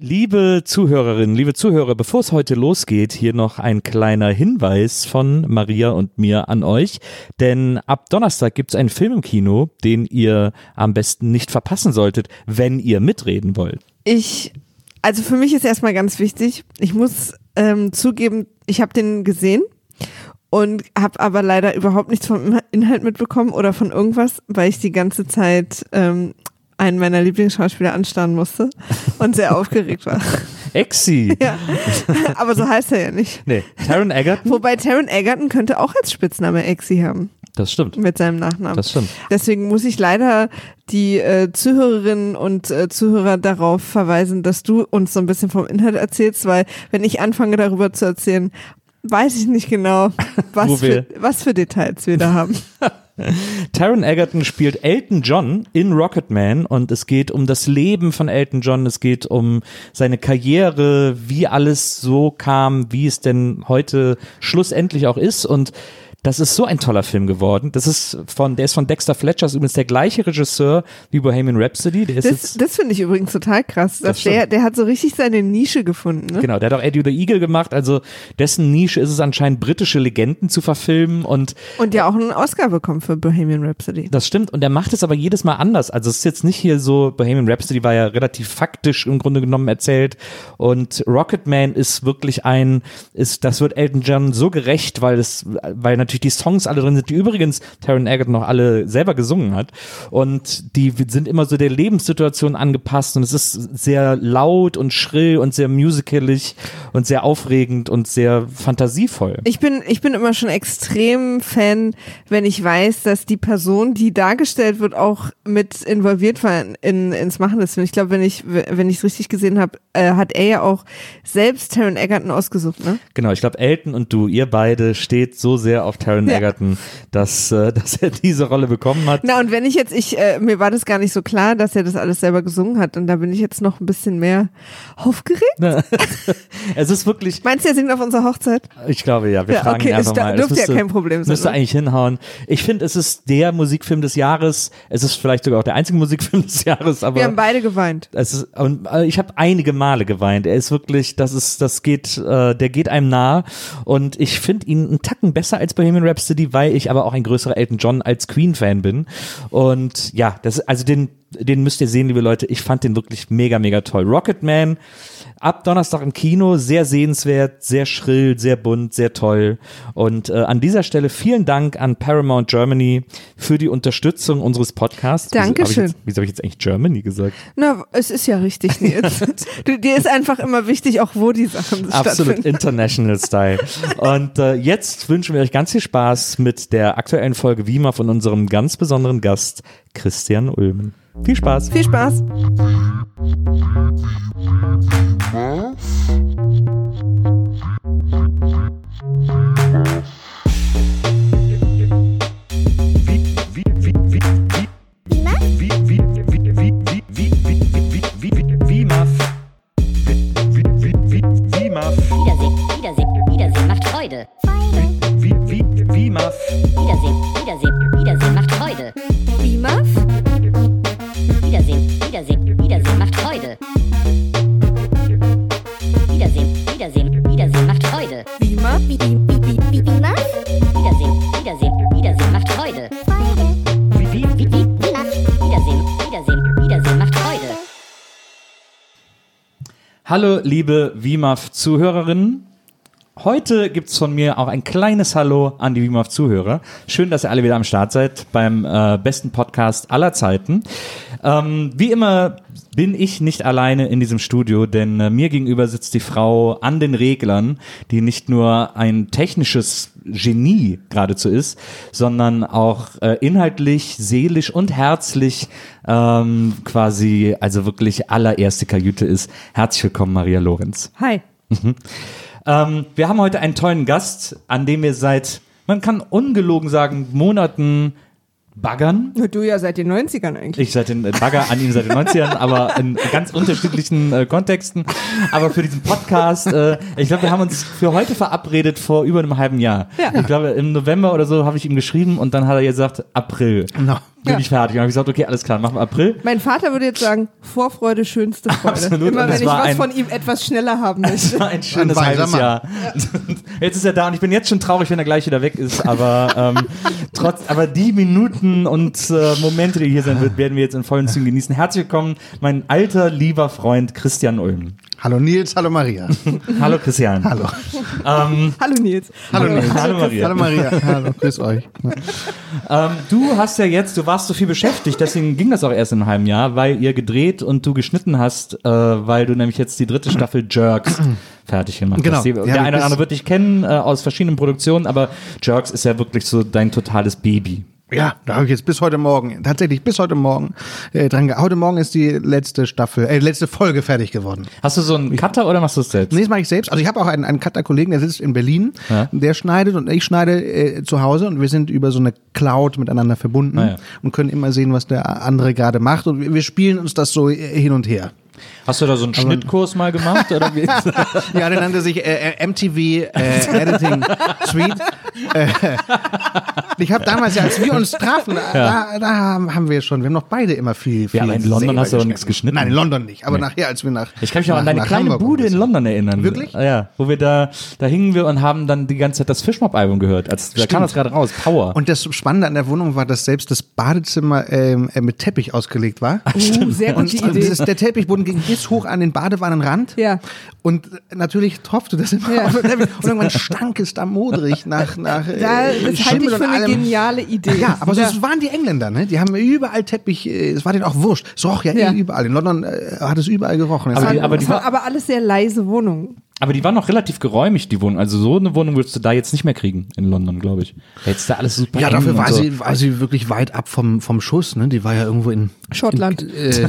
Liebe Zuhörerinnen, liebe Zuhörer, bevor es heute losgeht, hier noch ein kleiner Hinweis von Maria und mir an euch. Denn ab Donnerstag gibt es einen Film im Kino, den ihr am besten nicht verpassen solltet, wenn ihr mitreden wollt. Ich, also für mich ist erstmal ganz wichtig, ich muss ähm, zugeben, ich habe den gesehen und habe aber leider überhaupt nichts vom Inhalt mitbekommen oder von irgendwas, weil ich die ganze Zeit ähm, einen meiner Lieblingsschauspieler anstarren musste und sehr aufgeregt war. Exi. Ja, aber so heißt er ja nicht. Nee, Taron Egerton. Wobei Taron Egerton könnte auch als Spitzname Exi haben. Das stimmt. Mit seinem Nachnamen. Das stimmt. Deswegen muss ich leider die äh, Zuhörerinnen und äh, Zuhörer darauf verweisen, dass du uns so ein bisschen vom Inhalt erzählst, weil wenn ich anfange darüber zu erzählen, weiß ich nicht genau, was, für, was für Details wir da haben. Taron Egerton spielt Elton John in Rocketman und es geht um das Leben von Elton John, es geht um seine Karriere, wie alles so kam, wie es denn heute schlussendlich auch ist. Und das ist so ein toller Film geworden. Das ist von, der ist von Dexter Fletcher, ist übrigens der gleiche Regisseur wie Bohemian Rhapsody. Der ist das das finde ich übrigens total krass. Dass der, der hat so richtig seine Nische gefunden. Ne? Genau, der hat auch Eddie the Eagle gemacht. Also dessen Nische ist es anscheinend, britische Legenden zu verfilmen und. Und ja auch einen Oscar bekommen für Bohemian Rhapsody. Das stimmt. Und er macht es aber jedes Mal anders. Also es ist jetzt nicht hier so, Bohemian Rhapsody war ja relativ faktisch im Grunde genommen erzählt. Und Rocketman ist wirklich ein, ist, das wird Elton John so gerecht, weil es, weil natürlich natürlich die Songs alle drin sind, die übrigens Taron Egerton noch alle selber gesungen hat. Und die sind immer so der Lebenssituation angepasst und es ist sehr laut und schrill und sehr musicalig und sehr aufregend und sehr fantasievoll. Ich bin, ich bin immer schon extrem Fan, wenn ich weiß, dass die Person, die dargestellt wird, auch mit involviert war in, ins Machen des Films. Ich glaube, wenn ich, wenn ich es richtig gesehen habe, äh, hat er ja auch selbst Taron Egerton ausgesucht, ne? Genau, ich glaube, Elton und du, ihr beide steht so sehr auf Taron ja. Egerton, dass, äh, dass er diese Rolle bekommen hat. Na, und wenn ich jetzt, ich, äh, mir war das gar nicht so klar, dass er das alles selber gesungen hat und da bin ich jetzt noch ein bisschen mehr aufgeregt. es ist wirklich. Meinst du, er singt auf unserer Hochzeit? Ich glaube ja, wir ja, fragen okay, einfach da, mal. Dürfte müsste, ja kein Problem sein. Müsste eigentlich hinhauen. Ich finde, es ist der Musikfilm des Jahres. Es ist vielleicht sogar auch der einzige Musikfilm des Jahres, aber. Wir haben beide geweint. Es ist, und, äh, ich habe einige Male geweint. Er ist wirklich, das ist, das geht, äh, der geht einem nah und ich finde ihn einen Tacken besser als Bohemian Rhapsody, weil ich aber auch ein größerer Elton John als Queen-Fan bin. Und ja, das, also den, den müsst ihr sehen, liebe Leute. Ich fand den wirklich mega, mega toll. Rocketman ab Donnerstag im Kino, sehr sehenswert, sehr schrill, sehr bunt, sehr toll. Und äh, an dieser Stelle vielen Dank an Paramount Germany für die Unterstützung unseres Podcasts. Dankeschön. Wieso habe ich, jetzt eigentlich Germany gesagt? Na, es ist ja richtig, Nils. du, dir ist einfach immer wichtig, auch wo die Sachen Absolut international Style. Und äh, jetzt wünschen wir euch ganz viel Spaß mit der aktuellen Folge Wiemer von unserem ganz besonderen Gast Christian Ulmen. Viel Spaß. Viel Spaß. Hallo, liebe WIMAF-Zuhörerinnen. Heute gibt's von mir auch ein kleines Hallo an die WIMAF-Zuhörer. Schön, dass ihr alle wieder am Start seid beim äh, besten Podcast aller Zeiten. Ähm, wie immer bin ich nicht alleine in diesem Studio, denn äh, mir gegenüber sitzt die Frau an den Reglern, die nicht nur ein technisches Genie geradezu ist, sondern auch äh, inhaltlich, seelisch und herzlich ähm, quasi, also wirklich allererste Kajüte ist. Herzlich willkommen, Maria Lorenz. Hi. Mhm. Ähm, wir haben heute einen tollen Gast, an dem wir seit, man kann ungelogen sagen, Monaten Baggern. Du ja seit den 90ern eigentlich. Ich seit den äh, Bagger an ihm seit den 90ern, aber in ganz unterschiedlichen äh, Kontexten. Aber für diesen Podcast, äh, ich glaube, wir haben uns für heute verabredet vor über einem halben Jahr. Ja. Ich glaube, im November oder so habe ich ihm geschrieben und dann hat er gesagt, April. No. Bin Ja. ich fertig. Und habe gesagt, okay, alles klar, machen wir April. Mein Vater würde jetzt sagen, Vorfreude, schönste Freude. Absolut, Immer es wenn ich was ein- von ihm etwas schneller haben Es möchte. war ein schönes weiser halbes Mann. Jahr. Jetzt ist er da und ich bin jetzt schon traurig, wenn er gleich wieder weg ist. Aber ähm, trotz, aber die Minuten und äh, Momente, die hier sein wird, werden wir jetzt in vollen Zügen genießen. Herzlich willkommen, mein alter lieber Freund Christian Ulm. Hallo Nils, hallo Maria. Hallo Christian. Hallo. Ähm, Hallo Nils. Hallo Nils. Hallo Maria. Hallo Maria. Hallo, grüß euch. Ähm, du hast ja jetzt, du warst so viel beschäftigt, deswegen ging das auch erst in einem halben Jahr, weil ihr gedreht und du geschnitten hast, äh, weil du nämlich jetzt die dritte Staffel Jerks fertig gemacht Genau. hast. Die, der eine oder andere wird dich kennen äh, aus verschiedenen Produktionen, aber Jerks ist ja wirklich so dein totales Baby. Ja, da habe ich jetzt bis heute Morgen, tatsächlich bis heute Morgen äh, dran Heute Morgen ist die letzte Staffel, äh, letzte Folge fertig geworden. Hast du so einen Cutter oder machst du es selbst? Nee, das mache ich selbst. Also ich habe auch einen, einen Cutter-Kollegen, der sitzt in Berlin, Ja. der schneidet und ich schneide äh, zu Hause und wir sind über so eine Cloud miteinander verbunden Ah, ja. und können immer sehen, was der andere gerade macht und wir, wir spielen uns das so äh, hin und her. Hast du da so einen Schnittkurs mal gemacht? Oder wie? Ja, der nannte sich äh, äh, MTV äh, Editing Suite. Äh, ich habe damals, ja, als wir uns trafen, da, da haben wir schon, wir haben noch beide immer viel, viel aber in London hast du auch nichts geschnitten. Nein, in London nicht, aber nachher, als wir nach Ich kann mich auch an deine kleine Hamburg Bude in. London erinnern. Wirklich? Ja, wo wir da, da hingen wir und haben dann die ganze Zeit das Fischmob-Album gehört. Als, da kam das gerade raus, Power. Und das Spannende an der Wohnung war, dass selbst das Badezimmer ähm, äh, mit Teppich ausgelegt war. Uh, sehr Und, gute und Idee. dieses, der Teppichboden ging bis hoch an den Badewannenrand. Ja. Und natürlich tropfte das immer Ja. auf den Teppich. Und irgendwann stank es da modrig nach, nach äh, Ja, das halte ich für eine allem. geniale Idee. Ja, aber so, es waren die Engländer, ne? Die haben überall Teppich, äh, es war denen auch wurscht. Es roch ja, Ja. eh überall. In London äh, hat es überall gerochen. Aber Es die- war- aber das die waren war- aber alles sehr leise Wohnungen. Aber die war noch relativ geräumig, die Wohnung. Also so eine Wohnung würdest du da jetzt nicht mehr kriegen in London, glaube ich. Jetzt da alles super ja, dafür war so. sie, war sie wirklich weit ab vom, vom Schuss, ne? Die war ja irgendwo in, Schottland. Äh,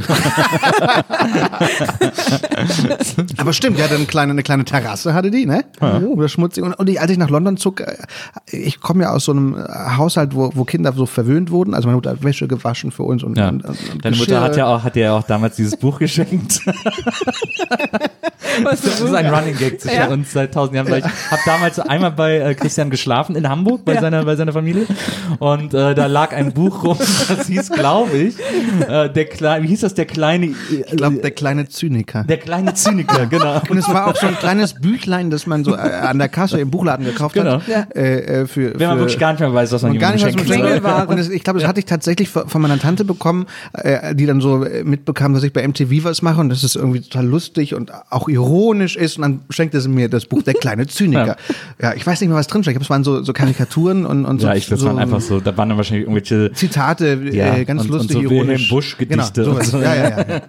Aber stimmt, die hatte eine kleine, eine kleine Terrasse, hatte die, ne? Oh, das schmutzig. Und, und ich, als ich nach London zog, äh, ich komme ja aus so einem äh, Haushalt, wo, wo Kinder so verwöhnt wurden. Also meine Mutter hat Wäsche gewaschen für uns und, Ja. und, und, und Deine Mutter Geschirr. hat ja auch, hat dir ja auch damals dieses Buch geschenkt. Was Das ist ein Running Gag zwischen Ja. uns seit tausend Jahren. Ich habe damals einmal bei äh, Christian geschlafen in Hamburg bei Ja. seiner bei seiner Familie und äh, da lag ein Buch rum. Das hieß, glaube ich, äh, der kleine, wie hieß das, der kleine, äh, Ich glaube, der kleine Zyniker. der kleine Zyniker, genau. und es war auch so ein kleines Büchlein, das man so äh, an der Kasse im Buchladen gekauft Genau. hat. Ja. Äh, äh, für, Wenn man für, wirklich gar nicht mehr weiß, was man und gar nicht, man schenken soll. Schenkelware. Und es, ich glaube, das hatte ich tatsächlich von meiner Tante bekommen, äh, die dann so mitbekam, dass ich bei MTV was mache und dass es irgendwie total lustig und auch ironisch ist. Und dann schenkte sie mir das Buch Der kleine Zyniker. Ja, ich weiß nicht mehr, was drin steht. Ich glaube, es waren so, so Karikaturen und, und so, Ja, ich glaube, es so waren einfach so, da waren dann wahrscheinlich irgendwelche Zitate, Ja, äh, ganz und- und lustig, so ironisch. Wilhelm Busch-Gedichte Genau, und so. Ja, ja, ja.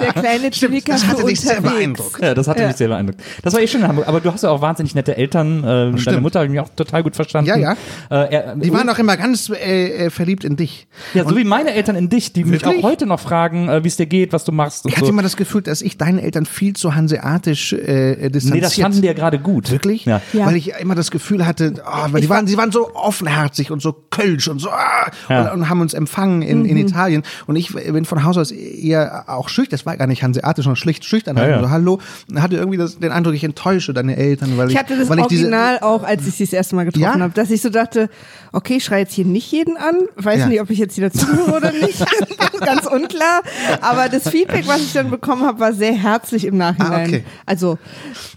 Der kleine Zyniker das hatte dich sehr beeindruckt. Ja, das hatte Ja. mich sehr beeindruckt. Das war eh schön in Hamburg. Aber du hast ja auch wahnsinnig nette Eltern. Äh, deine. Mutter habe ich mich auch total gut verstanden. Ja, ja. Äh, er, Die waren auch immer ganz äh, äh, verliebt in dich. ja, so wie meine Eltern in dich, die mich Wirklich? auch heute noch fragen, äh, wie es dir geht, was du machst und Ich hatte so. immer das Gefühl, dass ich deinen Eltern viel zu hanseatisch äh, distanziert. Nee, das fanden die ja gerade gut. Wirklich? Ja. Ja. Weil ich immer das Gefühl hatte, oh, weil die waren, sie waren so offenherzig und so kölsch und so ah, Ja. und, und haben uns empfangen in, in Italien. Und ich bin von Haus aus eher auch schüchtern. Das war gar nicht hanseatisch, sondern schlicht schüchtern. Ja, ja. So, hallo. Hatte irgendwie das, den Eindruck, ich enttäusche deine Eltern, weil ich, Ich hatte das weil ich diese, Original auch, als ich sie das erste Mal getroffen Ja? habe, dass ich so dachte, okay, ich schreie jetzt hier nicht jeden an, weiß Ja. nicht, ob ich jetzt hier dazuhöre oder nicht, ganz unklar. Aber das Feedback, was ich dann bekommen habe, war sehr herzlich im Nachhinein. Ah, okay. Also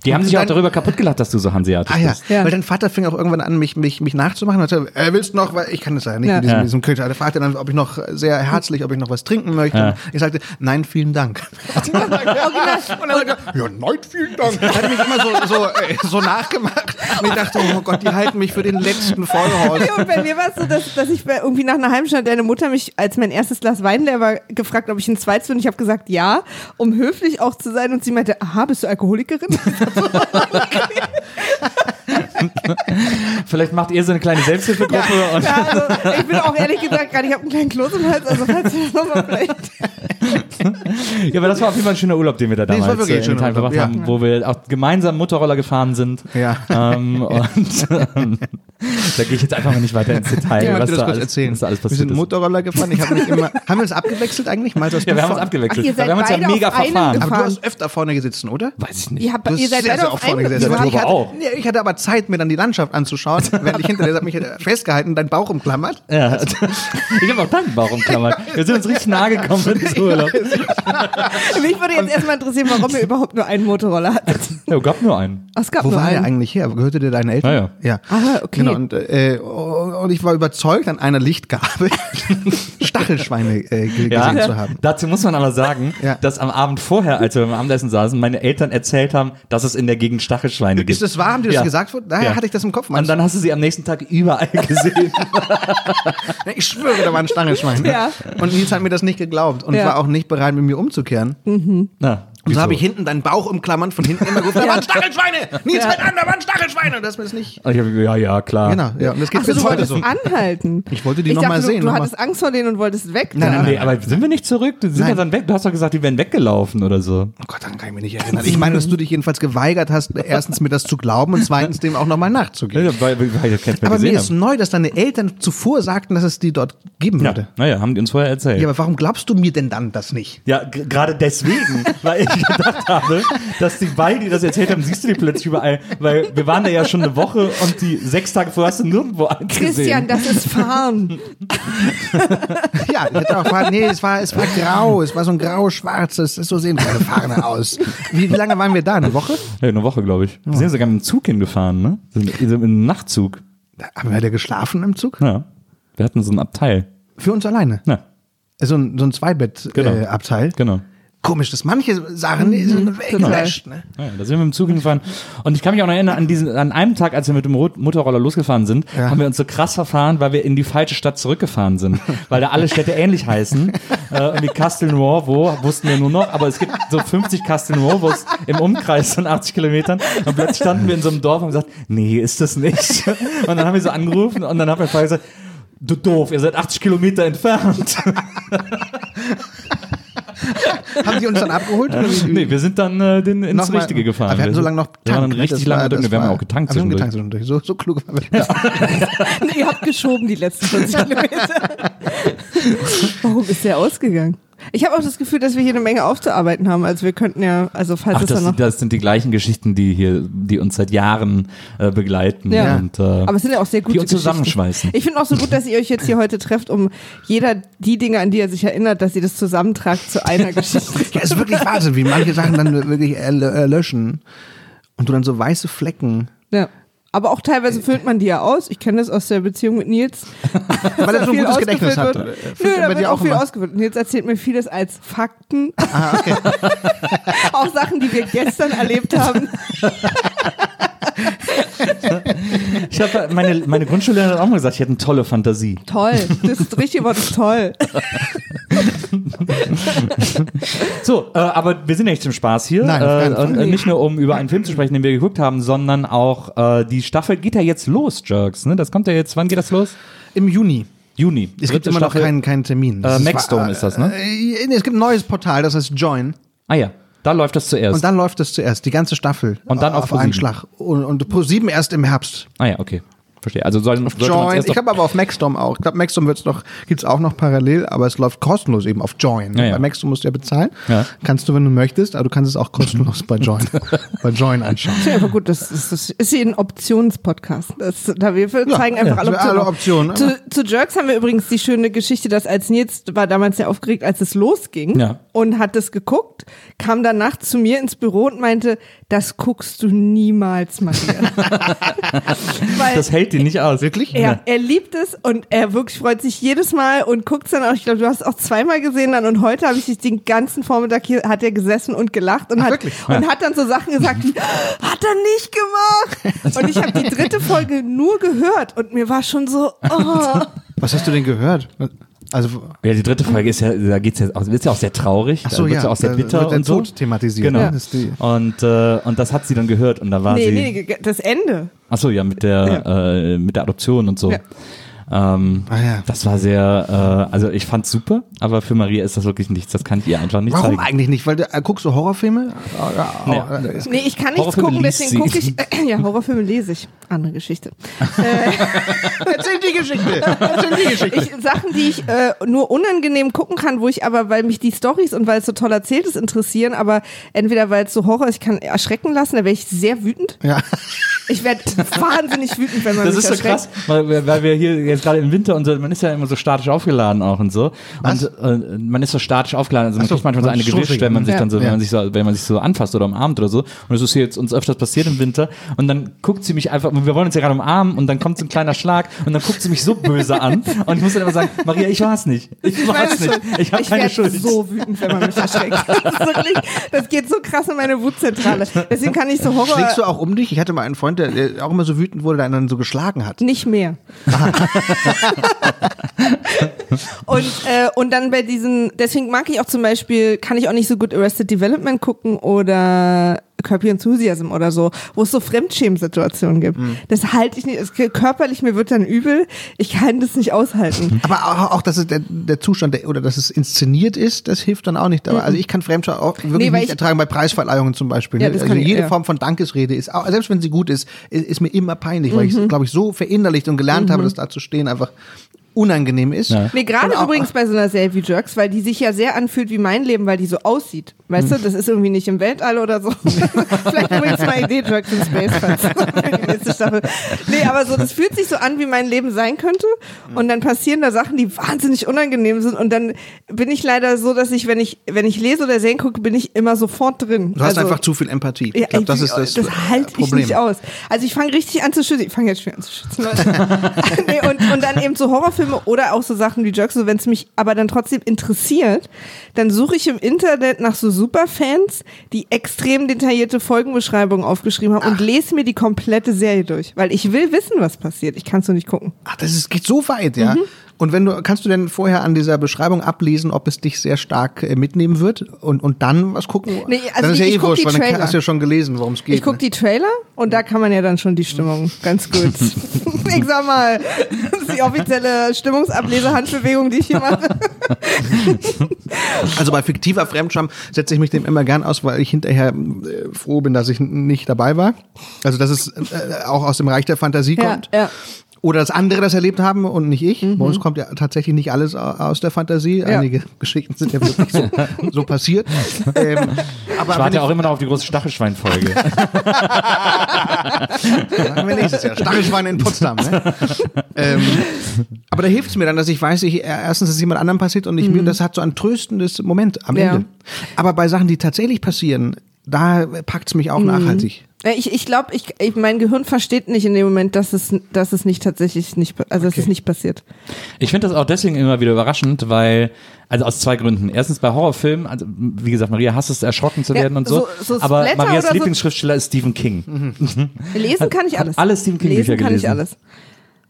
Die haben sich auch Dann- darüber kaputt gelacht, dass du so hanseatisch Ah ja. bist. Ja. weil dein Vater fing auch irgendwann an, mich, mich, mich nachzumachen. Und sagte, äh, willst du noch, weil ich kann das ja nicht Ja. mit diesem, Ja. diesem Kölsch. Er fragte dann, ob ich noch sehr herzlich, ob ich noch was trinken möchte. Ja. Und ich sagte, nein, vielen Dank. Und er sagte, ja, nein, vielen Dank. Er hat mich immer so, so, äh, so nachgemacht. Und ich dachte, oh Gott, die halten mich für den letzten Vollhaus. Ja, und bei mir war es so, dass, dass ich irgendwie nach einer halben Stunde deine Mutter mich, als mein erstes Glas Wein leer war, gefragt, ob ich ein zweites will. Und ich habe gesagt, ja, um höflich auch zu sein. Und sie meinte, aha, bist du Alkoholikerin? Vielleicht macht ihr so eine kleine Selbsthilfegruppe und ja, also ich bin auch ehrlich gesagt gerade, ich habe einen kleinen Kloß im Hals, also falls ihr das nochmal vielleicht. Ja, aber das war auf jeden Fall ein schöner Urlaub, den wir da Nee, damals war wirklich äh, in Urlaub, ja. haben, wo wir auch gemeinsam Motorroller gefahren sind. Ja. Ähm, und ähm, da gehe ich jetzt einfach mal nicht weiter ins Detail, Ja, was, da alles, erzählen? was da alles wir passiert sind ist. Motorroller gefahren. Ich habe mich immer. Haben wir uns abgewechselt eigentlich? Mal Ja, wir haben uns Ach, abgewechselt. seid wir haben uns ja mega verfahren. gefahren. Aber du hast öfter vorne gesessen, oder? Weiß ich nicht. Ihr, habt, ihr seid sehr, sehr auf oft vorne gesessen. Ich hatte auch. Ja, ich hatte aber Zeit, mir dann die Landschaft anzuschauen, während ich hinter dir mich festgehalten, deinen Bauch umklammert. Ja. Ich habe auch deinen Bauch umklammert. Wir sind uns richtig nahe gekommen diesem Urlaub. Mich würde jetzt erstmal interessieren, warum ihr überhaupt nur einen Motorroller hattet. Ja, gab nur einen. Ach, Es gab Wo nur war einen. eigentlich her? Gehörte der deinen Eltern? Ja, ja. Ah, okay. Genau, und, äh, und ich war überzeugt, an einer Lichtgabel Stachelschweine äh, ge- Ja, gesehen zu haben. dazu muss man aber sagen, Ja. dass am Abend vorher, als wir beim Abendessen saßen, meine Eltern erzählt haben, dass es in der Gegend Stachelschweine gibt. Ist das wahr? Haben die das Ja. gesagt? Daher Ja. hatte ich das im Kopf. Und dann hast du sie am nächsten Tag überall gesehen. ich schwöre, da war ein Stachelschwein. Ja. Und Nils hat mir das nicht geglaubt und Ja. war auch nicht bereit, mit mir umzukehren. Na, Und so habe ich hinten deinen Bauch umklammern, von hinten immer gerufen, da waren Stachelschweine! Nils, Ja. halt an, da waren Stachelschweine! Und das ist nicht... Ich hab, ja, ja, klar. Genau, ja. Und das geht Ach so, bis du heute wolltest so. anhalten. Ich wollte die ich noch dachte, mal sehen, Du, noch hattest Angst vor denen und wolltest weg. Nein, nein, Nee, aber sind wir nicht zurück? Sind wir Nein. dann weg? Du hast doch gesagt, die wären weggelaufen oder so. Oh Gott, daran kann ich mich nicht erinnern. Ich meine, dass du dich jedenfalls geweigert hast, erstens mir das zu glauben und zweitens dem auch nochmal nachzugehen. Ja, weil, weil Aber mir gesehen ist neu, dass deine Eltern zuvor sagten, dass es die dort geben würde. naja, haben die uns vorher erzählt. Ja, aber warum glaubst du mir denn dann das nicht? Ja, gerade deswegen, weil ich gedacht habe, dass die beiden, die das erzählt haben, siehst du die plötzlich überall. Weil wir waren da ja schon eine Woche und die sechs Tage vorher hast du nirgendwo Christian, gesehen. das ist Fahren. Ja, ich auch gefragt, nee, es war, es war grau, es war so ein grau-schwarzes, so sehen keine Fahne aus. Wie, wie lange waren wir da? Eine Woche? Ja, eine Woche, glaube ich. Wir sind sogar mit dem Zug hingefahren, ne? Sind sind mit einem Nachtzug. Haben wir da geschlafen im Zug? Ja. Wir hatten so ein Abteil. Für uns alleine. Ja, So ein, so ein Zweibett-Abteil. Genau. Äh, Abteil. genau. Komisch, dass manche Sachen die sind weggeflasht. Ne? Ja, da sind wir mit dem Zug hingefahren. Und ich kann mich auch noch erinnern, an, diesen, an einem Tag, als wir mit dem Motorroller losgefahren sind, Ja. haben wir uns so krass verfahren, weil wir in die falsche Stadt zurückgefahren sind. weil da alle Städte ähnlich heißen. äh, und die Castelnuovo wussten wir nur noch, aber es gibt so 50 Castelnuovos im Umkreis von 80 Kilometern. Und plötzlich standen wir in so einem Dorf und haben gesagt, nee, ist das nicht. Und dann haben wir so angerufen und dann hat mein Vater gesagt, du doof, ihr seid 80 Kilometer entfernt. Haben die uns dann abgeholt? Oder wie? nee, wir sind dann äh, den, ins Nochmal- Richtige gefahren. Aber wir hatten so lange noch Wir waren Tank, ne? richtig lange war- drin. Wir haben ja war- auch getankt haben zwischendurch. getankt zwischendurch. So, so klug waren wir. Nee, ihr habt geschoben die letzten 40 Kilometer. Warum ist der ausgegangen? Ich habe auch das Gefühl, dass wir hier eine Menge aufzuarbeiten haben. Also wir könnten ja, also falls Ach, es das, dann noch. sind- das sind die gleichen Geschichten, die hier, die uns seit Jahren äh, begleiten Ja. und äh, Aber es sind ja auch sehr gute die uns zusammenschweißen. Ich finde auch so gut, dass ihr euch jetzt hier heute trefft, um jeder die Dinge, an die er sich erinnert, dass ihr das zusammentragt zu einer Geschichte. Ja, ist wirklich Wahnsinn, wie manche Sachen dann wirklich erl- erlöschen. Und du dann so weiße Flecken. Ja. Aber auch teilweise füllt man die ja aus. Ich kenne das aus der Beziehung mit Nils. Weil er so ein gutes Gedächtnis hat. Füllt Nö, da wird dir auch viel ausgefüllt. Nils erzählt mir vieles als Fakten. Ah, okay. auch Sachen, die wir gestern erlebt haben. Ich habe meine, meine Grundschullehrerin hat auch mal gesagt, ich hätte eine tolle Fantasie. Toll. Das ist richtig Wort ist toll. So, äh, aber wir sind ja nicht zum Spaß hier. Nein, äh, und, äh, nicht nur um über einen Film zu sprechen, den wir geguckt haben, sondern auch äh, die Staffel geht ja jetzt los, Jerks. Ne? Das kommt ja jetzt, wann geht das los? Im Juni. Juni. Es gibt immer noch Staffel. keinen, keinen Termin. Äh, Maxdome ist das, ne? Äh, es gibt ein neues Portal, das heißt Join. Ah ja, da läuft das zuerst. Und dann läuft es zuerst, die ganze Staffel. Und dann auf auf einen. Schlag. Und, und Pro 7 erst im Herbst. ah ja, okay. Verstehe. Also soll, sollte man Join. Ich glaube aber auf Maxdome auch. Ich glaube, Maxdome wird's noch, gibt's auch noch parallel, aber es läuft kostenlos eben auf Join. Ja, ja. Bei Maxdome musst du ja bezahlen. Ja. Kannst du, wenn du möchtest, aber du kannst es auch kostenlos bei Join, bei Join anschauen. Ja, aber gut, das ist, das ist hier ein Optionspodcast. Das, da wir zeigen einfach ja, alle wir alle Optionen. Optionen, Zu, zu Jerks haben wir übrigens die schöne Geschichte, dass als Nils war damals sehr aufgeregt, als es losging Ja. und hat es geguckt, kam danach zu mir ins Büro und meinte, das guckst du niemals, Maria. Weil Das hält die nicht aus. Wirklich? er, er liebt es und er wirklich freut sich jedes Mal und guckt dann auch. Ich glaube, du hast es auch zweimal gesehen dann und heute habe ich dich den ganzen Vormittag hier, hat er gesessen und gelacht und, Ach, hat, wirklich? und hat dann so Sachen gesagt wie, hat er nicht gemacht. Und ich habe die dritte Folge nur gehört und mir war schon so, oh. Was hast du denn gehört? Also, Ja, die dritte Folge ist ja, da geht's ja, auch- ist ja auch sehr traurig. Ach so, da wird's ja, auch sehr bitter wird der und so. Tod thematisiert, Genau. ne? Das ist die- Und, äh, und das hat sie dann gehört und da war Nee, sie. nee, das Ende. Ach so, ja, mit der, Äh, mit der Adoption und so. Ja. Ähm, Ah ja. Das war sehr, äh, also ich fand's super, aber für Maria ist das wirklich nichts. Das kann ich ihr einfach nicht Warum zeigen. eigentlich nicht? Weil du, äh, guckst du Horrorfilme? Nee. Ja, äh, Nee, ich kann nichts gucken, deswegen gucke ich. ja, Horrorfilme lese ich. Andere Geschichte. Erzähl die Geschichte. Erzähl die Geschichte. Ich, Sachen, die ich äh, nur unangenehm gucken kann, wo ich aber, weil mich die Stories und weil es so toll erzählt ist, interessieren, aber entweder weil es so Horror ist, ich kann erschrecken lassen, da wäre ich sehr wütend. ja. Ich werde wahnsinnig wütend, wenn man Das mich ist so erschreckt. krass, weil, wir- weil wir hier jetzt gerade im Winter und so, man ist ja immer so statisch aufgeladen auch und so. Was? Und äh, man ist so statisch aufgeladen, also man so, kriegt manchmal so eine gewischt, wenn man sich Ja. dann so, wenn man sich so, wenn man sich so anfasst oder umarmt oder so. Und das ist hier jetzt uns öfters passiert im Winter. Und dann guckt sie mich einfach, wir wollen uns ja gerade umarmen und dann kommt so ein kleiner Schlag und dann guckt sie mich so böse an. Und ich muss dann immer sagen, Maria, ich war's nicht. Ich war's nicht. Ich habe keine Schuld. so wütend, wenn man mich erschreckt. Das, ist wirklich, das geht so krass in meine Wutzentrale. Deswegen kann ich so Horror Schlägst du auch um dich? Ich hatte mal einen Freund, der, der auch immer so wütend wurde, der einen dann so geschlagen hat. nicht mehr. und, äh, und dann bei diesen, deswegen mag ich auch zum Beispiel, kann ich auch nicht so gut Arrested Development gucken oder Your Enthusiasm oder so, wo es so Fremdschämen-Situationen gibt. Das halte ich nicht, es, körperlich mir wird dann übel, ich kann das nicht aushalten. Aber auch, auch dass es der, der Zustand der, oder dass es inszeniert ist, das hilft dann auch nicht. Aber Also ich kann Fremdschau auch wirklich Nee, nicht ich- ertragen bei Preisverleihungen zum Beispiel. Ja, ne? das also ich- jede ja. Form von Dankesrede ist, auch, selbst wenn sie gut ist, ist, ist mir immer peinlich, weil ich Mhm. es, glaube ich, so verinnerlicht und gelernt habe, dass da zu stehen einfach unangegennehm ist. Ja. Nee, gerade übrigens bei so einer Serie wie Jerks, weil die sich ja sehr anfühlt wie mein Leben, weil die so aussieht. Weißt du, das ist irgendwie nicht im Weltall oder so. Vielleicht übrigens mal Idee, Jerks in Space nächste Staffel. Nee, aber so, das fühlt sich so an, wie mein Leben sein könnte. Und dann passieren da Sachen, die wahnsinnig unangenehm sind. Und dann bin ich leider so, dass ich, wenn ich, wenn ich lese oder Serien gucke, bin ich immer sofort drin. Du hast Also- einfach zu viel Empathie. ja, ich glaube, das ey, ist das, das halte ich Problem. nicht aus. Also ich fange richtig an zu schützen. Ich fange jetzt schwer an zu schützen, Leute. nee, und, und dann eben so Horrorfilme oder auch so Sachen wie Jerks, so wenn es mich aber dann trotzdem interessiert, dann suche ich im Internet nach so Superfans, die extrem detaillierte Folgenbeschreibungen aufgeschrieben haben und lese mir die komplette Serie durch. Weil ich will wissen, was passiert. Ich kann es nur nicht gucken. Ach, das ist, geht so weit, ja. Mhm. Und wenn du, kannst du denn vorher an dieser Beschreibung ablesen, ob es dich sehr stark äh, mitnehmen wird und, und dann was gucken? Nee, also dann ist ja ich- eh ich guck wurscht, weil dann Trailer. hast du ja schon gelesen, worum es geht. Ich gucke die Trailer und da kann man ja dann schon die Stimmung ganz gut. ich sag mal, das ist die offizielle Stimmungsablese-Handbewegung, die ich hier mache. Also bei fiktiver Fremdscham setze ich mich dem immer gern aus, weil ich hinterher äh, froh bin, dass ich nicht dabei war. Also dass es äh, auch aus dem Reich der Fantasie Ja, kommt. ja. Oder dass andere das erlebt haben und nicht ich. Bei uns kommt ja tatsächlich nicht alles au- aus der Fantasie. Mhm. Ja. Einige Geschichten sind ja wirklich so, so passiert. Ähm, aber Ich warte auch immer noch auf die große Stachelschwein-Folge. Machen wir nächstes Jahr. Stachelschweine in Potsdam. Ne? ähm, aber da hilft es mir dann, dass ich weiß, ich, äh, erstens, dass es jemand anderem passiert und nicht mir. Und das hat so ein tröstendes Moment am Mhm. Ja. Ende. Aber bei Sachen, die tatsächlich passieren, da packt es mich Mhm. auch nachhaltig. Ja, Ich, ich glaube, ich, ich, mein Gehirn versteht nicht in dem Moment, dass es, dass es nicht tatsächlich nicht, also dass es nicht passiert. Ich finde das auch deswegen immer wieder überraschend, weil, also aus zwei Gründen. Erstens bei Horrorfilmen, also wie gesagt, Maria hasst es, erschrocken zu Ja, werden und so. so- so aber Marias Lieblingsschriftsteller ist Stephen King. Lesen kann ich alles. alle Stephen King Lesen Bücher kann ich gelesen. alles.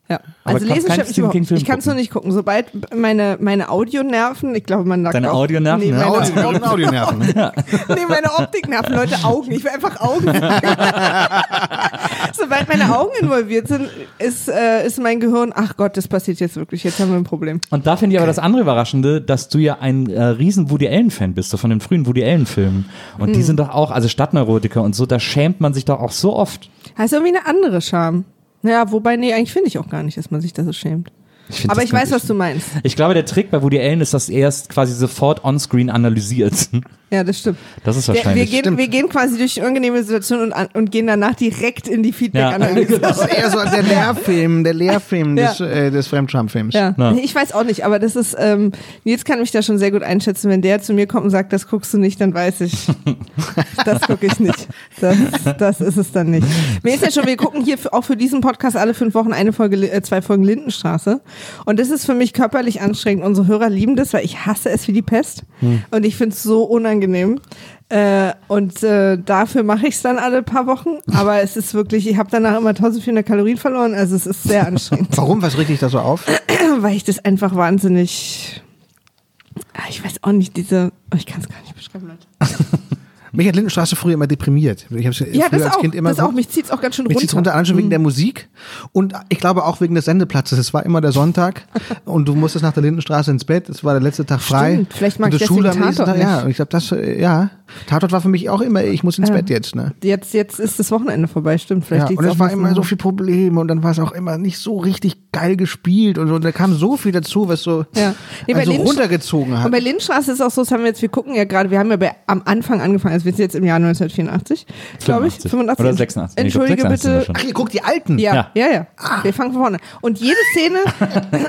Ja. Aber Also lesen mich Stephen überhaupt. Film Ich kann es nur nicht gucken. Sobald meine, meine Audionerven, ich glaube, man sagt Deine auch, Audionerven, nee, ja. meine, Audio, Audionerven. Ne? nee, meine Optiknerven, Leute, Augen. Ich will einfach Augen. Sobald meine Augen involviert sind, ist, äh, ist mein Gehirn, ach Gott, das passiert jetzt wirklich, jetzt haben wir ein Problem. Und da finde ich aber das andere Überraschende, dass du ja ein äh, riesen Woody Allen-Fan bist, so von den frühen Woody Allen-Filmen. Und Hm. die sind doch auch, also Stadtneurotiker und so, da schämt man sich doch auch so oft. Heißt irgendwie eine andere Scham. Ja, wobei, nee, eigentlich finde ich auch gar nicht, dass man sich da so schämt. Ich Aber das ich weiß, was du meinst. Ich glaube, der Trick bei Woody Allen ist, dass er es quasi sofort onscreen analysiert. Ja, das stimmt. Das ist Wir, wir, wahrscheinlich. gehen, wir gehen quasi durch die unangenehme Situation und, und gehen danach direkt in die Ja, Feedback-Analyse. Das ist eher so der Lehrfilm, der Lehrfilm Ja. des, äh, des Fremdscham-Films. Ja. Ja. ich weiß auch nicht, aber das ist, ähm, Nils kann mich da schon sehr gut einschätzen. Wenn der zu mir kommt und sagt, das guckst du nicht, dann weiß ich, das gucke ich nicht. Das, das ist es dann nicht. Mir ist ja schon, wir gucken hier für, auch für diesen Podcast alle fünf Wochen eine Folge, äh, zwei Folgen Lindenstraße. Und das ist für mich körperlich anstrengend. Unsere Hörer lieben das, weil ich hasse es wie die Pest. Und ich finde es so unangenehm. Äh, und äh, dafür mache ich es dann alle paar Wochen. Aber es ist wirklich, ich habe danach immer 1400 Kalorien verloren. Also es ist sehr anstrengend. Warum? Was regt dich da so auf? weil ich das einfach wahnsinnig. Ah, Ich weiß auch nicht, diese. Oh, ich kann es gar nicht beschreiben, Leute. Mich hat Lindenstraße früher immer deprimiert. Ich hab's Ja, früher als auch. Kind immer das so, auch. Mich zieht's auch ganz schön Mich runter. zieht's runter, allein schon wegen der Musik und ich glaube auch wegen des Sendeplatzes. Es war immer der Sonntag und du musstest nach der Lindenstraße ins Bett. Es war der letzte Tag frei. Stimmt, vielleicht mag und ich die Schule am nächsten Tag, Ja, nicht. und ich glaube, das, ja, Tatort war für mich auch immer, ich muss ins Bett jetzt, ne? Jetzt, jetzt ist das Wochenende vorbei, stimmt. Vielleicht Ja, und es war immer so viel Probleme und dann war es auch immer nicht so richtig geil gespielt und so. Und da kam so viel dazu, was so Ja. Nee, also runtergezogen hat. Und bei Lindenstraße ist auch so, das haben wir jetzt, wir gucken ja gerade, wir haben ja bei, am Anfang angefangen, also wir sind jetzt im Jahr 1984, glaube ich. 85. Oder 86. Nee, ich glaub, Entschuldige 86 sind wir bitte. Ach, ihr guckt die alten. Ja, Ja. ja, ja. Wir fangen von vorne. Und jede Szene,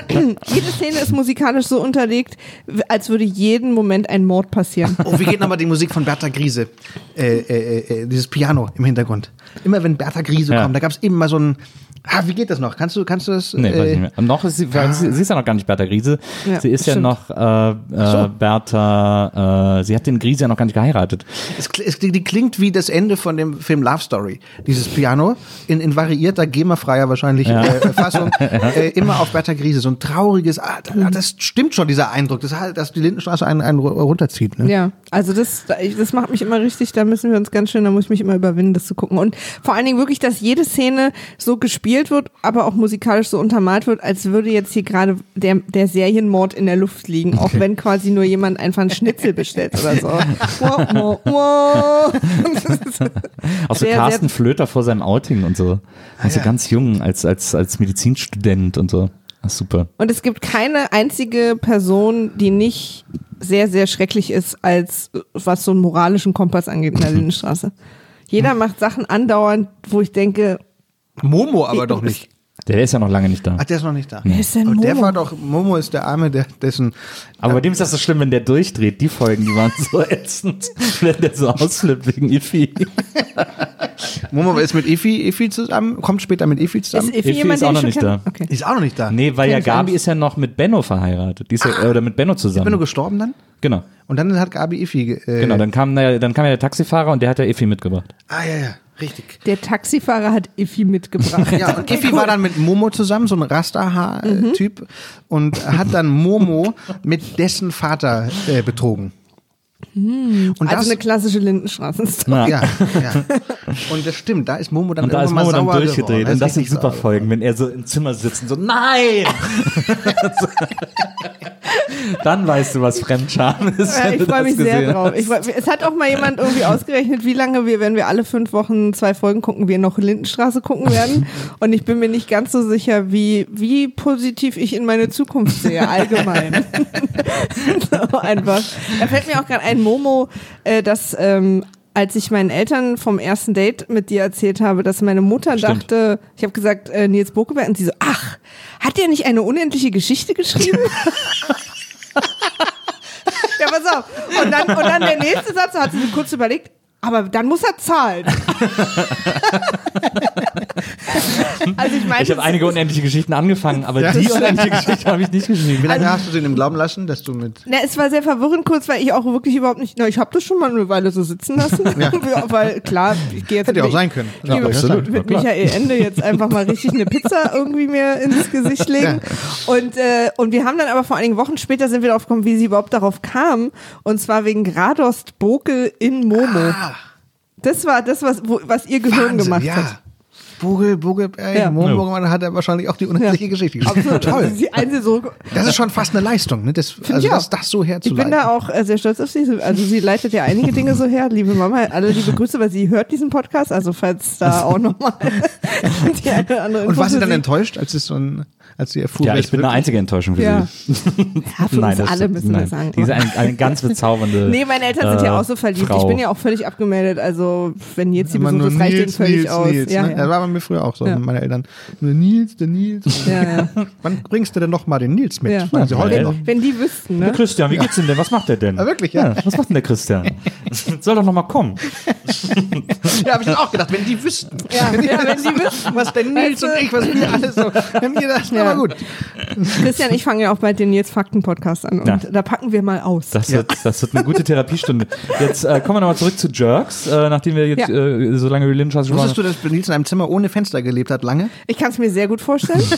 jede Szene ist musikalisch so unterlegt, als würde jeden Moment ein Mord passieren. Oh, wie geht nochmal die Musik von Bertha Griese? Äh, äh, äh, dieses Piano im Hintergrund. Immer wenn Bertha Griese Ja. kommt, da gab es immer so ein. Ah, wie geht das noch? Kannst du, kannst du das? Nee, weiß ich äh, nicht mehr. Noch ist sie, weil sie, sie ist ja noch gar nicht Bertha Griese. Ja, sie ist ja stimmt. noch äh, äh, Bertha, äh, sie hat den Griese ja noch gar nicht geheiratet. Es, es, die klingt wie das Ende von dem Film Love Story. Dieses Piano in, in variierter, GEMA-freier wahrscheinlich äh, Fassung. Äh, immer auf Bertha Griese. So ein trauriges, ah, da- das stimmt schon, dieser Eindruck, dass, halt, dass die Lindenstraße einen, einen ru- runterzieht. Ne? Ja, also das, das macht mich immer richtig, da müssen wir uns ganz schön, da muss ich mich immer überwinden, das zu gucken. Und vor allen Dingen wirklich, dass jede Szene so gespielt wird, aber auch musikalisch so untermalt wird, als würde jetzt hier gerade der, der Serienmord in der Luft liegen, auch wenn quasi nur jemand einfach einen Schnitzel bestellt oder so. Wow, wow, wow. Auch so Carsten Flöter vor seinem Outing und so. Also ganz jung, als, als, als Medizinstudent und so. Ist super. Und es gibt keine einzige Person, die nicht sehr, sehr schrecklich ist, als was so einen moralischen Kompass angeht in der Lindenstraße. Jeder macht Sachen andauernd, wo ich denke, Momo aber doch nicht. Der ist ja noch lange nicht da. Ach, der ist noch nicht da. Wer ist denn Aber Der Momo? war doch, Momo ist der Arme, der, dessen, Aber bei dem ist das so schlimm, wenn der durchdreht. Die Folgen, die waren so ätzend, wenn der so ausflippt wegen Ifi. Momo ist mit Efi, Efi zusammen, kommt später mit Efi ist zusammen. Effi Effi jemand, ist auch noch nicht kenne? da. Okay. Ist auch noch nicht da. Nee, weil ja Kenn Gabi ist ja noch mit Benno verheiratet. Die ist ja, oder mit Benno zusammen. Bin du gestorben dann? genau. Und dann hat Gabi Efi. ge- Äh, Genau, dann kam, der- dann kam ja der Taxifahrer und der hat ja Effi mitgebracht. Ah, ja, ja, richtig. Der Taxifahrer hat Effi mitgebracht. Ja, und Effi war dann mit Momo zusammen, so ein Rasterhaar-Typ, und hat dann Momo mit dessen Vater äh, betrogen. Und also das, eine klassische Lindenstraßenstory. Ja. ja. Und das stimmt, da ist Momo dann Und da ist Momo mal dann durchgedreht. geworden. Und das sind super. Folgen, wenn er so im Zimmer sitzt und so, nein! dann weißt du, was Fremdscham ist. Ja, ich freue mich sehr drauf. Ich freu, es hat auch mal jemand irgendwie ausgerechnet, wie lange wir, wenn wir alle fünf Wochen zwei Folgen gucken, wir noch Lindenstraße gucken werden. Und ich bin mir nicht ganz so sicher, wie, wie positiv ich in meine Zukunft sehe, allgemein. so einfach. Da fällt mir auch gerade ein Momo, äh, dass ähm, als ich meinen Eltern vom ersten Date mit dir erzählt habe, dass meine Mutter Stimmt. dachte, ich habe gesagt, äh, Nils Bokeberg, und sie so, ach, hat der nicht eine unendliche Geschichte geschrieben? Ja, pass auf. Und dann, und dann der nächste Satz, da hat sie sich kurz überlegt, aber dann muss er zahlen. also ich meine, Ich habe einige unendliche Geschichten angefangen, aber Ja. die unendliche Geschichte habe ich nicht geschrieben. Wie lange hast du den im Glauben lassen, dass du mit. Na, es war sehr verwirrend kurz, weil ich auch wirklich überhaupt nicht, na, ich habe das schon mal eine Weile so sitzen lassen, ja. weil klar, ich gehe jetzt Hätte ja auch mit- sein können. Ja, absolut. mit. Michael Ende jetzt einfach mal richtig eine Pizza irgendwie mir ins Gesicht legen. Und, äh, und wir haben dann aber vor einigen Wochen später sind wir darauf gekommen, wie sie überhaupt darauf kam. Und zwar wegen Gradost Bokel in Momo. Das war das, was, wo, was ihr Gehirn Ah. Wahnsinn, gemacht ja. hat. Vogel, Bogelberg, Ja. Momo hat er wahrscheinlich auch die unendliche Geschichte geschrieben. Absolut. Toll. Das ist die einzige so, Das ist schon fast eine Leistung, ne? Das, also ich auch. das, das so ich herzuleiten. bin da auch äh, sehr stolz auf sie. Also sie leitet ja einige Dinge so her. Liebe Mama, alle liebe Grüße, weil sie hört diesen Podcast. Also falls da auch nochmal die eine oder andere Und war sie dann enttäuscht, als es so ein, als sie erfuhr, Ja, ich bin eine einzige Enttäuschung für Ja. sie. Ja, für uns das- alle müssen wir nein. sagen. Die ist eine, eine ganz bezaubernde. Nee, meine Eltern sind ja äh, auch so verliebt. Frau. Ich bin ja auch völlig abgemeldet. Also, wenn jetzt die nur das reicht denen Nils, völlig Nils, aus. Nils, ja, ne? ja. Bei mir früher auch so, Ja. meine Eltern. Nur Nils, der Nils. Ja, ja. Wann bringst du denn noch mal den Nils mit? Ja. Sie heute Ja. noch. Wenn die wüssten, Der ne? Christian, wie geht's denn denn? Was macht der denn? Ah, wirklich, ja. Was macht denn der Christian? Soll doch noch mal kommen. Ja, habe ich auch gedacht, wenn die wüssten. Ja, ja, wenn die wüssten. Was denn Nils Weißt du? und ich, was wir alles so. Wenn ihr das, Ja. aber gut. Christian, ich fange ja auch bald den Nils Fakten Podcast an und Ja. da packen wir mal aus. Das, wird, das wird eine gute Therapiestunde. Jetzt äh, kommen wir nochmal zurück zu Jerks, äh, nachdem wir jetzt Ja. äh, so lange über Lindenstraße gesprochen Wusstest du, dass Nils in einem Zimmer ohne Fenster gelebt hat lange. Ich kann es mir sehr gut vorstellen.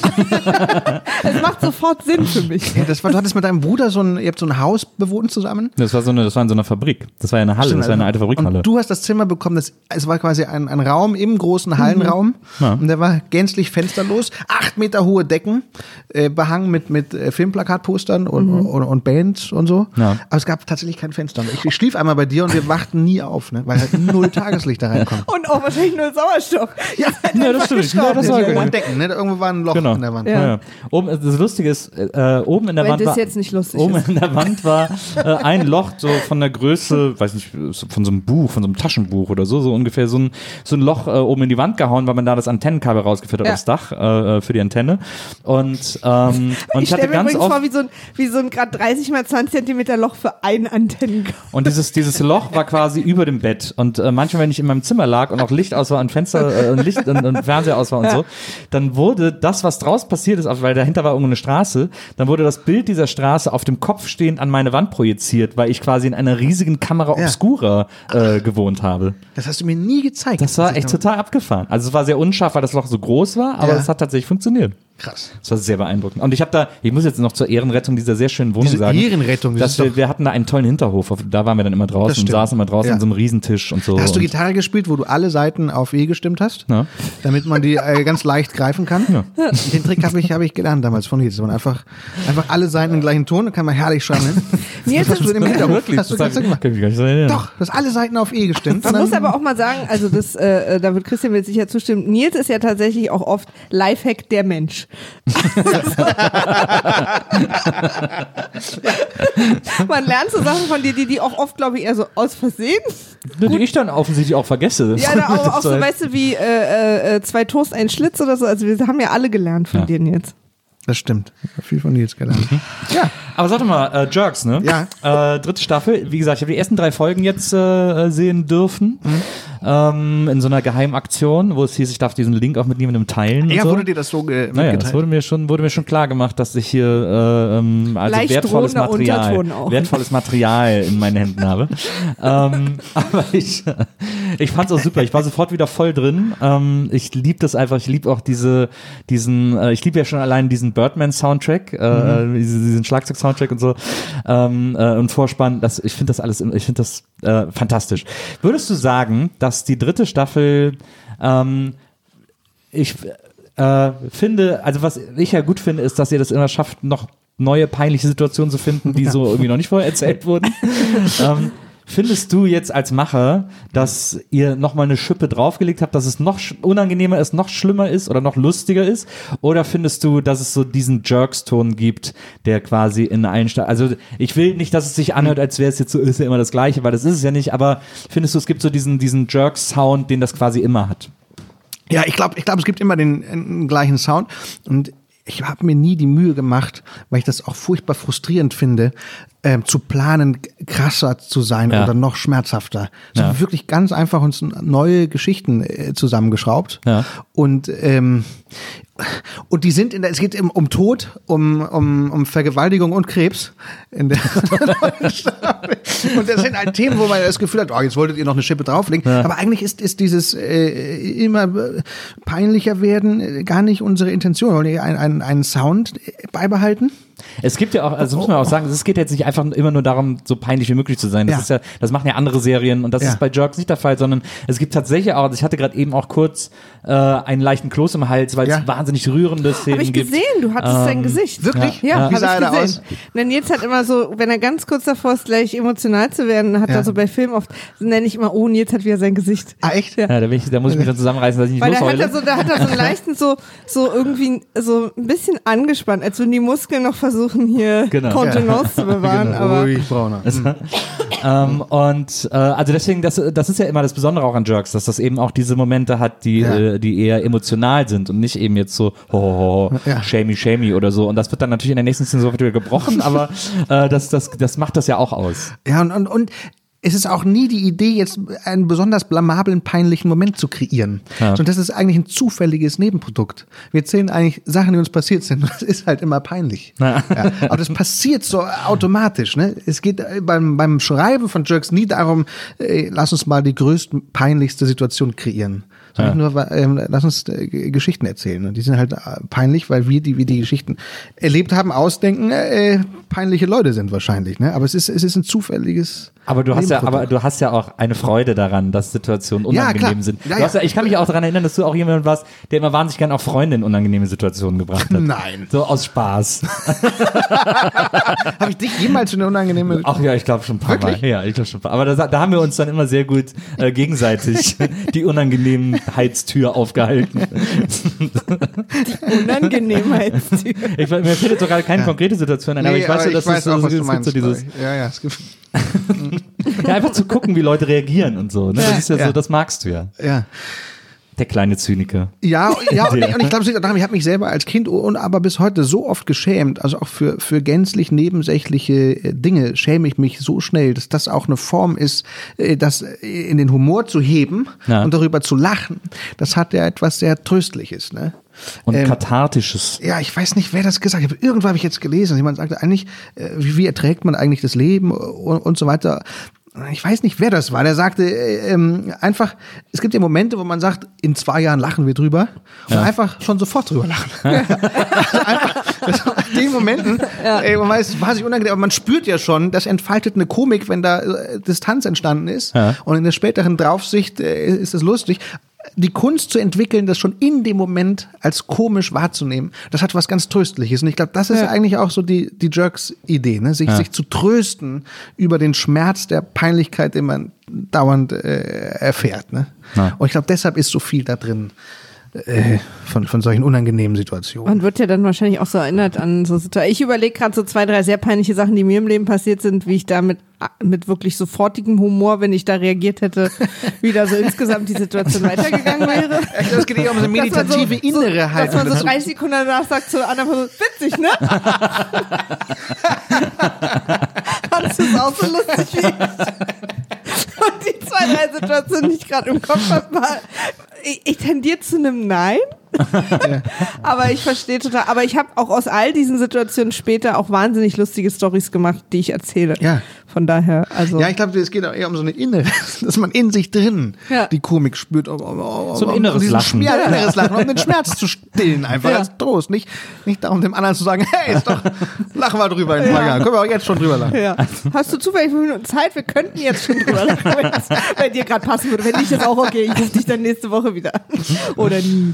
Es macht sofort Sinn für mich. Ja, das war, du hattest mit deinem Bruder so ein, ihr habt so ein Haus bewohnt zusammen. Das war so eine, das war in so einer Fabrik. Das war ja eine Halle, das war eine alte Fabrikhalle. Und du hast das Zimmer bekommen, das, es war quasi ein, ein Raum im großen Hallenraum. Ja. Und der war gänzlich fensterlos. Acht Meter hohe Decken, äh, behangen mit, mit äh, Filmplakatpostern und, und, und Bands und so. Ja. Aber es gab tatsächlich kein Fenster. Ich, ich schlief einmal bei dir und wir wachten nie auf, ne? weil halt null Tageslicht da reinkommt. Und auch wahrscheinlich nur Sauerstoff. Ja, Ja, das stimmt. Ja, das war war genau. hohe Decken, ne? Irgendwo war ein Loch Genau. in der Wand. Ja. Ja. Oben, das Lustige ist, äh, oben in der Wenn Wand das war, jetzt nicht lustig oben ist. in der Wand war äh, ein Loch so von der Größe, weiß nicht, von so einem Buch, von so einem Taschenbuch oder so, so ungefähr so ein, so ein Loch äh, oben in die Wand gehauen, weil man da das Antennenkabel rausgeführt hat Ja. aufs Dach äh, für die Antenne. Und, ähm, und ich ich hatte stelle mir ganz übrigens oft vor, wie so ein, wie so ein gerade 30 mal 20 Zentimeter Loch für einen Antennen. Und dieses, dieses Loch war quasi über dem Bett. Und äh, manchmal, wenn ich in meinem Zimmer lag und auch Licht aus war und Fenster äh, und Licht und, und Fernseher aus war und so, dann wurde das, was draus passiert ist, weil dahinter war irgendwo eine Straße, dann wurde das Bild dieser Straße auf dem Kopf stehend an meine Wand projiziert, weil ich quasi in einer riesigen Kamera obscura äh, gewohnt habe. Das hast du mir nie gezeigt. Das war echt total abgefahren. Also es war sehr unscharf, weil das Loch so groß war, aber es hat tatsächlich funktioniert. Krass. Das war sehr beeindruckend. Und ich habe da, ich muss jetzt noch zur Ehrenrettung dieser sehr schönen Wohnung Diese sagen. Ehrenrettung, das dass wir, wir hatten da einen tollen Hinterhof. Da waren wir dann immer draußen und saßen immer draußen Ja. an so einem Riesentisch und so. Hast du Gitarre gespielt, wo du alle Seiten auf E gestimmt hast? Ja. Damit man die äh, ganz leicht greifen kann? Den Trick habe ich, hab ich gelernt damals von Nils. Man einfach, einfach alle Seiten im gleichen Ton, dann kann man herrlich schrammeln. Nils, hast du im Hinterhof. Wirklich? Hast du Das gemacht. kann ich gar nicht so erinnern. Doch, du hast alle Seiten auf E gestimmt. Man muss aber auch mal sagen, also das, äh, da wird Christian mir sicher zustimmen, Nils ist ja tatsächlich auch oft Lifehack der Mensch. Man lernt so Sachen von dir, die die auch oft, glaube ich, eher so aus Versehen. Die ich dann offensichtlich auch vergesse. Ja, da auch, auch so, weißt du, wie äh, äh, äh, zwei Toast, ein Schlitz oder so. Also wir haben ja alle gelernt von Ja. dir, Nils. Das stimmt. Viel von Nils gelernt. Ja, Aber sag doch mal, äh, Jerks, ne? Ja. Äh, dritte Staffel. Wie gesagt, ich habe die ersten drei Folgen jetzt äh, sehen dürfen. Mhm. Ähm, in so einer Geheimaktion, wo es hieß, ich darf diesen Link auch mit niemandem teilen. und ja so. wurde dir das so ge Naja, das wurde mir schon, wurde mir schon klar gemacht, dass ich hier äh, ähm, also Leicht wertvolles Material, wertvolles Material in meinen Händen habe. ähm, aber ich, ich fand's auch super. Ich war sofort wieder voll drin. Ähm, ich lieb das einfach. Ich lieb auch diese, diesen, äh, ich lieb ja schon allein diesen Birdman-Soundtrack, äh, Mhm. diesen, diesen Schlagzeug-Soundtrack und so ähm, äh, und Vorspann. Das, ich finde das alles, ich finde das äh, fantastisch. Würdest du sagen, dass die dritte Staffel ähm, ich äh, finde, also was ich ja gut finde, ist, dass ihr das immer schafft, noch neue peinliche Situationen zu finden, die so irgendwie noch nicht vorher erzählt wurden. ähm, findest du jetzt als Macher, dass ihr nochmal eine Schippe draufgelegt habt, dass es noch unangenehmer ist, noch schlimmer ist oder noch lustiger ist? Oder findest du, dass es so diesen Jerks-Ton gibt, der quasi in allen Sta Also ich will nicht, dass es sich anhört, als wäre es jetzt so, ist ja immer das Gleiche, weil das ist es ja nicht, aber findest du, es gibt so diesen, diesen Jerks-Sound, den das quasi immer hat? Ja, ich glaube, ich glaub, es gibt immer den, den gleichen Sound. Und ich habe mir nie die Mühe gemacht, weil ich das auch furchtbar frustrierend finde, ähm, zu planen, krasser zu sein Ja. oder noch schmerzhafter. So Ja. wirklich ganz einfach uns neue Geschichten äh, zusammengeschraubt. Ja. Und ähm, und die sind in der, es geht um, um Tod, um, um, um Vergewaltigung und Krebs in der. Und das sind halt Themen, wo man das Gefühl hat, oh, jetzt wolltet ihr noch eine Schippe drauflegen. Aber eigentlich ist, ist dieses äh, immer äh, peinlicher werden äh, gar nicht unsere Intention. Wir wollen einen, einen, einen Sound äh, beibehalten. Es gibt ja auch, also muss man auch sagen, es geht jetzt nicht einfach immer nur darum, so peinlich wie möglich zu sein. Das Ja. ist ja, das machen ja andere Serien und das Ja. ist bei Jerks nicht der Fall, sondern es gibt tatsächlich auch, also ich hatte gerade eben auch kurz äh, einen leichten Kloß im Hals, weil Ja. es wahnsinnig rührende Szenen Habe ich gibt. gesehen, du hattest sein Gesicht. Wirklich? Ja, Ja. ja Wie habe sah ich er da aus? Denn jetzt hat immer so, wenn er ganz kurz davor ist, gleich emotional zu werden, hat Ja. er so bei Filmen oft, nenne ich immer, oh, jetzt hat wieder sein Gesicht. Ah, echt? Ja. Ja, da, bin ich, da muss ich mich dann zusammenreißen, dass ich nicht Weil da hat, er losheule. so, da hat er so einen leichten, so, so irgendwie, so ein bisschen angespannt, als würden die Muskeln noch versuchen, hier Genau. Kontenance zu bewahren, aber. Ruhig, Brauner. Ähm, und äh, also deswegen, das, das ist ja immer das Besondere auch an Jerks, dass das eben auch diese Momente hat, die, Ja. Äh, die eher emotional sind und nicht eben jetzt so ho, ho, ho, Ja. shamey, shamey oder so. Und das wird dann natürlich in der nächsten Szene sofort wieder gebrochen, aber äh, das, das, das macht das ja auch aus. Ja, und, und, und es ist auch nie die Idee, jetzt einen besonders blamablen, peinlichen Moment zu kreieren. Ja. Sondern das ist eigentlich ein zufälliges Nebenprodukt. Wir erzählen eigentlich Sachen, die uns passiert sind. Das ist halt immer peinlich. Ja. Ja. Aber das passiert so automatisch. Ne? Es geht äh, beim, beim Schreiben von Jerks nie darum, äh, lass uns mal die größte, peinlichste Situation kreieren. Sondern Ja. nur, ähm, lass uns äh, Geschichten erzählen. Und die sind halt äh, peinlich, weil wir die, wir die Geschichten erlebt haben, ausdenken, äh, peinliche Leute sind wahrscheinlich. Ne? Aber es ist, es ist ein zufälliges. Aber du hast ja, aber du hast ja auch eine Freude daran, dass Situationen Ja, unangenehm klar. sind. Ja, ja. ja, ich kann mich auch daran erinnern, dass du auch jemand warst, der immer wahnsinnig gern auch Freunde in unangenehme Situationen gebracht hat. Nein. So aus Spaß. Habe ich dich jemals in eine unangenehme. Ach ja, ich glaube schon ein paar Wirklich? Mal. Ja, ich glaube schon ein paar. Aber da, da haben wir uns dann immer sehr gut äh, gegenseitig die Unangenehmheitstür aufgehalten. Unangenehmheitstür. Ich, mir fällt jetzt sogar keine konkrete Situation ein, aber Nee, ich weiß so, dass es so, auch, was es du gibt so dieses, ja, ja, es gibt, ja, einfach zu gucken, wie Leute reagieren und so. Ne? Das ist ja, Ja. so, das magst du ja. ja. Der kleine Zyniker. Ja, ja, und, ich- und ich glaube, ich habe mich selber als Kind und aber bis heute so oft geschämt, also auch für, für gänzlich nebensächliche äh, Dinge schäme ich mich so schnell, dass das auch eine Form ist, äh, das äh, in den Humor zu heben Ja. und darüber zu lachen. Das hat ja etwas sehr Tröstliches, ne? Und Ähm, kathartisches. Ja, ich weiß nicht, wer das gesagt hat. Irgendwo habe ich jetzt gelesen. Jemand sagte eigentlich, äh, wie, wie erträgt man eigentlich das Leben und, und so weiter. Ich weiß nicht, wer das war. Der sagte äh, ähm, einfach, es gibt ja Momente, wo man sagt, in zwei Jahren lachen wir drüber und einfach schon sofort drüber lachen. also einfach, das, in den Momenten, ey, man weiß, es war sich unangenehm, aber man spürt ja schon, das entfaltet eine Komik, wenn da äh, Distanz entstanden ist. Ja. Und in der späteren Draufsicht äh, ist es lustig. Die Kunst zu entwickeln, das schon in dem Moment als komisch wahrzunehmen, das hat was ganz Tröstliches. Und ich glaube, das ist Ja. eigentlich auch so die, die Jerks-Idee, ne? sich, Ja. sich zu trösten über den Schmerz der Peinlichkeit, den man dauernd äh, erfährt. Ne? Ja. Und ich glaube, deshalb ist so viel da drin äh, von, von solchen unangenehmen Situationen. Man wird ja dann wahrscheinlich auch so erinnert an so Situationen. Ich überlege gerade so zwei, drei sehr peinliche Sachen, die mir im Leben passiert sind, wie ich da mit, mit wirklich sofortigem Humor, wenn ich da reagiert hätte, wie da so insgesamt die Situation weitergegangen wäre. Es geht eher um so eine man so- meditative innere so, Haltung. Dass man so dazu. 30 Sekunden danach sagt zu anderen Person, witzig, ne? Fandest du es auch so lustig wie ich? Die zwei, drei Situationen, die ich gerade im Kopf habe, war, ich, ich tendiere zu einem Nein. aber ich verstehe total. Aber ich habe auch aus all diesen Situationen später auch wahnsinnig lustige Stories gemacht, die ich erzähle. Ja. Von daher, also. Ja, ich glaube, es geht auch eher um so eine innere, dass man in sich drin Ja. die Komik spürt. Um, um, um, So ein inneres diesen Lachen. Schmerz, Ja, inneres Lachen, um den Schmerz zu stillen, einfach Ja. als Trost. Nicht, nicht darum, dem anderen zu sagen, hey, ist doch, lachen wir drüber in ein paar Ja. Jahren. Können wir auch jetzt schon drüber lachen. Ja. Hast du zufällig fünf Minuten Zeit? Wir könnten jetzt schon drüber lachen, wenn bei dir gerade passen würde. Wenn nicht, ist auch okay. Ich rufe dich dann nächste Woche wieder. Oder nie.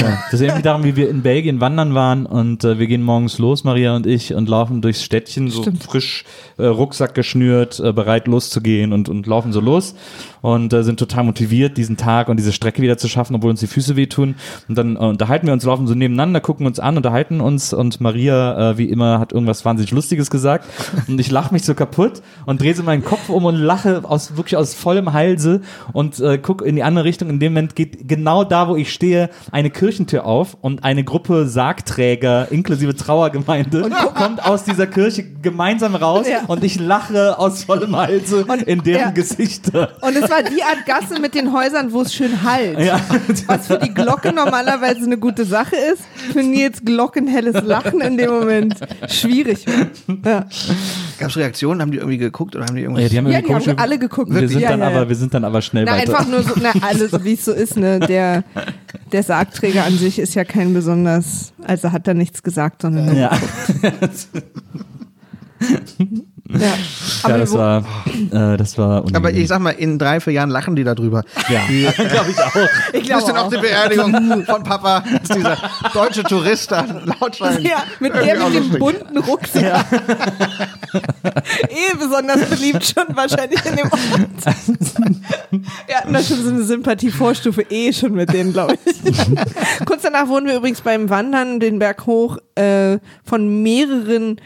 Ja. Das ist irgendwie darum, wie wir in Belgien wandern waren und äh, wir gehen morgens los, Maria und ich, und laufen durchs Städtchen, so Stimmt. frisch äh, Rucksack geschnürt, äh, bereit loszugehen und, und laufen so los und äh, sind total motiviert, diesen Tag und diese Strecke wieder zu schaffen, obwohl uns die Füße wehtun. Und dann äh, unterhalten wir uns, laufen so nebeneinander, gucken uns an, unterhalten uns und Maria, äh, wie immer, hat irgendwas wahnsinnig Lustiges gesagt und ich lache mich so kaputt und drehe so meinen Kopf um und lache aus wirklich aus vollem Halse und äh, guck in die andere Richtung. In dem Moment geht genau da, wo ich stehe, eine Kirchentür auf und eine Gruppe Sargträger inklusive Trauergemeinde kommt aus dieser Kirche gemeinsam raus Ja. und ich lache aus vollem Halse Und- in deren ja. Gesichter. Und es war die Art Gasse mit den Häusern, wo es schön halt. Ja. Was für die Glocke normalerweise eine gute Sache ist, für Nils glockenhelles Lachen in dem Moment schwierig. Ja, Gab es Reaktionen? Haben die irgendwie geguckt oder haben die irgendwas? Ja, die haben ja die haben alle geguckt. Wir sind, ja, dann ja, aber, wir sind dann aber schnell Na, weiter. einfach nur so, na, alles, wie es so ist, ne? Der, der Sargträger an sich ist ja kein besonders, also hat da nichts gesagt, sondern. ja. ja. ja, Aber das war, äh, das war Aber unangenehm. ich sag mal, in drei, vier Jahren lachen die darüber. ja, glaube ich auch. ich Bis glaube dann auf auch. die Beerdigung von Papa, dass dieser deutsche Tourist da laut schreien. Ja, mit Irgendwie der mit dem bunten Rucksack. eh besonders beliebt schon wahrscheinlich in dem Ort. Wir hatten da schon so eine Sympathievorstufe eh schon mit denen, glaube ich. Kurz danach wurden wir übrigens beim Wandern den Berg hoch äh, von mehreren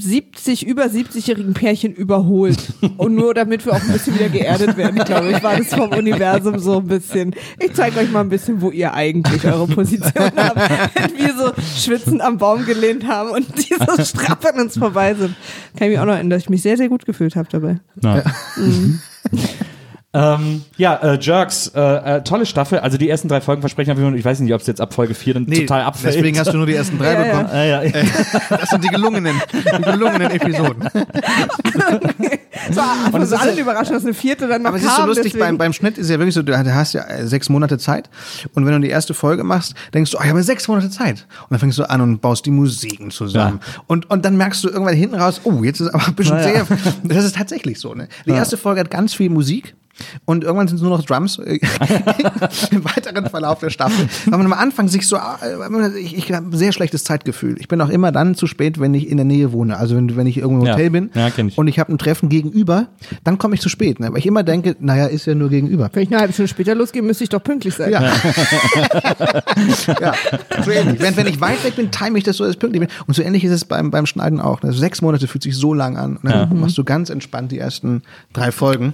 70, über 70-jährigen Pärchen überholt. Und nur damit wir auch ein bisschen wieder geerdet werden, glaube ich, war das vom Universum so ein bisschen. Ich zeige euch mal ein bisschen, wo ihr eigentlich eure Position habt. Wenn wir so schwitzend am Baum gelehnt haben und die so straff an uns vorbei sind. Kann ich mich auch noch erinnern, dass ich mich sehr, sehr gut gefühlt habe dabei. Ja. Ähm, ja, äh, Jerks, äh, äh, tolle Staffel. Also die ersten drei Folgen versprechen auf jeden Fall, ich weiß nicht, ob es jetzt ab Folge 4 dann total abfällt. Deswegen hast du nur die ersten drei Ja, ja. bekommen. Ah, ja. Äh, Das sind die gelungenen, die gelungenen Episoden. So, Und es ist alle ja- überrascht, dass eine vierte dann noch Aber es ist so lustig, deswegen- beim, beim Schnitt ist es ja wirklich so, du hast ja äh, sechs Monate Zeit und wenn du die erste Folge machst, denkst du, oh, ich habe sechs Monate Zeit. Und dann fängst du an und baust die Musiken zusammen. Und, und dann merkst du irgendwann hinten raus, oh, jetzt ist aber ein bisschen Naja. sehr, das ist tatsächlich so. Ne? Die erste Folge hat ganz viel Musik. Und irgendwann sind es nur noch Drums äh, im weiteren Verlauf der Staffel. Weil man am Anfang sich so, äh, ich, ich habe ein sehr schlechtes Zeitgefühl. Ich bin auch immer dann zu spät, wenn ich in der Nähe wohne. Also wenn, wenn ich irgendwo im Ja. Hotel bin Ja, ich. und ich habe ein Treffen gegenüber, dann komme ich zu spät. Ne? Weil ich immer denke, naja, ist ja nur gegenüber. Wenn ich eine halbe Stunde später losgehe, müsste ich doch pünktlich sein. Ja. ja, so ähnlich. Wenn, wenn ich weit weg bin, time ich das so, dass ich pünktlich bin. Und so ähnlich ist es beim, beim Schneiden auch. Ne? Sechs Monate fühlt sich so lang an. Ne? Dann machst du ganz entspannt die ersten drei Folgen.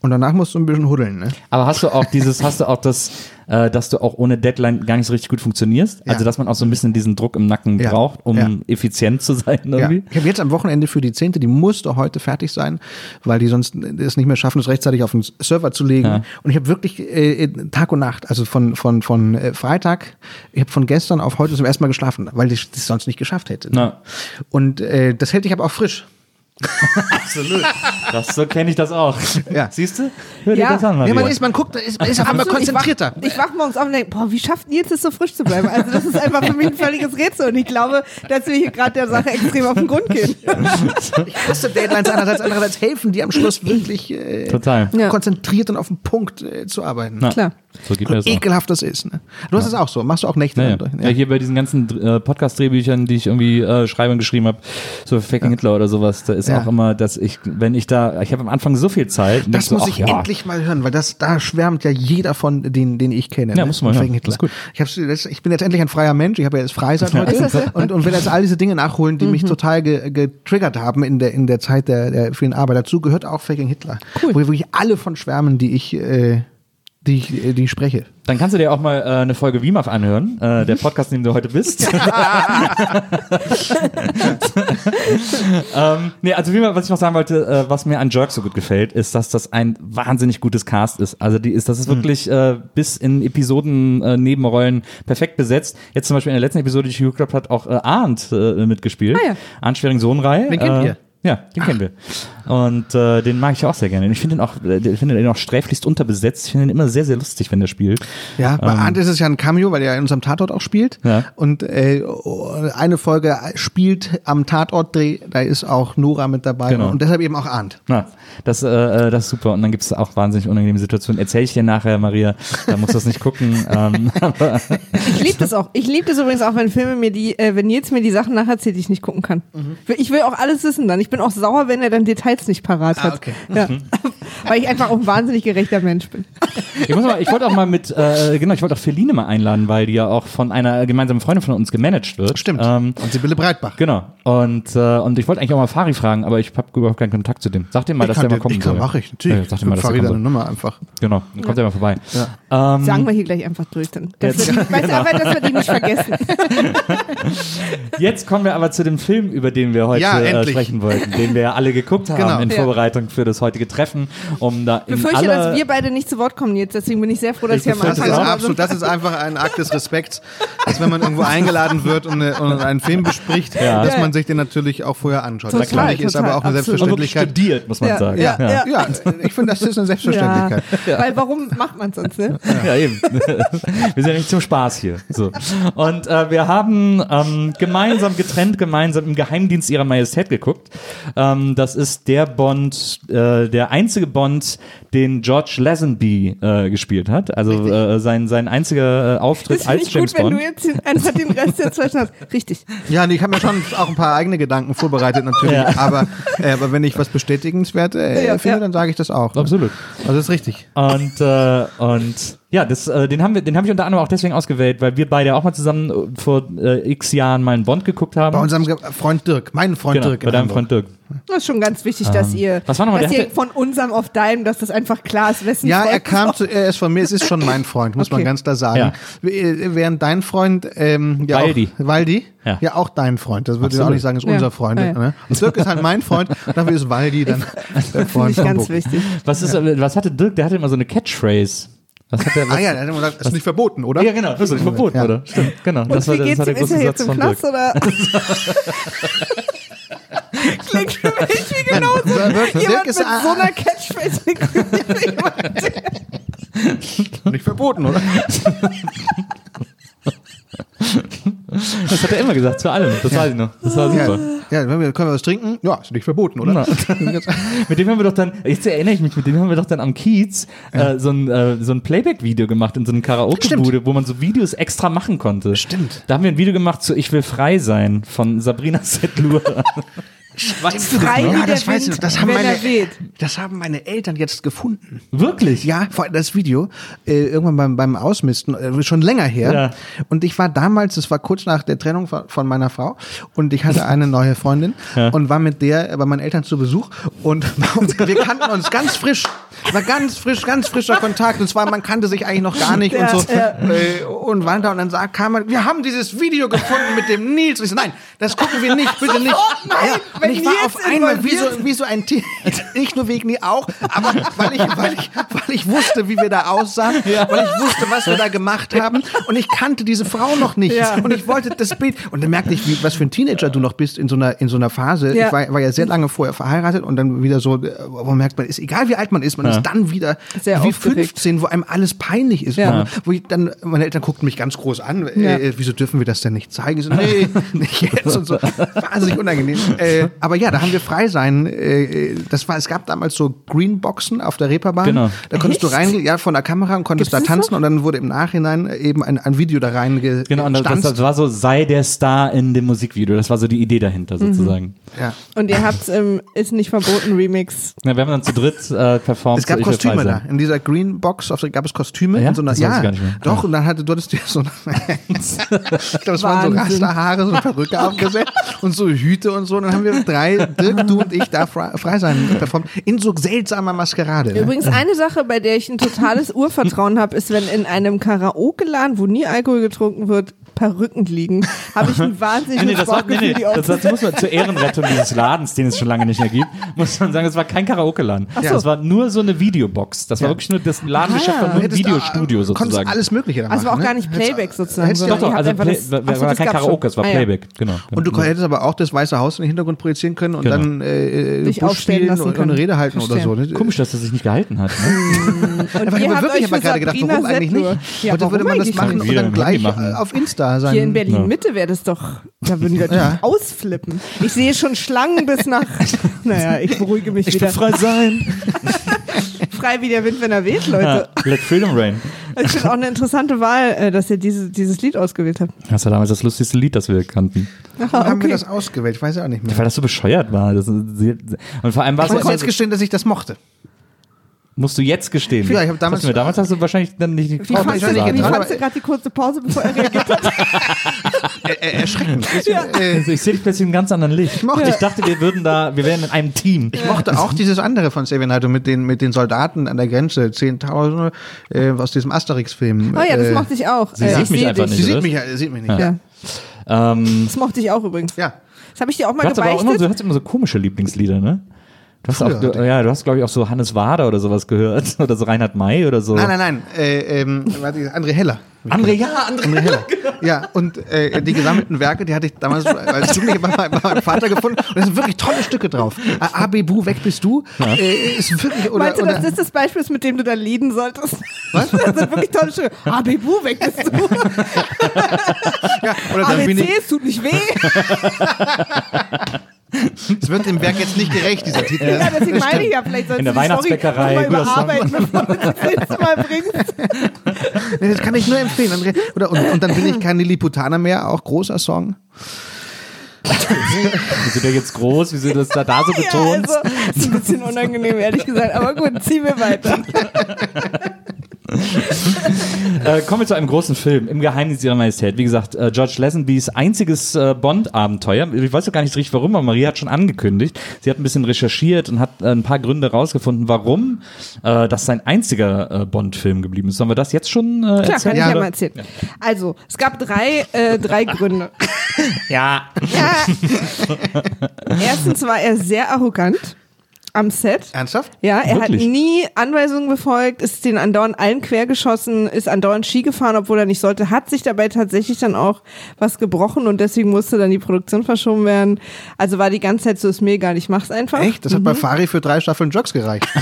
Und danach musst du ein bisschen huddeln. Ne? Aber hast du auch dieses, hast du auch das, äh, dass du auch ohne Deadline gar nicht so richtig gut funktionierst? Ja. Also dass man auch so ein bisschen diesen Druck im Nacken Ja. braucht, um Ja. effizient zu sein Ja. irgendwie? Ich habe jetzt am Wochenende für die zehnte, die musste heute fertig sein, weil die sonst es nicht mehr schaffen, es rechtzeitig auf den Server zu legen. Und ich habe wirklich äh, Tag und Nacht, also von, von, von äh, Freitag, ich habe von gestern auf heute zum ersten Mal geschlafen, weil ich das sonst nicht geschafft hätte. Na. Und äh, das hält dich aber auch frisch. Absolut. Das, so kenne ich das auch. Ja. Siehst du? Hör dir Ja. das an, Maria. man, ist, man guckt, ist, ist auf einmal konzentrierter. Ich wach, ich wach morgens auf und denke, boah, wie schafft Nils es so frisch zu bleiben? Also das ist einfach für mich ein völliges Rätsel und ich glaube, dass wir hier gerade der Sache extrem auf den Grund gehen. Ich hasse Deadlines einerseits, andererseits helfen die am Schluss wirklich äh, Total. Ja. konzentriert und auf den Punkt äh, zu arbeiten. Na, Klar. So geht auch. Ekelhaft das ist. Ne? Du hast es auch so. Machst du auch Nächte Ja, ja. ja, hier bei diesen ganzen äh, Podcast-Drehbüchern, die ich irgendwie äh, schreibe und geschrieben habe, so Faking Hitler oder sowas, da ist Ja. auch immer, dass ich, wenn ich da, ich habe am Anfang so viel Zeit. Das so, muss ach ich ja, endlich mal hören, weil das da schwärmt ja jeder von den, den ich kenne. Ja, ne? muss man hören. Fake Das ist gut. Ich, hab's, ich bin jetzt endlich ein freier Mensch. Ich habe ja jetzt frei seit heute so? und, und will jetzt all diese Dinge nachholen, die Mhm. mich total ge, getriggert haben in der in der Zeit der, der vielen Arbeit. Dazu gehört auch Faking Hitler, Cool. wo wirklich alle von schwärmen, die ich äh, die ich, äh, die ich spreche. Dann kannst du dir auch mal äh, eine Folge WIMAF anhören, äh, der Podcast, in dem du heute bist. ähm, nee, also WIMAF, was ich noch sagen wollte, äh, was mir an Jerk so gut gefällt, ist, dass das ein wahnsinnig gutes Cast ist. Also die ist, das ist wirklich äh, bis in Episoden äh, Nebenrollen perfekt besetzt. Jetzt zum Beispiel in der letzten Episode, die ich habe, hat auch äh, Arndt äh, mitgespielt. Ah ja. Arndt Schwering-Sohnrei. Den kennt äh, ihr? Ja, den kennen wir. Und äh, den mag ich auch sehr gerne. Ich finde den auch, ich finde den auch sträflichst unterbesetzt. Ich finde den immer sehr, sehr lustig, wenn der spielt. Ja, bei Arndt ist es ja ein Cameo, weil er in unserem Tatort auch spielt. Ähm. Ja. Und äh, eine Folge spielt am Tatortdreh, da ist auch Nora mit dabei Genau. und deshalb eben auch Arndt. Na, das, äh, äh, das ist super. Und dann gibt es auch wahnsinnig unangenehme Situationen. Erzähle ich dir nachher, Maria. Da musst du das nicht gucken. ähm, Ich liebe das auch. Ich liebe das übrigens auch, wenn Filme mir die, äh, wenn Nils mir die Sachen nacherzählt, die ich nicht gucken kann. Ich will auch alles wissen dann. Ich bin auch sauer, wenn er dann Details nicht parat hat. okay. Ja. Weil ich einfach auch ein wahnsinnig gerechter Mensch bin. ich mal, ich wollte auch mal mit, äh, genau, ich wollte auch Feline mal einladen, weil die ja auch von einer gemeinsamen Freundin von uns gemanagt wird. Stimmt. Ähm, und Sibylle Breitbach. Genau. Und, äh, und ich wollte eigentlich auch mal Fari fragen, aber ich habe überhaupt keinen Kontakt zu dem. Sag dem mal, dass der mal kommen ich kann, soll. mach ich, natürlich. Ja, sag dem mal, dass der Farid kommen eine soll. Nummer einfach. Genau, dann kommt er mal vorbei. Ähm, Sagen wir hier gleich einfach durch. Dann. Dass Jetzt- wir die, weißt du, aber, dass wir die nicht vergessen. Jetzt kommen wir aber zu dem Film, über den wir heute Ja, äh, sprechen wollten, den wir ja alle geguckt haben Genau. in Ja. Vorbereitung für das heutige Treffen, um da Ich befürchte, aller, dass wir beide nicht zu Wort kommen jetzt. Deswegen bin ich sehr froh, dass Ich ich, am Das befürchte ist Anfang absolut, das ist einfach ein Akt des Respekts, dass wenn man irgendwo eingeladen wird und, eine, und einen Film bespricht, Ja. dass man sich den natürlich auch vorher anschaut. Total, Natürlich ist total, aber auch eine absolut. und Selbstverständlichkeit. studiert, muss man Ja, sagen. ja, ja. Ja, ich finde, das ist eine Selbstverständlichkeit. Weil warum macht man sonst, ne? Ja, eben. wir sind ja nicht zum Spaß hier. So. Und äh, wir haben ähm, gemeinsam, getrennt, gemeinsam im Geheimdienst ihrer Majestät geguckt. Ähm, das ist der Bond, äh, der einzige Bond, den George Lazenby äh, gespielt hat. Also äh, sein, sein einziger äh, Auftritt Das als ich James gut, wenn Bond. du jetzt den- einfach den Rest jetzt hast. Richtig. Ja, nee, ich habe mir schon auch ein paar eigene Gedanken vorbereitet natürlich, Ja. aber, äh, aber wenn ich was bestätigenswert äh, Ja, finde, ja. dann sage ich das auch. Ne? Absolut. Also das ist richtig. Und, äh, und Ja, das, äh, den haben wir, den habe ich unter anderem auch deswegen ausgewählt, weil wir beide auch mal zusammen äh, vor äh, x Jahren mal einen Bond geguckt haben. Bei unserem Ge- Freund Dirk, meinen Freund genau, Dirk. bei in deinem Hamburg. Freund Dirk. Das ist schon ganz wichtig, dass ihr, was war nochmal, dass der ihr von unserem auf deinem, dass das einfach klar ist, wessen Ja, Freund er kam zu, er ist von mir, es ist schon mein Freund, muss man Okay. ganz klar sagen. W- Während dein Freund, ähm, ja Waldi. Auch, Waldi, Ja. ja. auch dein Freund. Das würde ich auch nicht sagen, ist Ja. unser Freund. Ja, ja. Ne? Und Dirk ist halt mein Freund, dafür ist Waldi dann der Finde Freund ich von ganz wichtig. Was ist, äh, was hatte Dirk? Der hatte immer so eine Catchphrase. Was hat der? Was, Ah ja, der hat immer gesagt, das ist nicht verboten, oder? ja, genau, das ist verboten, Ja. oder? Stimmt, genau. Und das war, wie das war der große jetzt Satz von. Knast oder? Klingt für mich wie genauso. Jemand mit so einer Catchphrase. Nicht verboten, oder? Das hat er immer gesagt, zu allem. Das weiß ich noch. Das war super. Ja, können wir was trinken? Ja, ist nicht verboten, oder? Mit dem haben wir doch dann, jetzt erinnere ich mich, mit dem haben wir doch dann am Kiez äh, so ein, äh, so ein Playback-Video gemacht in so einem Karaoke-Bude, wo man so Videos extra machen konnte. Stimmt. Da haben wir ein Video gemacht zu Ich will frei sein von Sabrina Setlur. das Frei noch? wie Ja, der das weiß Wind, ich. Das haben, wenn meine, er weht. das haben meine Eltern jetzt gefunden. Wirklich? Ja, vor allem das Video, äh, irgendwann beim, beim Ausmisten, äh, schon länger her. Ja. Und ich war damals, das war kurz nach der Trennung von, von meiner Frau, und ich hatte eine neue Freundin und war mit der bei meinen Eltern zu Besuch und wir kannten uns ganz frisch. War ganz frisch, ganz frischer Kontakt. Und zwar, man kannte sich eigentlich noch gar nicht Ja, und so. ja. Äh, und da und dann sah, kam man, wir haben dieses Video gefunden mit dem Nils. Und ich so, nein, das gucken wir nicht, bitte nicht. nein, ja, ich war Nils auf einmal wie so, wie so ein Tier. Nicht nur wegen die auch, aber weil ich, weil ich, weil ich wusste, wie wir da aussahen, weil ich wusste, was wir da gemacht haben. Und ich kannte diese Frau noch nicht. Ja. Und ich wollte das Bild. Und dann merkte ich, wie, was für ein Teenager du noch bist in so einer, in so einer Phase. Ja. Ich war, war ja sehr lange vorher verheiratet und dann wieder so, äh, wo man merkt, man ist, egal wie alt man ist, man ist dann wieder Sehr wie aufgeregt. 15, wo einem alles peinlich ist. Ja. Wo, ich dann, meine Eltern guckten mich ganz groß an. Ja. Äh, wieso dürfen wir das denn nicht zeigen? So, nee, nicht jetzt und so. Wahnsinnig unangenehm. Äh, aber ja, da haben wir frei sein. Äh, das war, es gab damals so Greenboxen auf der Reeperbahn. Genau. Da konntest du Echt? reingehen, ja, von der Kamera und konntest Gibt's da tanzen und dann wurde im Nachhinein eben ein, ein Video da reingestanzt. Genau, und das, das, war so, sei der Star in dem Musikvideo. Das war so die Idee dahinter sozusagen. ja. Und ihr habt im Ist nicht verboten Remix. Ja, wir haben dann zu dritt äh, performt. Es gab Kostüme da. In dieser Greenbox auf der gab es Kostüme. Ja? In so einer, Das weiß ich ja, gar nicht mehr. doch. Und dann hatte, du hattest dir so, ich glaube, es waren so. Rasterhaare, so eine Perücke aufgesetzt und so Hüte und so. Und dann haben wir drei, Dirk, du und ich, da frei, frei sein performt. In so seltsamer Maskerade. Ne? Übrigens eine Sache, bei der ich ein totales Urvertrauen habe, ist, wenn in einem Karaoke-Laden, wo nie Alkohol getrunken wird, Perücken liegen, habe ich ein wahnsinniges Nee, nee, das war, nee, nee, die das, das muss man zur Ehrenrettung dieses Ladens, den es schon lange nicht mehr gibt, muss man sagen, es war kein Karaoke-Laden. so. Das war nur so eine Videobox. Das war wirklich nur, das Ladengeschäft Ah. war nur ein Videostudio äh, Konntest sozusagen. alles Mögliche da Also war auch machen, gar ne? nicht Playback sozusagen. Doch, doch, also Play, das- war, war das kein Karaoke, schon. es war Ah, ja. Playback, genau. Und du hättest aber auch das Weiße Haus in den Hintergrund projizieren können und Genau. dann äh, Dich Busch aufstellen spielen lassen und, eine Rede halten oder so. Ne? Komisch, dass er sich nicht gehalten hat. Ne? Und ich habe wirklich gerade gedacht, warum eigentlich nicht? Ja, Heute würde man das machen und dann gleich machen. äh, auf Insta sein. Hier in Berlin-Mitte wäre das doch, da würden wir Ja. ausflippen. Ich sehe schon Schlangen bis nach, naja, ich beruhige mich Ich wieder. will frei sein. Frei wie der Wind, wenn er weht, Ja, Leute. let freedom rain. Ich finde auch eine interessante Wahl, äh, dass ihr diese, dieses Lied ausgewählt habt. Das war damals das lustigste Lied, das wir kannten. Warum Aha, haben wir okay. das ausgewählt? Ich weiß ja auch nicht mehr. Weil das so bescheuert war. Das, und vor allem war Ich es muss so, jetzt gestehen, dass ich das mochte. Musst du jetzt gestehen. Ja, ich hab damals- Hast du mir damals hast du wahrscheinlich dann nicht Wie getraut, fandst du, wie nicht, fandst du gerade die kurze Pause, bevor er reagiert hat? Äh, äh, erschreckend. Ja. Äh, Also ich sehe dich plötzlich in einem ganz anderen Licht. mochte- Ich dachte, wir würden da, wir wären in einem Team. Ich mochte auch dieses andere von Xavier Naidoo mit den, mit den Soldaten an der Grenze, Zehntausende, äh, aus diesem Asterix-Film. Oh ja, das äh, mochte ich auch. Sie Äh, sieht ich mich einfach dich. Sie nicht. sieht mich, sieht mich nicht. Ja. Ähm, Das mochte ich auch übrigens. Ja. Das habe ich dir auch mal du, hast aber auch immer, gebeichtet. du hast immer so komische Lieblingslieder, ne? Du hast auch, du, ja, du hast glaube ich auch so Hannes Wader oder sowas gehört oder so Reinhard May oder so. Nein, nein, nein. Äh, ähm, André Heller. André, ja, André. André Heller. Ja, und äh, die gesammelten Werke, die hatte ich damals als Jugendlicher bei, meinem- bei meinem Vater gefunden. Und da sind wirklich tolle Stücke drauf. Äh, AB Bu, weg bist du. Äh, ist wirklich, oder, Meinst du, oder, das das Beispiel ist, mit dem du dann lieden solltest? Was? Das sind wirklich tolle Stücke. ABBU, weg bist du. ja, oder ABC, es tut nicht weh. Es wird dem Werk jetzt nicht gerecht, dieser Titel. Ja, deswegen meine ich ja, vielleicht sollst In der die Weihnachtsbäckerei, mal überarbeiten, bevor du das nächste Mal bringst. Nee, das kann ich nur empfehlen. André. Oder, und, und dann bin ich kein Lilliputaner mehr, auch großer Song. Wieso der jetzt groß? Wieso das da, da so Ja, betont? also, ist ein bisschen unangenehm, ehrlich gesagt. Aber gut, ziehen wir weiter. äh, kommen wir zu einem großen Film, Im Geheimnis ihrer Majestät. Wie gesagt, äh, George Lazenbys einziges äh, Bond-Abenteuer. Ich weiß auch gar nicht richtig warum, aber Maria hat schon angekündigt. Sie hat ein bisschen recherchiert und hat äh, ein paar Gründe rausgefunden, warum äh, das sein einziger äh, Bond-Film geblieben ist. Sollen wir das jetzt schon äh, Klar, erzählen? kann ich ja mal erzählen. Also, es gab drei, äh, drei Gründe. Ja. Ja. Erstens war er sehr arrogant am Set. Ernsthaft? Ja, er Wirklich? hat nie Anweisungen befolgt, ist den andauernd allen quergeschossen, ist andauernd Ski gefahren, obwohl er nicht sollte, hat sich dabei tatsächlich dann auch was gebrochen und deswegen musste dann die Produktion verschoben werden. Also war die ganze Zeit so, ist mir egal, ich mach's einfach. Echt? Das hat bei Fari für drei Staffeln Jogs gereicht.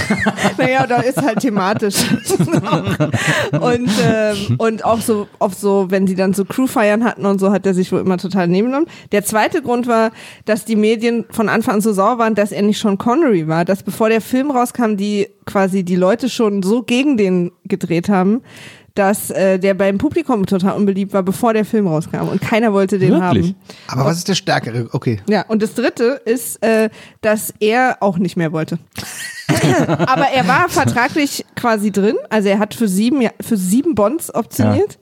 Naja, da ist halt thematisch. und, ähm, und auch so, oft so, wenn sie dann so Crewfeiern hatten und so, hat er sich wohl immer total nebengenommen. Der zweite Grund war, dass die Medien von Anfang an so sauer waren, dass er nicht Sean Connery war, dass bevor der Film rauskam, die quasi die Leute schon so gegen den gedreht haben, dass äh, der beim Publikum total unbeliebt war, bevor der Film rauskam und keiner wollte den Wirklich? haben. Aber was ist der Stärkere? Okay. Ja, und das dritte ist, äh, dass er auch nicht mehr wollte. Aber er war vertraglich quasi drin, also er hat für sieben, Ja- für sieben Bonds optioniert.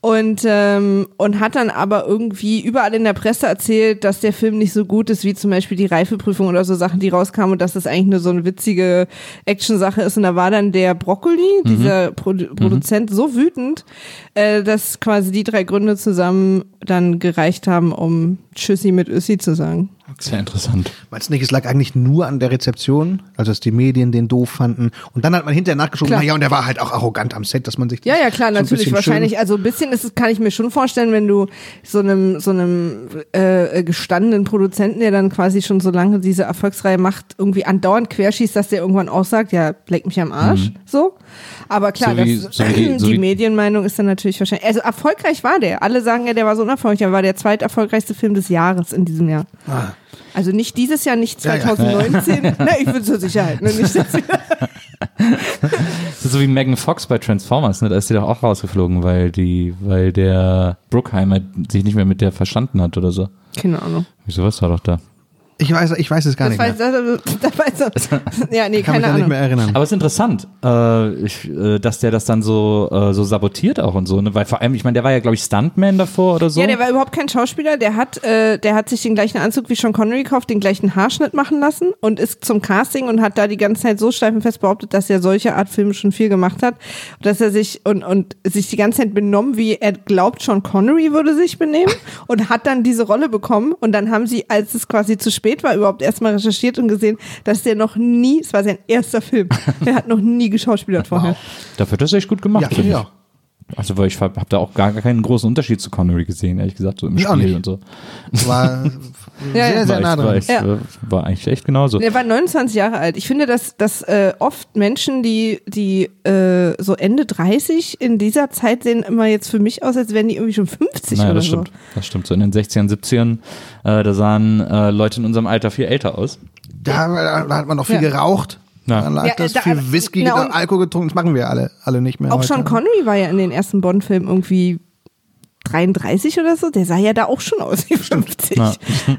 Und, ähm, und hat dann aber irgendwie überall in der Presse erzählt, dass der Film nicht so gut ist, wie zum Beispiel die Reifeprüfung oder so Sachen, die rauskamen und dass das eigentlich nur so eine witzige Action-Sache ist. Und da war dann der Broccoli, dieser Produ Produzent, so wütend, äh, dass quasi die drei Gründe zusammen dann gereicht haben, um Tschüssi mit Össi zu sagen. Sehr interessant. Meinst du nicht, es lag eigentlich nur an der Rezeption? Also, dass die Medien den doof fanden. Und dann hat man hinterher nachgeschoben, Klar. naja, und der war halt auch arrogant am Set, dass man sich Ja, ja, klar, so natürlich, wahrscheinlich. schön- Also ein bisschen ist es, kann ich mir schon vorstellen, wenn du so einem, so einem äh, gestandenen Produzenten, der dann quasi schon so lange diese Erfolgsreihe macht, irgendwie andauernd querschießt, dass der irgendwann auch sagt, ja, leck mich am Arsch, so. Aber klar, So wie- das, so wie die- so die wie- Medienmeinung ist dann natürlich wahrscheinlich, also erfolgreich war der. Alle sagen ja, der war so unerfolgreich, er war der zweiterfolgreichste Film des Jahres in diesem Jahr. Ah. Also nicht dieses Jahr, nicht Ja, ja. 2019. Na, ich will zur Sicherheit, ne? Nicht jetzt. Das ist so wie Megan Fox bei Transformers, ne? Da ist sie doch auch rausgeflogen, weil die, weil der Bruckheimer sich nicht mehr mit der verstanden hat oder so. Keine Ahnung. Wieso was war doch da? Ich weiß, ich weiß es gar Das nicht weiß, mehr. das, das weiß er. Ja, nee, Ich kann mich keine da nicht Ahnung. mehr erinnern. Aber es ist interessant, äh, ich, äh, dass der das dann so, äh, so sabotiert auch und so, ne? Weil vor allem, ich meine, der war ja, glaube ich, Stuntman davor oder so. Ja, der war überhaupt kein Schauspieler. Der hat, äh, der hat sich den gleichen Anzug wie Sean Connery gekauft, den gleichen Haarschnitt machen lassen und ist zum Casting und hat da die ganze Zeit so steifenfest behauptet, dass er solche Art Filme schon viel gemacht hat, dass er sich und, und sich die ganze Zeit benommen, wie er glaubt, Sean Connery würde sich benehmen und hat dann diese Rolle bekommen und dann haben sie, als es quasi zu spät war, überhaupt erstmal recherchiert und gesehen, dass der noch nie, es war sein erster Film, der hat noch nie geschauspielert vorher. Dafür hat das echt gut gemacht. Ja, finde ich. ja. Also, weil ich habe da auch gar, gar keinen großen Unterschied zu Connery gesehen, ehrlich gesagt, so im Ich auch Spiel nicht. und so. War Ja, sehr, ja. sehr war, nah war, dran. echt, Ja. äh, war eigentlich echt genauso. Der war 29 Jahre alt. Ich finde, dass, dass äh, oft Menschen, die, die äh, so Ende 30 in dieser Zeit sehen immer jetzt für mich aus, als wären die irgendwie schon 50 Naja, oder das so. stimmt. Das stimmt. So in den 60ern, 70ern, äh, da sahen äh, Leute in unserem Alter viel älter aus. Da, da hat man noch viel Ja. geraucht. Ja. Dann lag Ja, das da- viel Whisky, na und- Alkohol getrunken. Das machen wir alle, alle nicht mehr. Auch heute. Sean Connery war ja in den ersten Bond-Filmen irgendwie 33 oder so. Der sah ja da auch schon aus wie 50. Ja.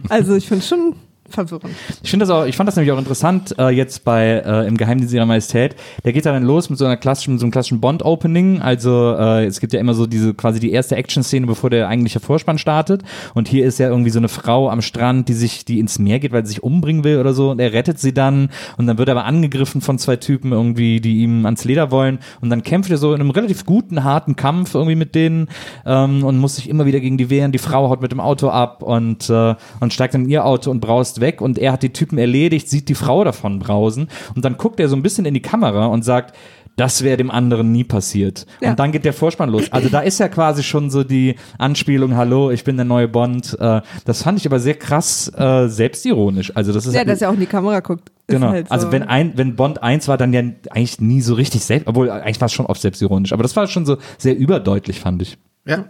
Also ich finde schon verwirrend. Ich finde das auch, ich fand das nämlich auch interessant äh, jetzt bei äh, im Geheimdienst ihrer Majestät. Der geht da dann los mit so einer klassischen, so einem klassischen Bond-Opening. Also äh, es gibt ja immer so diese quasi die erste Action-Szene, bevor der eigentliche Vorspann startet. Und hier ist ja irgendwie so eine Frau am Strand, die sich, die ins Meer geht, weil sie sich umbringen will oder so. Und er rettet sie dann. Und dann wird er aber angegriffen von zwei Typen irgendwie, die ihm ans Leder wollen. Und dann kämpft er so in einem relativ guten, harten Kampf irgendwie mit denen ähm, und muss sich immer wieder gegen die wehren. Die Frau haut mit dem Auto ab und, äh, und steigt in ihr Auto und braust weg. Und er hat die Typen erledigt, sieht die Frau davon brausen. Und dann guckt er so ein bisschen in die Kamera und sagt, das wäre dem anderen nie passiert. Ja. Und dann geht der Vorspann los. Also da ist ja quasi schon so die Anspielung, hallo, ich bin der neue Bond. Äh, das fand ich aber sehr krass äh, selbstironisch. Also das ist Ja, halt- dass er auch in die Kamera guckt. Genau. halt so. Also wenn ein, wenn Bond 1 war, dann ja eigentlich nie so richtig selbst, obwohl eigentlich war es schon oft selbstironisch, aber das war schon so sehr überdeutlich, fand ich. Ja.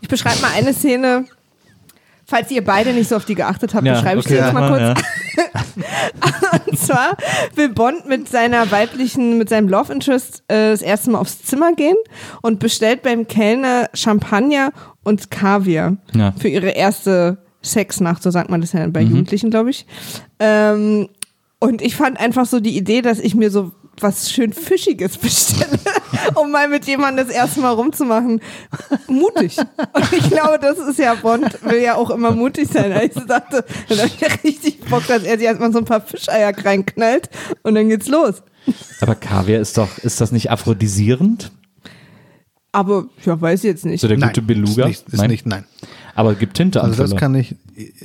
Ich beschreibe mal eine Szene. Falls ihr beide nicht so auf die geachtet habt, beschreibe ich die jetzt mal kurz. Ja. Und zwar will Bond mit seiner weiblichen, mit seinem Love Interest äh, das erste Mal aufs Zimmer gehen und bestellt beim Kellner Champagner und Kaviar Ja. für ihre erste Sexnacht, so sagt man das ja bei Mhm. Jugendlichen, glaube ich. Ähm, und ich fand einfach so die Idee, dass ich mir so was schön Fischiges bestelle, um mal mit jemandem das erste Mal rumzumachen. Mutig. Und ich glaube, das ist ja Bond, will ja auch immer mutig sein. Als ich dachte, dann habe ich ja richtig Bock, dass er sich erstmal so ein paar Fischeier reinknallt und dann geht's los. Aber Kaviar ist doch, ist das nicht aphrodisierend? Aber ja, weiß ich jetzt nicht. So der Nein, gute Beluga? Ist nicht, ist Nein? nicht, nein. Aber gibt Tinte Also das kann ich,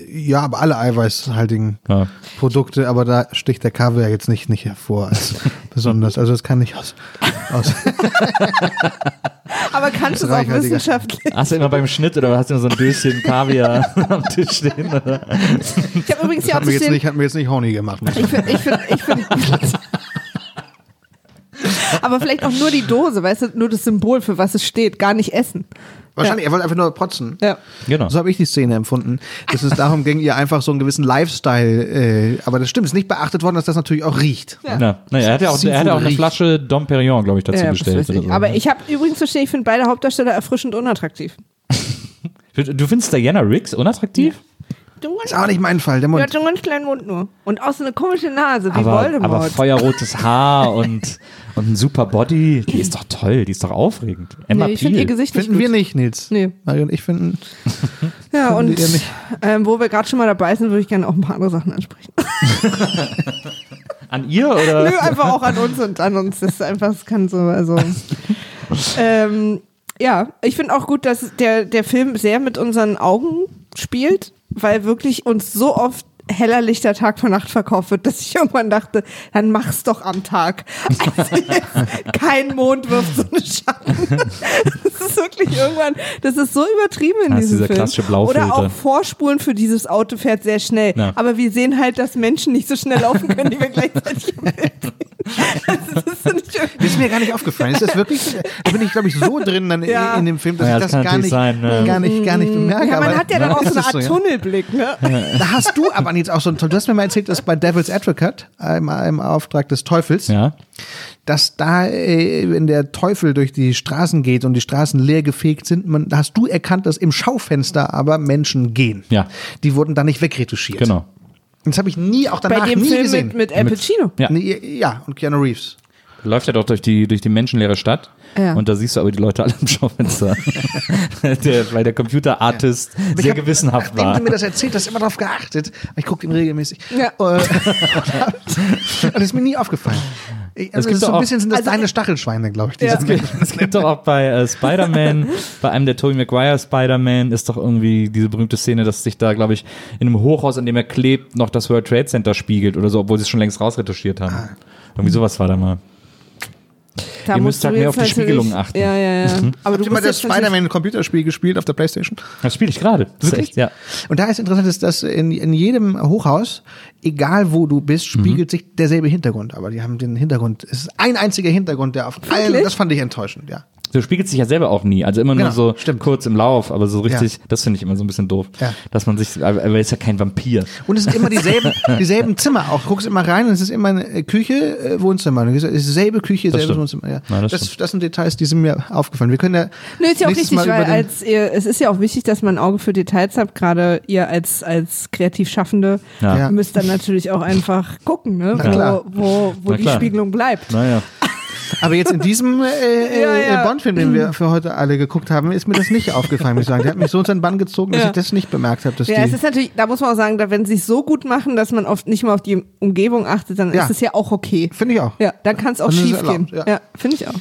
ja, aber alle eiweißhaltigen Ja. Produkte, aber da sticht der Kaviar jetzt nicht, nicht hervor als besonders. Also das kann ich aus, aus Aber kannst du es auch wissenschaftlich? Hast du immer beim Schnitt oder hast du immer so ein Döschen Kaviar am Tisch stehen? Oder? Ich habe übrigens hier auch hat mir jetzt nicht, hat mir jetzt nicht Honig gemacht. Ich finde, ich finde, ich finde. Aber vielleicht auch nur die Dose, weißt du, nur das Symbol, für was es steht, gar nicht essen. Wahrscheinlich, er wollte einfach nur protzen. Ja. Genau. So habe ich die Szene empfunden, dass es darum ging, ihr einfach so einen gewissen Lifestyle, äh, aber das stimmt, es ist nicht beachtet worden, dass das natürlich auch riecht. Ja. Na, naja, er hat ja auch, er hat ja auch eine Flasche Dom Perignon, glaube ich, dazu Ja, bestellt. ich. oder so. Aber ich habe übrigens zu stehen, ich finde beide Hauptdarsteller erfrischend unattraktiv. Du findest Diana Riggs unattraktiv? Du, Ist auch nicht mein Fall, der Mund. hast so einen ganz kleinen Mund nur. Und auch so eine komische Nase, wie Aber, Voldemort. aber feuerrotes Haar und, und ein super Body. Die ist doch toll, die ist doch aufregend. Emma nee, ich finde ihr. Gesicht nicht Finden wir gut. nicht, Nils. Nee. Mario und ich finden, Ja, und wir ähm, wo wir gerade schon mal dabei sind, würde ich gerne auch ein paar andere Sachen ansprechen. An ihr oder? Nö, einfach auch an uns und an uns. Das ist einfach, das kann so, also. ähm, ja, ich finde auch gut, dass der, der Film sehr mit unseren Augen spielt, weil wirklich uns so oft heller Lichter Tag vor Nacht verkauft wird, dass ich irgendwann dachte, dann mach's doch am Tag. Also jetzt, kein Mond wirft so eine Schatten. Das ist wirklich irgendwann, das ist so übertrieben in Das ist diesem dieser Film. klassische Blaufilter. Oder auch Vorspulen für dieses Auto fährt sehr schnell. Ja. Aber wir sehen halt, dass Menschen nicht so schnell laufen können, die wir gleichzeitig im Bild sehen. Also das ist Das ist mir gar nicht aufgefallen. Ist das wirklich, da bin ich, glaube ich, so drin dann Ja. in dem Film, dass Ja, ich das das kann gar nicht, sein, ne? gar nicht, gar nicht bemerke. Ja, man aber- hat ja dann auch so eine Art ja. Tunnelblick, ne? Da hast du aber jetzt auch so. Du hast mir mal erzählt, dass bei Devil's Advocate, im, im Auftrag des Teufels, Ja. dass da, äh, wenn der Teufel durch die Straßen geht und die Straßen leer gefegt sind, man, da hast du erkannt, dass im Schaufenster aber Menschen gehen. Ja. Die wurden da nicht wegretuschiert. Genau. Das habe ich nie, auch danach Bei dem nie Film gesehen. mit, mit Al Pacino. Ja. Nee, ja, und Keanu Reeves. Läuft ja doch durch die, durch die menschenleere Stadt. Ja. Und da siehst du aber die Leute alle im Schaufenster. der, weil der Computerartist Ich sehr hab, gewissenhaft nachdem war. du mir das erzählt hast, immer darauf geachtet. Ich gucke ihn regelmäßig. Ja. Äh, und das ist mir nie aufgefallen. Ich, also gibt so doch ein auch- bisschen sind das Also- deine Stachelschweine, glaube ich. Ja. sind- Es gibt doch auch bei äh, Spider-Man, bei einem der Tobey Maguire Spider-Man ist doch irgendwie diese berühmte Szene, dass sich da, glaube ich, in einem Hochhaus, an dem er klebt, noch das World Trade Center spiegelt oder so, obwohl sie es schon längst rausretuschiert haben. Ah. Irgendwie sowas war da mal. Da Ihr müsst halt mehr auf die Spiegelung achten. Ja, ja, ja. Aber du Habt ihr mal das Spider-Man-Computerspiel gespielt auf der Playstation? Das spiele ich gerade. Wirklich? ja. Und da ist interessant, ist, dass in, in jedem Hochhaus, egal wo du bist, spiegelt sich derselbe Hintergrund. Aber die haben den Hintergrund, es ist ein einziger Hintergrund, der auf allen, Wirklich? das fand ich enttäuschend, ja. Du spiegelt sich ja selber auch nie. Also immer nur Genau, so stimmt. kurz im Lauf, aber so richtig, Ja. das finde ich immer so ein bisschen doof. Ja. Dass man sich, aber er ist ja kein Vampir. Und es sind immer dieselben, dieselben Zimmer auch. Du guckst immer rein und es ist immer eine äh, Küche, äh, Wohnzimmer. Es ist dieselbe Küche, Das selbes stimmt. Wohnzimmer. Ja. Ja, das das, das, sind Details, die sind mir aufgefallen. Wir können ja. Nö, ist ja auch über weil als ihr, es ist ja auch wichtig, dass man ein Auge für Details habt, gerade ihr als, als kreativ Schaffende Ja. Ja. müsst dann natürlich auch einfach gucken, ne? Wo, wo, wo die klar. Spiegelung bleibt. Naja. Aber jetzt in diesem äh, Ja, ja. äh, Bond-Film, den wir für heute alle geguckt haben, ist mir das nicht aufgefallen, muss ich sagen. Der hat mich so unter den Bann gezogen, dass Ja. ich das nicht bemerkt habe. Dass Ja, die, es ist natürlich, da muss man auch sagen, da, wenn sie es so gut machen, dass man oft nicht mal auf die Umgebung achtet, dann Ja. ist es ja auch okay. Finde ich auch. Ja, dann kann es auch schief gehen. Ja, ja. finde ich auch.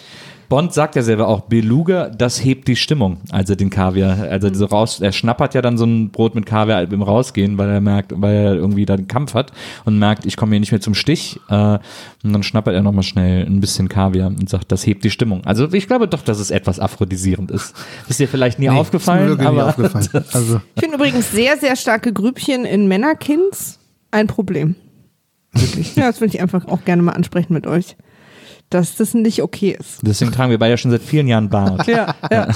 Bond sagt ja selber auch, Beluga, das hebt die Stimmung, also den Kaviar. Also so raus, er schnappert ja dann so ein Brot mit Kaviar beim Rausgehen, weil er merkt, weil er irgendwie da einen Kampf hat und merkt, ich komme hier nicht mehr zum Stich. Äh, und dann schnappert er nochmal schnell ein bisschen Kaviar und sagt, das hebt die Stimmung. Also ich glaube doch, dass es etwas aphrodisierend ist. Ist dir vielleicht nie Nee, aufgefallen, Ist aber nie aufgefallen. Also, Ich finde übrigens sehr, sehr starke Grübchen in Männerkins ein Problem. wirklich. Ja, das würde ich einfach auch gerne mal ansprechen mit euch. Dass das nicht okay ist. Deswegen tragen wir beide schon seit vielen Jahren Bart. Ja, ja.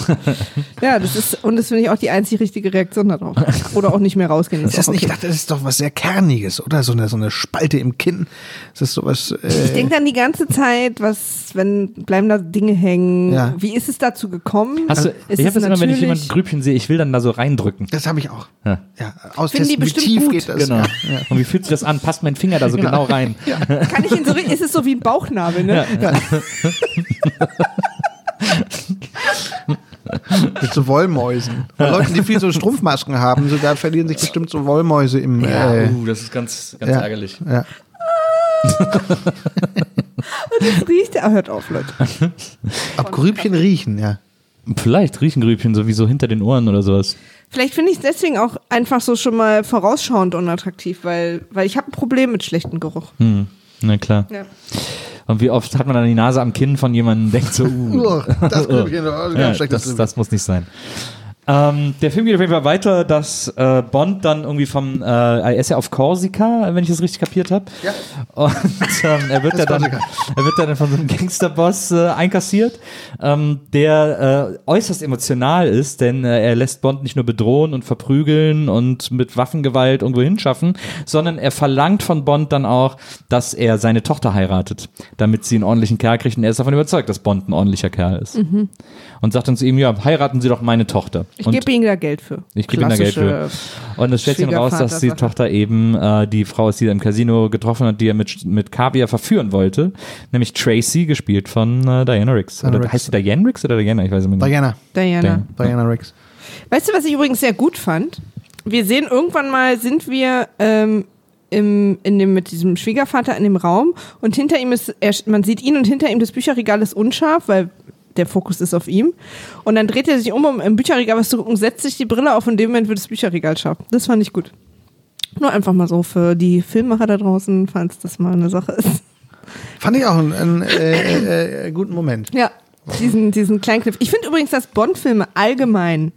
Ja, das ist, und das finde ich auch die einzig richtige Reaktion darauf. Oder auch nicht mehr rausgehen. Ist das auch nicht, ich dachte, das ist doch was sehr Kerniges, oder? So eine, so eine Spalte im Kinn. Das ist sowas. Äh, Ich denke dann die ganze Zeit, was, wenn bleiben da Dinge hängen? Ja. Wie ist es dazu gekommen? Hast du, ist ich es habe das immer, wenn ich jemanden ein Grübchen sehe, ich will dann da so reindrücken. das habe ich auch. Ja. Ja, die austesten, wie bestimmt tief gut. geht das. Genau. Ja. Und wie fühlt sich das an? Passt mein Finger da so genau rein? Kann ich ihn so, ist es so wie ein Bauchnabel, ne? Mit so Wollmäusen. Bei Leuten, die viel so Strumpfmasken haben, so, da verlieren sich bestimmt so Wollmäuse im. Äh, uh, das ist ganz, ganz ja, ärgerlich. Ja. Das riecht, ah, hört auf, Leute. Ob Grübchen riechen, ja. Vielleicht riechen Grübchen sowieso hinter den Ohren oder sowas. Vielleicht finde ich es deswegen auch einfach so schon mal vorausschauend unattraktiv, weil, weil ich habe ein Problem mit schlechtem Geruch. Hm. Na klar. Ja. Und wie oft hat man dann die Nase am Kinn von jemandem und denkt so, uh, Uah, das ganz ja, das, das muss nicht sein. Ähm, der Film geht auf jeden Fall weiter, dass äh, Bond dann irgendwie vom, äh, er ist ja auf Korsika, wenn ich das richtig kapiert habe. Ja. Und ähm, er, wird ja dann, er wird dann von so einem Gangsterboss äh, einkassiert, ähm, der äh, äußerst emotional ist, denn äh, er lässt Bond nicht nur bedrohen und verprügeln und mit Waffengewalt irgendwo hinschaffen, sondern er verlangt von Bond dann auch, dass er seine Tochter heiratet, damit sie einen ordentlichen Kerl kriegt und er ist davon überzeugt, dass Bond ein ordentlicher Kerl ist. Und sagt dann zu ihm, ja, heiraten Sie doch meine Tochter. Ich gebe ihnen da Geld für. ich gebe ihm da Geld für. Und es stellt sich raus, dass die. Tochter eben äh, die Frau ist, die er im Casino getroffen hat, die er mit, mit Kaviar verführen wollte. Nämlich Tracy, gespielt von äh, Diana. Diana oder Riggs. heißt sie Diane Riggs oder Diana? Ich weiß immer nicht. Diana. Diana. Diana. Diana Riggs. Weißt du, was ich übrigens sehr gut fand? Wir sehen irgendwann mal, sind wir ähm, im, in dem, mit diesem Schwiegervater in dem Raum und hinter ihm ist, er, man sieht ihn und hinter ihm das Bücherregal ist unscharf, weil der Fokus ist auf ihm. Und dann dreht er sich um, um im Bücherregal was zu gucken, setzt sich die Brille auf und in dem Moment wird das Bücherregal scharf. Das fand ich gut. Nur einfach mal so für die Filmmacher da draußen, falls das mal eine Sache ist. Fand ich auch einen, einen äh, äh, guten Moment. Ja, diesen, diesen kleinen Kniff. Ich finde übrigens, dass Bond-Filme allgemein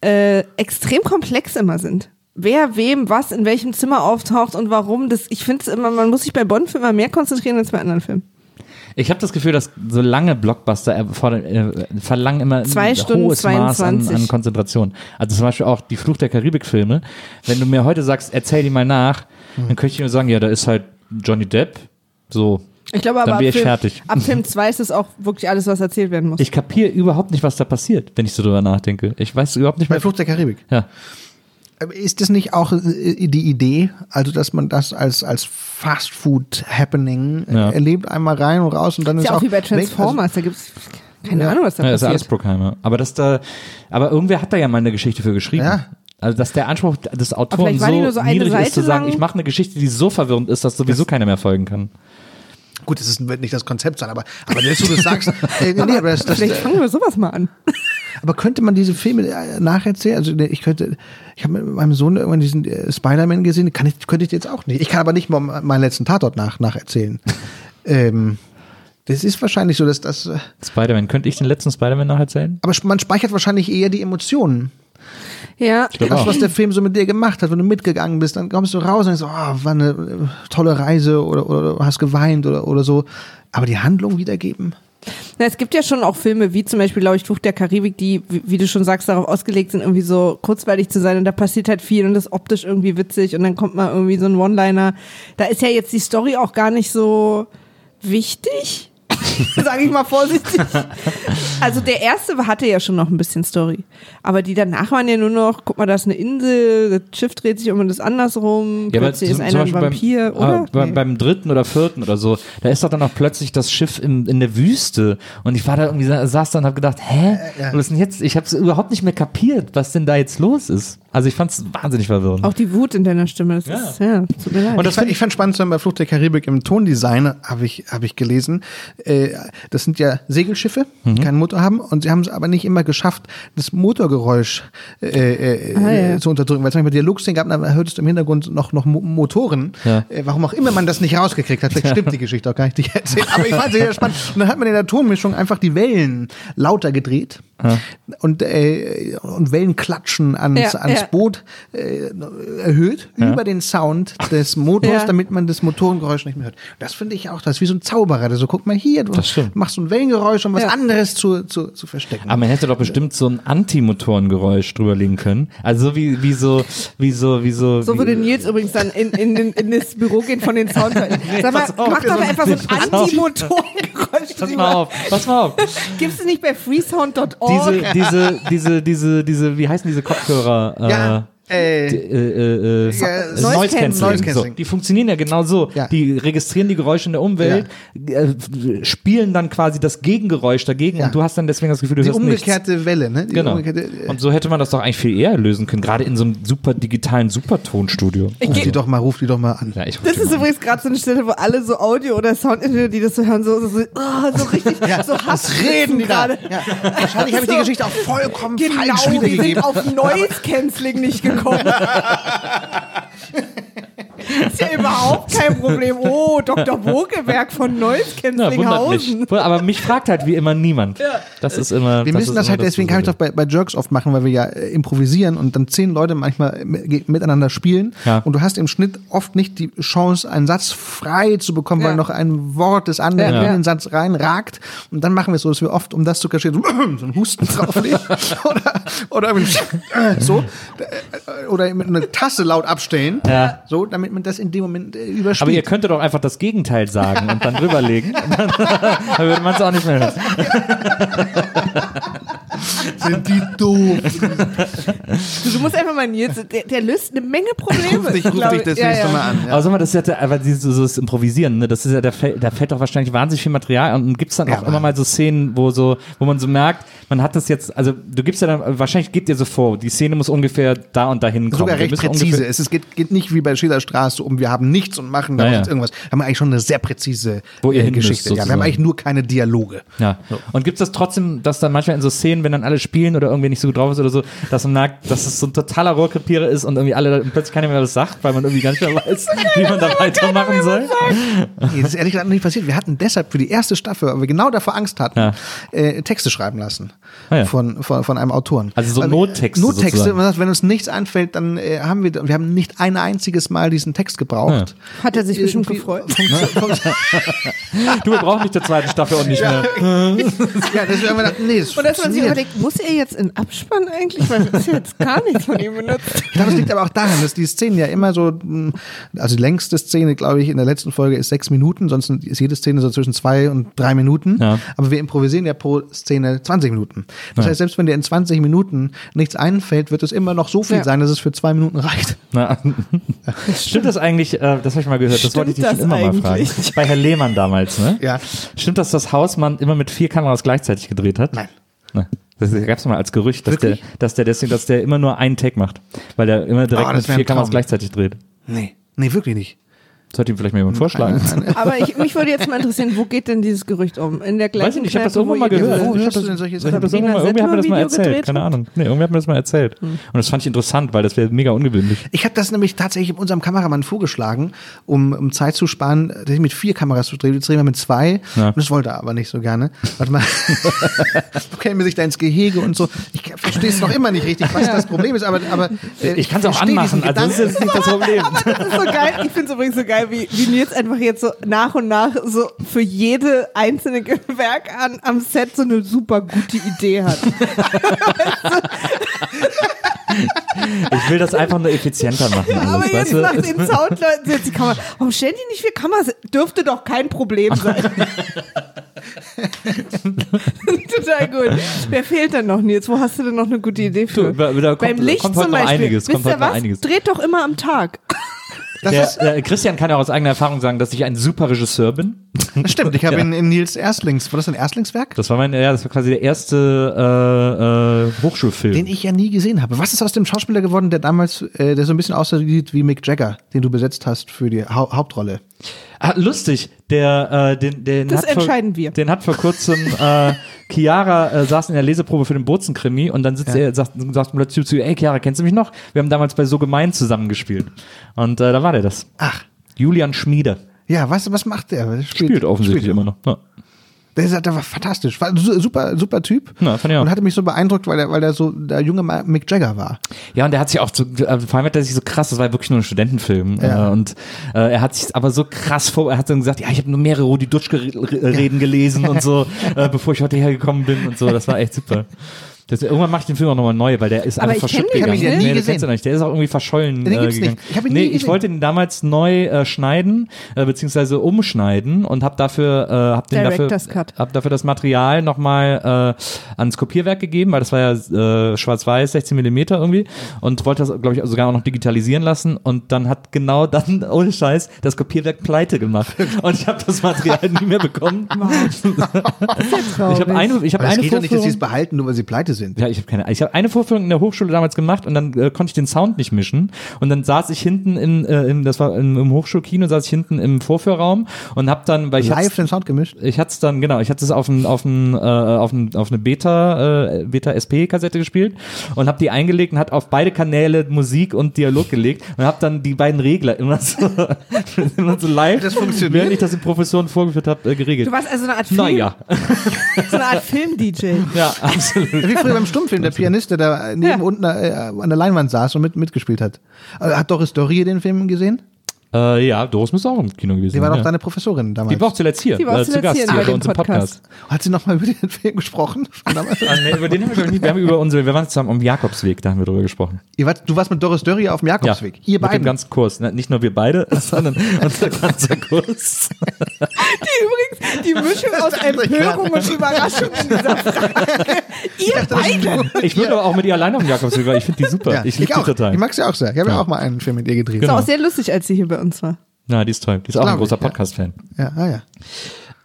äh, extrem komplex immer sind. Wer wem was in welchem Zimmer auftaucht und warum. Das, ich finde es immer, man muss sich bei Bond-Filmen mehr konzentrieren als bei anderen Filmen. Ich habe das Gefühl, dass so lange Blockbuster erfordern, äh, verlangen immer Zwei ein Stunden hohes Maß an, 22. an Konzentration. Also zum Beispiel auch die Fluch der Karibik-Filme. Wenn du mir heute sagst, erzähl die mal nach, dann könnte ich nur sagen, ja, da ist halt Johnny Depp. So, Ich glaube Dann aber, ab ich Film, fertig. ab Film 2 ist es auch wirklich alles, was erzählt werden muss. ich kapiere überhaupt nicht, was da passiert, wenn ich so drüber nachdenke. Ich weiß überhaupt nicht Bei mehr. Flucht der Karibik. Ja. Ist das nicht auch äh, die Idee, also dass man das als, als Fast Food Happening äh, Ja. erlebt, einmal rein und raus und dann ist ist, ja auch wie bei? Also, Transformers, da gibt es keine Ja. Ahnung, was da Ja, das ist alles passiert. Bruckheimer. Aber das da, aber irgendwer hat da ja mal eine Geschichte für geschrieben. Ja. Also, dass der Anspruch des Autoren so, so niedrig ist, zu Seite sagen, lang. ich mache eine Geschichte, die so verwirrend ist, dass sowieso keiner mehr folgen kann. Gut, das ist, wird nicht das Konzept sein, aber, aber wenn du das sagst, äh, nee, nee, aber, das, das, Vielleicht fangen wir sowas mal an. aber könnte man diese Filme äh, nacherzählen? Also ich könnte, ich habe mit meinem Sohn irgendwann diesen äh, Spider-Man gesehen, kann ich, könnte ich jetzt auch nicht. Ich kann aber nicht mal meinen letzten Tatort nach, nacherzählen. ähm, das ist wahrscheinlich so, dass das, äh, Spider-Man, könnte ich den letzten Spider-Man nacherzählen? aber man speichert wahrscheinlich eher die Emotionen. Ja, Das, auch. was der Film so mit dir gemacht hat, wenn du mitgegangen bist, dann kommst du raus und denkst, oh, war eine äh, tolle Reise oder, oder hast geweint oder, oder so. Aber die Handlung wiedergeben? Na, es gibt ja schon auch Filme, wie zum Beispiel, glaube ich, Fluch der Karibik, die, wie, wie du schon sagst, darauf ausgelegt sind, irgendwie so kurzweilig zu sein und da passiert halt viel und das ist optisch irgendwie witzig und dann kommt mal irgendwie so ein One-Liner. Da ist ja jetzt die Story auch gar nicht so wichtig, sage ich mal vorsichtig. Also der erste hatte ja schon noch ein bisschen Story, aber die danach waren ja nur noch, guck mal, da ist eine Insel, das Schiff dreht sich um und ist andersrum, plötzlich ist zum- einer ein Beispiel Vampir, beim, oder? ah, beim, Nee. beim dritten oder vierten oder so, da ist doch dann auch plötzlich das Schiff in, in der Wüste und ich war da irgendwie, sa- saß da und hab gedacht, hä? ja. Was ist denn jetzt? Ich habe überhaupt nicht mehr kapiert, was denn da jetzt los ist. Also ich fand es wahnsinnig verwirrend. Auch die Wut in deiner Stimme, das Ja. ist, ja, tut mir leid. Und ich, das fand, ich fand spannend, bei Flucht der Karibik im Tondesign habe ich, hab ich gelesen, äh, das sind ja Segelschiffe, Mhm. die keinen Motor haben und sie haben es aber nicht immer geschafft, das Motorgeräusch äh, äh, Ah, ja. zu unterdrücken. Weil zum Beispiel Dialogszenen gab, da hörtest du im Hintergrund noch, noch Mo Motoren. Ja. Äh, warum auch immer man das nicht rausgekriegt hat. Vielleicht stimmt die Geschichte auch gar nicht, die ich erzähle. Aber ich fand sie sehr spannend. Und dann hat man in der Tonmischung einfach die Wellen lauter gedreht. Und, äh, und Wellenklatschen ans, Ja, ans ja. Boot äh, erhöht Ja. über den Sound des Motors, Ja. damit man das Motorengeräusch nicht mehr hört. Das finde ich auch, das ist wie so ein Zauberer, der so guck mal hier, du machst so ein Wellengeräusch, um was Ja. anderes zu, zu, zu verstecken. Aber man hätte doch bestimmt so ein Antimotorengeräusch drüberlegen können. Also so wie, wie so, wie so, wie so. So wie, würde Nils übrigens dann in, in, den- in das Büro gehen von den Soundfällen. Sag mal, auf, mach doch mal einfach so ein. Antimotorengeräusch. Pass mal auf, pass mal auf. Gibst du nicht bei freesound.org? Diese, diese, diese, diese, diese, wie heißen diese Kopfhörer? ja, äh, Die, äh, äh, äh, Ja, Noise Noise Cancelling. Noise So, Cancelling. die funktionieren ja genau so. Ja. Die registrieren die Geräusche in der Umwelt, äh, spielen dann quasi das Gegengeräusch dagegen Ja. und du hast dann deswegen das Gefühl, du die hörst nichts. umgekehrte Welle, ne? Die Genau. umgekehrte, äh, Und so hätte man das doch eigentlich viel eher lösen können, gerade in so einem super digitalen Supertonstudio. Ich ruf die doch mal, ruf die doch mal an. Ja, ich Das ist übrigens gerade so eine Stelle, wo alle so Audio- oder Soundingenieure, die das so hören, so, so, so, oh, so richtig, so Was reden die gerade. da? Ja. Wahrscheinlich habe ich die. Geschichte auch vollkommen Genau, falsch wir sind wiedergegeben. auf Noise Cancelling nicht gekommen. como. ist ja überhaupt kein Problem. Oh, Dr. Wogeberg von Noise ja. Aber mich fragt halt wie immer niemand. Das ist immer. Wir müssen ist das halt, deswegen kann ich doch bei, bei Jerks oft machen, weil wir ja äh, improvisieren und dann zehn Leute manchmal mit- miteinander spielen. Ja. Und du hast im Schnitt oft nicht die Chance, einen Satz frei zu bekommen, Ja. weil noch ein Wort des anderen Ja, in den Satz reinragt. Und dann machen wir es so, dass wir oft, um das zu kaschieren, so, einen Husten drauflegen. oder, oder so. äh, Oder mit einer Tasse laut abstellen. Ja. So, damit man das in dem Moment äh, überspielt. Aber ihr könntet doch einfach das Gegenteil sagen und dann drüberlegen. Dann, dann würde man es auch nicht mehr hören. sind die doof. Du musst einfach mal Nils, der, der löst eine Menge Probleme. Ruf dich, ruf dich ich. das Ja, nächste ja. Mal an. Ja. Aber sag mal, das ist ja aber dieses so das Improvisieren, ne? Das ist ja, da fällt, da fällt doch wahrscheinlich wahnsinnig viel Material an und gibt's dann Ja, auch immer mal so Szenen, wo so, wo man so merkt, man hat das jetzt, also du gibst ja dann, wahrscheinlich geht dir so vor, die Szene muss ungefähr da und dahin kommen. Sogar recht präzise. ungefähr- Es ist, geht, geht nicht wie bei Schillerstraße um, wir haben nichts und machen daraus Ja, jetzt irgendwas. Haben wir eigentlich schon eine sehr präzise Wo ihr äh, Geschichte. Ja, wir haben eigentlich nur keine Dialoge. Ja. Und gibt es das trotzdem, dass dann manchmal in so Szenen, wenn dann alle spielen oder irgendwie nicht so gut drauf ist oder so, dass man merkt, dass es so ein totaler Rohrkrepierer ist und irgendwie alle plötzlich keiner mehr was sagt, weil man irgendwie gar nicht mehr weiß, wie man da weitermachen soll? Nee, das ist ehrlich gesagt noch nicht passiert. Wir hatten deshalb für die erste Staffel, weil wir genau davor Angst hatten, Ja. äh, Texte schreiben lassen Ah, ja. von, von, von einem Autoren. Also so Nottexte Nottexte, wenn uns nichts einfällt, dann äh, haben wir, wir haben nicht ein einziges Mal diesen Text gebraucht. Hat er sich bestimmt gefreut. Du, wir brauchen nicht zur zweiten Staffel und nicht mehr. Ja, haben wir gedacht, nee, das Und dass man sich überlegt, muss er jetzt in Abspann eigentlich? Weil das ist jetzt gar nichts von ihm benutzt. Ich glaube, es liegt aber auch daran, dass die Szenen ja immer so, mh, also die längste Szene, glaube ich, in der letzten Folge ist sechs Minuten, sonst ist jede Szene so zwischen zwei und drei Minuten. Ja. Aber wir improvisieren ja pro Szene 20 Minuten. Das heißt, selbst wenn dir in 20 Minuten nichts einfällt, wird es immer noch so viel Ja. sein, dass es für zwei Minuten reicht. Na, stimmt das eigentlich, äh, das habe ich mal gehört, das wollte ich dich Stimmt schon das immer mal fragen. eigentlich? Bei Herr Lehmann damals, ne? Ja. Stimmt das, dass Hausmann immer mit vier Kameras gleichzeitig gedreht hat? Nein. Ne. Das gab es mal als Gerücht, dass der, dass der deswegen, dass der immer nur einen Take macht, weil der immer direkt Oh, das mit vier Kameras gleichzeitig dreht. Nee. Nee, wirklich nicht. Sollte ihm vielleicht mal jemand vorschlagen. Aber ich, mich würde jetzt mal interessieren, wo geht denn dieses Gerücht um? In der gleichen Weiß ich nicht, ich habe das irgendwo wo mal gehört. Wo Ich hörst du denn solche Ich Sachen? das irgendwo irgendwie hat mir das mal erzählt, keine? Ahnung. Nee, irgendwie hat mir das mal erzählt. Und das fand ich interessant, weil das wäre mega ungewöhnlich. Ich habe das nämlich tatsächlich unserem Kameramann vorgeschlagen, um, um Zeit zu sparen, dass ich mit vier Kameras zu drehen. Jetzt drehen wir mit zwei. Ja. Und das wollte er aber nicht so gerne. Warte mal. du käme sich da ins Gehege und so. Ich verstehe es noch immer nicht richtig, was das Problem ist, aber, aber äh, Ich kann es auch verstehe anmachen, also das ist jetzt nicht das Problem. Das ist so geil. Ich finde es übrigens so geil, wie, wie Nils einfach jetzt so nach und nach so für jede einzelne Gewerk an, am Set so eine super gute Idee hat. Ich will das einfach nur effizienter machen. Aber Alles, jetzt weißt du? nach den Soundleuten jetzt die Kamera. Warum stellen die nicht vier Kameras? Dürfte doch kein Problem sein. Total gut. Wer fehlt denn noch, Nils? Wo hast du denn noch eine gute Idee für? Du, da kommt- Beim Licht kommt zum Beispiel. einiges, Wisst ihr was? einiges. Dreht doch immer am Tag. Der, äh, Christian kann ja aus eigener Erfahrung sagen, dass ich ein super Regisseur bin. das stimmt. Ich habe in, in Nils Erstlings, war das ein Erstlingswerk? Das war mein, ja, das war quasi der erste äh, äh, Hochschulfilm. Den ich ja nie gesehen habe. Was ist aus dem Schauspieler geworden, der damals, äh, der so ein bisschen aussieht wie Mick Jagger, den du besetzt hast für die Hau Hauptrolle? Ah, lustig, der, äh, den, den Das hat vor, entscheiden wir. Den hat vor kurzem äh, Chiara äh, saß in der Leseprobe für den Bozen-Krimi und dann sitzt Ja. er, sagt, sagt plötzlich zu ihr, ey Chiara, kennst du mich noch? Wir haben damals bei So Gemein zusammengespielt. Und äh, da war der das. Ach, Julian Schmiede. ja, was, was macht der? Der Spielt offensichtlich spielt immer noch. Ja. Der, ist, der war fantastisch, war super, super Typ. Ja, fand ich auch. Und hatte mich so beeindruckt, weil er, weil er so der junge Mick Jagger war. Ja, und der hat sich auch so, äh, vor allem hat er sich so krass, das war wirklich nur ein Studentenfilm. Ja. Äh, und äh, er hat sich aber so krass vor, er hat dann gesagt, ja, ich habe nur mehrere Rudi Dutschke-Reden gelesen und so, äh, bevor ich heute hergekommen bin und so. Das war echt super. Das, irgendwann mache ich den Film auch nochmal neu, weil der ist Aber einfach verschütt den gegangen. nie nee, das kennst du gesehen. nicht. Der ist auch irgendwie verschollen Den äh, gibt's gegangen. nicht. Ich nee, nie ich wollte den damals neu äh, schneiden, äh, beziehungsweise umschneiden und habe dafür, äh, hab den dafür, hab dafür das Material nochmal äh, ans Kopierwerk gegeben, weil das war ja äh, schwarz-weiß, 16 Millimeter irgendwie und wollte das, glaube ich, sogar auch noch digitalisieren lassen und dann hat genau dann, ohne Scheiß, das Kopierwerk pleite gemacht und ich habe das Material nie mehr bekommen. Ich habe eine, ich habe Aber es eine geht doch nicht, dass sie es Vorführung- behalten, nur weil sie pleite sind. ja, ich habe keine. Ich habe eine Vorführung in der Hochschule damals gemacht und dann äh, konnte ich den Sound nicht mischen und dann saß ich hinten in, äh, im, das war im, im Hochschulkino, saß ich hinten im Vorführraum und habe dann, weil ich Live den Sound gemischt. ich hatte es dann genau, ich hatte es auf ein, auf ein, äh, auf ein, auf eine Beta äh, Beta SP Kassette gespielt und habe die eingelegt und hat auf beide Kanäle Musik und Dialog gelegt und habe dann die beiden Regler immer so, immer so live, Das funktioniert? während ich das den Professoren vorgeführt habe, äh, geregelt. Du warst also eine Art Film, Naja, so eine Art Film-DJ. ja, absolut. Früher beim Stummfilm, der Pianist, der da neben Ja. unten äh, an der Leinwand saß und mit, mitgespielt hat. Äh, Hat Doris Dorie den Film gesehen? Äh, ja, Doris müsste auch im Kino gewesen Die war sein. doch ja. deine Professorin damals. Die war auch zuletzt hier, Die war auch äh, zu zuletzt Gast hier bei bei uns im Podcast. Hat sie nochmal über den Film gesprochen? Ah, nee, über den haben wir, nie, wir haben über unsere, wir waren zusammen am Jakobsweg, da haben wir drüber gesprochen. Ihr wart, du warst mit Doris Dörrie auf dem Jakobsweg. Ihr mit dem beiden. ganzen Kurs. Ne? Nicht nur wir beide, sondern unser ganzer Kurs. Die übrigens, die Mischung aus Empörung und Überraschung in dieser Frage. Ihr beide. Ich würde aber auch mit ihr alleine auf dem Jakobsweg, weil ich finde die super. ja, ich liebe die total. Ich mag sie auch sehr. Ich habe ja. Ja. auch mal einen Film mit ihr gedreht. Das Genau. war auch sehr lustig, als sie hier bei uns war. Na, die ist toll. Die ist auch ein großer ich, ja. Podcast-Fan. Ja, ah, ja.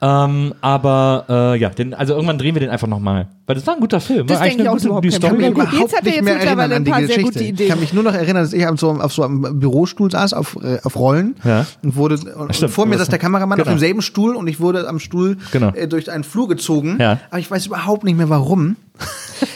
Ähm, aber äh, ja, den, also irgendwann drehen wir den einfach nochmal. Weil das war ein guter Film. Das war eigentlich denke ich eine auch gute, überhaupt die Story gut. Jetzt hat er jetzt mittlerweile ein paar sehr gute Ich Ideen. kann mich nur noch erinnern, dass ich auf so, auf so einem Bürostuhl saß, auf, äh, auf Rollen Ja. und wurde und Stimmt. vor mir saß der Kameramann auf Genau. demselben Stuhl und ich wurde am Stuhl Genau. äh, durch einen Flur gezogen. Ja. Aber ich weiß überhaupt nicht mehr warum.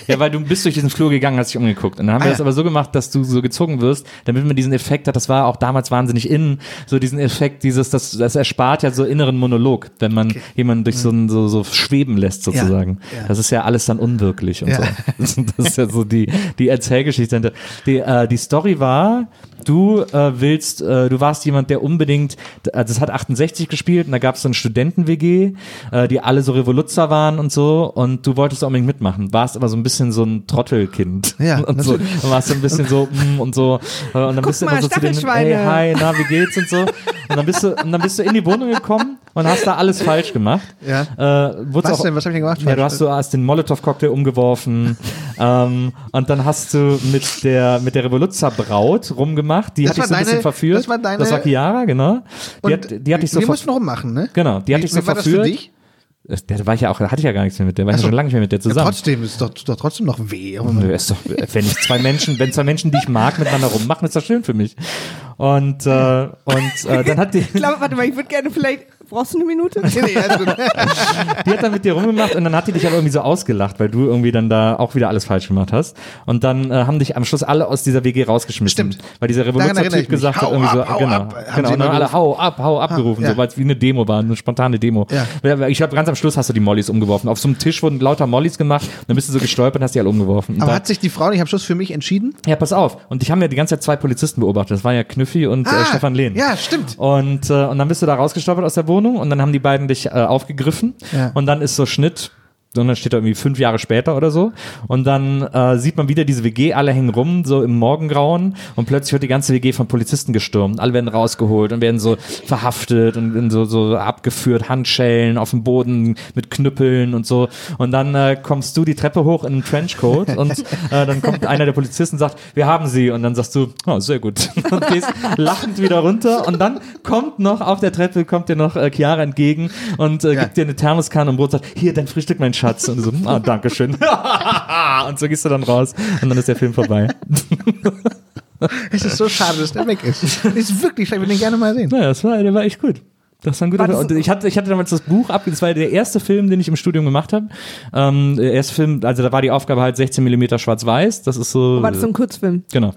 Ja, weil du bist durch diesen Flur gegangen, hast dich umgeguckt. Und dann haben wir Ah, das ja. aber so gemacht, dass du so gezogen wirst, damit man diesen Effekt hat. Das war auch damals wahnsinnig innen, so diesen Effekt, dieses, das, das erspart ja so inneren Monolog, wenn man jemanden durch so, ein, so, so schweben lässt sozusagen. Ja. Das ist ja alles dann unwirklich und Ja. so. Das ist ja so die, die Erzählgeschichte. Die, äh, die Story war, du äh, willst, äh, du warst jemand, der unbedingt, also es hat 68 gespielt und da gab es so ein Studenten-WG, äh, die alle so Revoluzzer waren und so und du wolltest unbedingt mitmachen, warst aber so ein bisschen so ein Trottelkind. Ja, und so, und warst so ein bisschen so, mm, und so, und dann bist du mal, immer so zu denen, hey, hi, na, wie geht's und so. Und dann bist du, und dann bist du in die Wohnung gekommen und hast da alles falsch gemacht. Ja. Äh, Was auch, denn? Was habe ich denn gemacht? ja, du hast, du hast den Molotow-Cocktail umgeworfen ähm, und dann hast du mit der mit der Revoluzzer-Braut rumgemacht. Die Das hat dich so ein bisschen deine- verführt. das war deine- Das war Chiara, genau. Die hat, die hat dich so wir mussten rummachen, ne? Genau, die hat Wie- dich so wie war das verführt. für dich? Der war ich ja auch, da hatte ich ja gar nichts mehr mit der, war ich so. schon lange nicht mehr mit der Ja, zusammen. trotzdem ist doch, doch trotzdem noch weh. Ist doch, wenn ich zwei Menschen, wenn zwei Menschen, die ich mag, miteinander rummachen, ist das schön für mich. Und, äh, und äh, dann hat die, Ich glaube, warte mal, ich würde gerne vielleicht. Brauchst du eine Minute? Nee, nee, alles gut. die hat dann mit dir rumgemacht und dann hat die dich aber irgendwie so ausgelacht, weil du irgendwie dann da auch wieder alles falsch gemacht hast. Und dann äh, haben dich am Schluss alle aus dieser WG rausgeschmissen. Stimmt. Weil dieser mich. gesagt hat, Hau irgendwie so, ab, hau genau, ab, haben genau, sie und dann immer alle hau ab, hau ab gerufen, ja. so weil es wie eine Demo war, eine spontane Demo. Ja. Ich glaube, ganz am Schluss hast du die Mollys umgeworfen. Auf so einem Tisch wurden lauter Mollys gemacht, dann bist du so gestolpert und hast die alle umgeworfen. Und Aber da- hat sich die Frau nicht am Schluss für mich entschieden? ja, pass auf. Und ich habe ja die ganze Zeit zwei Polizisten beobachtet. Das waren ja Knüffi und äh, Ah, Stefan Lehn. ja, stimmt. Und, äh, und dann bist du da rausgestolpert aus der Wohnung und dann haben die beiden dich äh, aufgegriffen. Ja. Und dann ist so Schnitt. Und dann steht da irgendwie fünf Jahre später oder so. Und dann äh, sieht man wieder diese WG, alle hängen rum, so im Morgengrauen. Und plötzlich wird die ganze WG von Polizisten gestürmt. Alle werden rausgeholt und werden so verhaftet und werden so, so abgeführt, Handschellen auf dem Boden mit Knüppeln und so. Und dann äh, kommst du die Treppe hoch in einem Trenchcoat und äh, dann kommt einer der Polizisten und sagt, wir haben sie. Und dann sagst du, oh, sehr gut. Und gehst lachend wieder runter. Und dann kommt noch auf der Treppe, kommt dir noch äh, Chiara entgegen und äh, Ja. gibt dir eine Thermoskanne und Brot und sagt, hier, dein Frühstück, mein Schatz. Und du so, ah, danke schön. und so gehst du dann raus und dann ist der Film vorbei. Es ist so schade, dass der weg ist. Ist wirklich schlecht, ich will den gerne mal sehen. Naja, das war, der war echt gut. Das war ein guter War das- Film. Und ich hatte, ich hatte damals das Buch ab, das war der erste Film, den ich im Studium gemacht habe. Ähm, der erste Film, also da war die Aufgabe halt 16 mm schwarz-weiß. Das ist so. War das so ein Kurzfilm? Genau.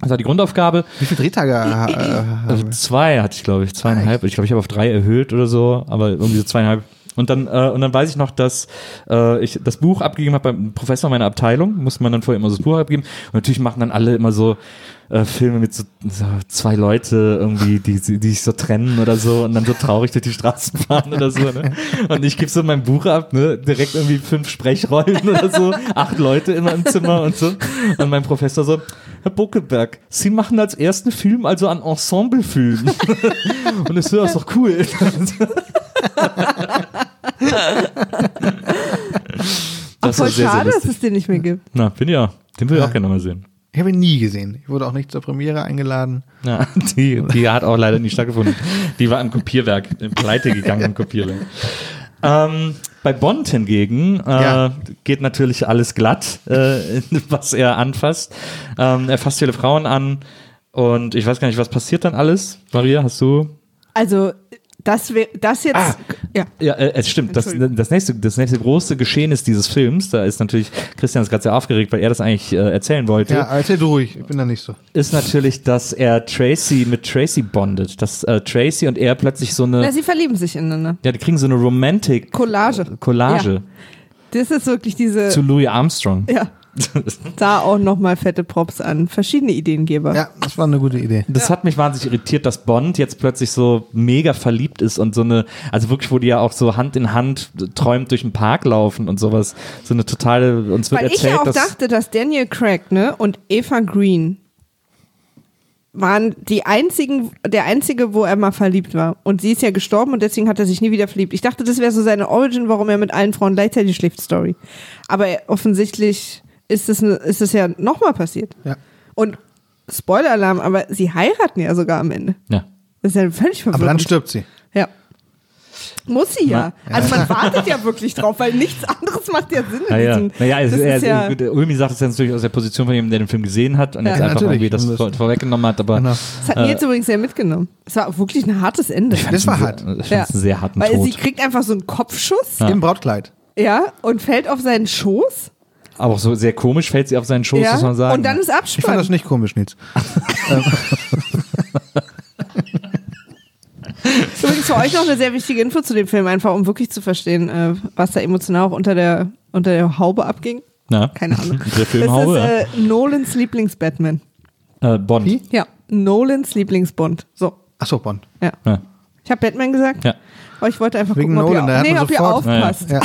Das war die Grundaufgabe. Wie viele Drehtage äh, Also zwei hatte ich, glaube ich, zweieinhalb. Ich glaube, ich habe auf drei erhöht oder so, aber irgendwie so zweieinhalb. Und dann, äh, und dann weiß ich noch, dass äh, ich das Buch abgegeben habe beim Professor meiner Abteilung, muss man dann vorher immer so das Buch abgeben. Und natürlich machen dann alle immer so äh, Filme mit so, so zwei Leute irgendwie, die, die sich so trennen oder so und dann so traurig durch die Straßen fahren oder so. Ne? Und ich gebe so mein Buch ab, ne? direkt irgendwie fünf Sprechrollen oder so, acht Leute immer im Zimmer und so. Und mein Professor so, Herr Buckelberg, Sie machen als ersten Film also ein Ensemblefilm. und das ist doch cool. Ach, war voll sehr, sehr schade, dass es den nicht mehr gibt. Na, bin ja. Den will ich auch gerne mal sehen. Ich habe ihn nie gesehen. Ich wurde auch nicht zur Premiere eingeladen. Ja, die, die hat auch leider nicht stattgefunden. Die war im Kopierwerk, in pleite gegangen im Kopierwerk. Ähm, bei Bond hingegen äh, Ja. geht natürlich alles glatt, äh, was er anfasst. Ähm, er fasst viele Frauen an und ich weiß gar nicht, was passiert dann alles. Maria, hast du? Also, das, das jetzt. Ah. Ja. Ja, äh, es stimmt. Das, das, nächste, das nächste große Geschehen ist dieses Films. Da ist natürlich Christian ist gerade sehr aufgeregt, weil er das eigentlich äh, erzählen wollte. Ja, erzähl du ruhig. Ich bin da nicht so. Ist natürlich, dass er Tracy mit Tracy bondet. Dass äh, Tracy und er plötzlich so eine Na, sie verlieben sich ineinander. Ja, die kriegen so eine Romantic Collage. Collage Ja. Das ist wirklich diese. zu Louis Armstrong. ja. Da auch nochmal fette Props an verschiedene Ideengeber. Ja, das war eine gute Idee. Das hat mich wahnsinnig irritiert, dass Bond jetzt plötzlich so mega verliebt ist und so eine, also wirklich, wo die ja auch so Hand in Hand träumt durch den Park laufen und sowas. So eine totale, uns wird Weil ich erzählt, ja auch dass. dachte, dass Daniel Craig ne, und Eva Green waren die einzigen, der einzige, wo er mal verliebt war. Und sie ist ja gestorben und deswegen hat er sich nie wieder verliebt. Ich dachte, das wäre so seine Origin, warum er mit allen Frauen gleichzeitig schläft, Story. Aber er, offensichtlich ist es, ist es ja nochmal passiert. Ja. Und Spoiler-Alarm, aber sie heiraten ja sogar am Ende. ja. Das ist ja völlig verwirrend. Aber dann stirbt sie. Ja. Muss sie ja. Also man wartet ja wirklich drauf, weil nichts anderes macht ja Sinn in Naja, diesem. naja also das er, ist ja, Ulmi sagt es ja natürlich aus der Position von jemandem, der den Film gesehen hat und Ja, jetzt einfach natürlich. irgendwie das vor, vorweggenommen hat, aber Genau. das hat mir jetzt übrigens sehr mitgenommen. Es war wirklich ein hartes Ende. Das war hart. Ich Ja. es einen sehr harten Weil Tod. sie kriegt einfach so einen Kopfschuss, Im Brautkleid. ja, und fällt auf seinen Schoß, Aber auch so sehr komisch fällt sie auf seinen Schoß, ja, muss man sagen. und dann ist Ich fand Abspann. das nicht komisch, Nils. Übrigens für euch noch eine sehr wichtige Info zu dem Film, einfach um wirklich zu verstehen, äh, was da emotional auch unter der, unter der Haube abging. Na? Keine Ahnung. Der Filmhaube, das ist äh, Nolans Lieblings-Batman. äh, Bond. Wie? Ja, Nolans Lieblingsbond. So, Achso, Bonn. ja. Ja. Ich habe Batman gesagt, Ja. Aber ich wollte einfach Wegen gucken, ob Nolan, da ihr, nee, ob ihr aufpasst. Ja.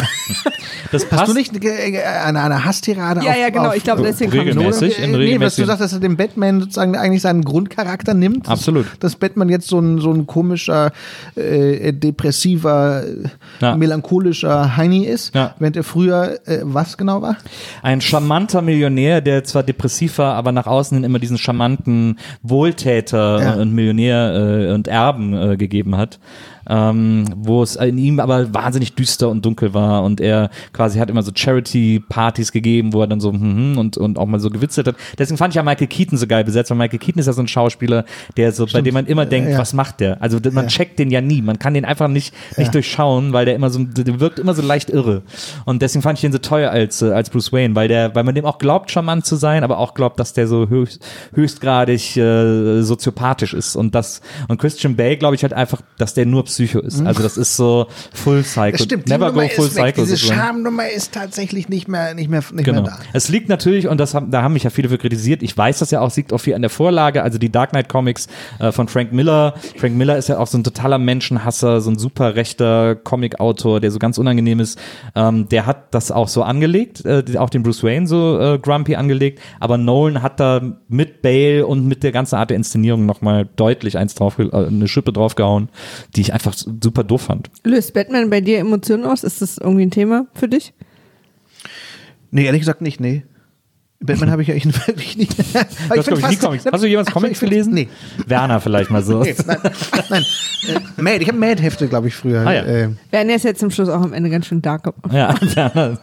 Das passt. Hast du nicht äh, eine, eine Hasstirade Ja, auf, ja, genau. auf Ich glaube, deswegen kam regelmäßig. in Äh, nee, was du sagst, dass er dem Batman sozusagen eigentlich seinen Grundcharakter nimmt. Absolut. Dass Batman jetzt so ein, so ein komischer, äh, depressiver, äh, Ja. melancholischer Heini ist, Ja. während er früher äh, was genau war? Ein charmanter Millionär, der zwar depressiv war, aber nach außen hin immer diesen charmanten Wohltäter Ja. und Millionär äh, und Erben äh, gegeben hat. Ähm, wo es in ihm aber wahnsinnig düster und dunkel war und er quasi hat immer so Charity-Partys gegeben, wo er dann so hm, hm, und, und auch mal so gewitzelt hat. Deswegen fand ich ja Michael Keaton so geil besetzt, weil Michael Keaton ist ja so ein Schauspieler, der so, bei dem man immer denkt, Ja. was macht der? Also man checkt den ja nie, man kann den einfach nicht, nicht durchschauen, weil der immer so, der wirkt immer so leicht irre. Und deswegen fand ich den so teuer als, äh, als Bruce Wayne, weil der, weil man dem auch glaubt, charmant zu sein, aber auch glaubt, dass der so höchst, höchstgradig äh, soziopathisch ist. Und das, und Christian Bale glaube ich halt einfach, dass der nur Psycho ist. Also das ist so Full Psycho. Das stimmt, Never die Nummer go full ist weg. Psycho. Diese. Schamnummer ist tatsächlich nicht mehr, nicht mehr, nicht Genau. mehr da. Es liegt natürlich, und das haben, da haben mich ja viele für kritisiert, ich weiß das ja auch, es liegt auch viel an der Vorlage, also die Dark Knight Comics äh, von Frank Miller. Frank Miller ist ja auch so ein totaler Menschenhasser, so ein super rechter Comic-Autor, der so ganz unangenehm ist. Ähm, der hat das auch so angelegt, äh, auch den Bruce Wayne so äh, grumpy angelegt, aber Nolan hat da mit Bale und mit der ganzen Art der Inszenierung nochmal deutlich eins drauf, äh, eine Schippe draufgehauen, die ich einfach super doof fand. Löst Batman bei dir Emotionen aus? Ist das irgendwie ein Thema für dich? Nee, ehrlich gesagt nicht, nee. Batman habe ich ja wirklich nicht. Hast, glaub ich, nie Comics. Hast du jemals Comics gelesen? Nee. Werner vielleicht mal so. nee nein, nein. Äh, Mad, ich habe Mad-Hefte, glaube ich, früher. Ah, ja. äh, Werden jetzt jetzt zum Schluss auch am Ende ganz schön dark. Ja, Werner.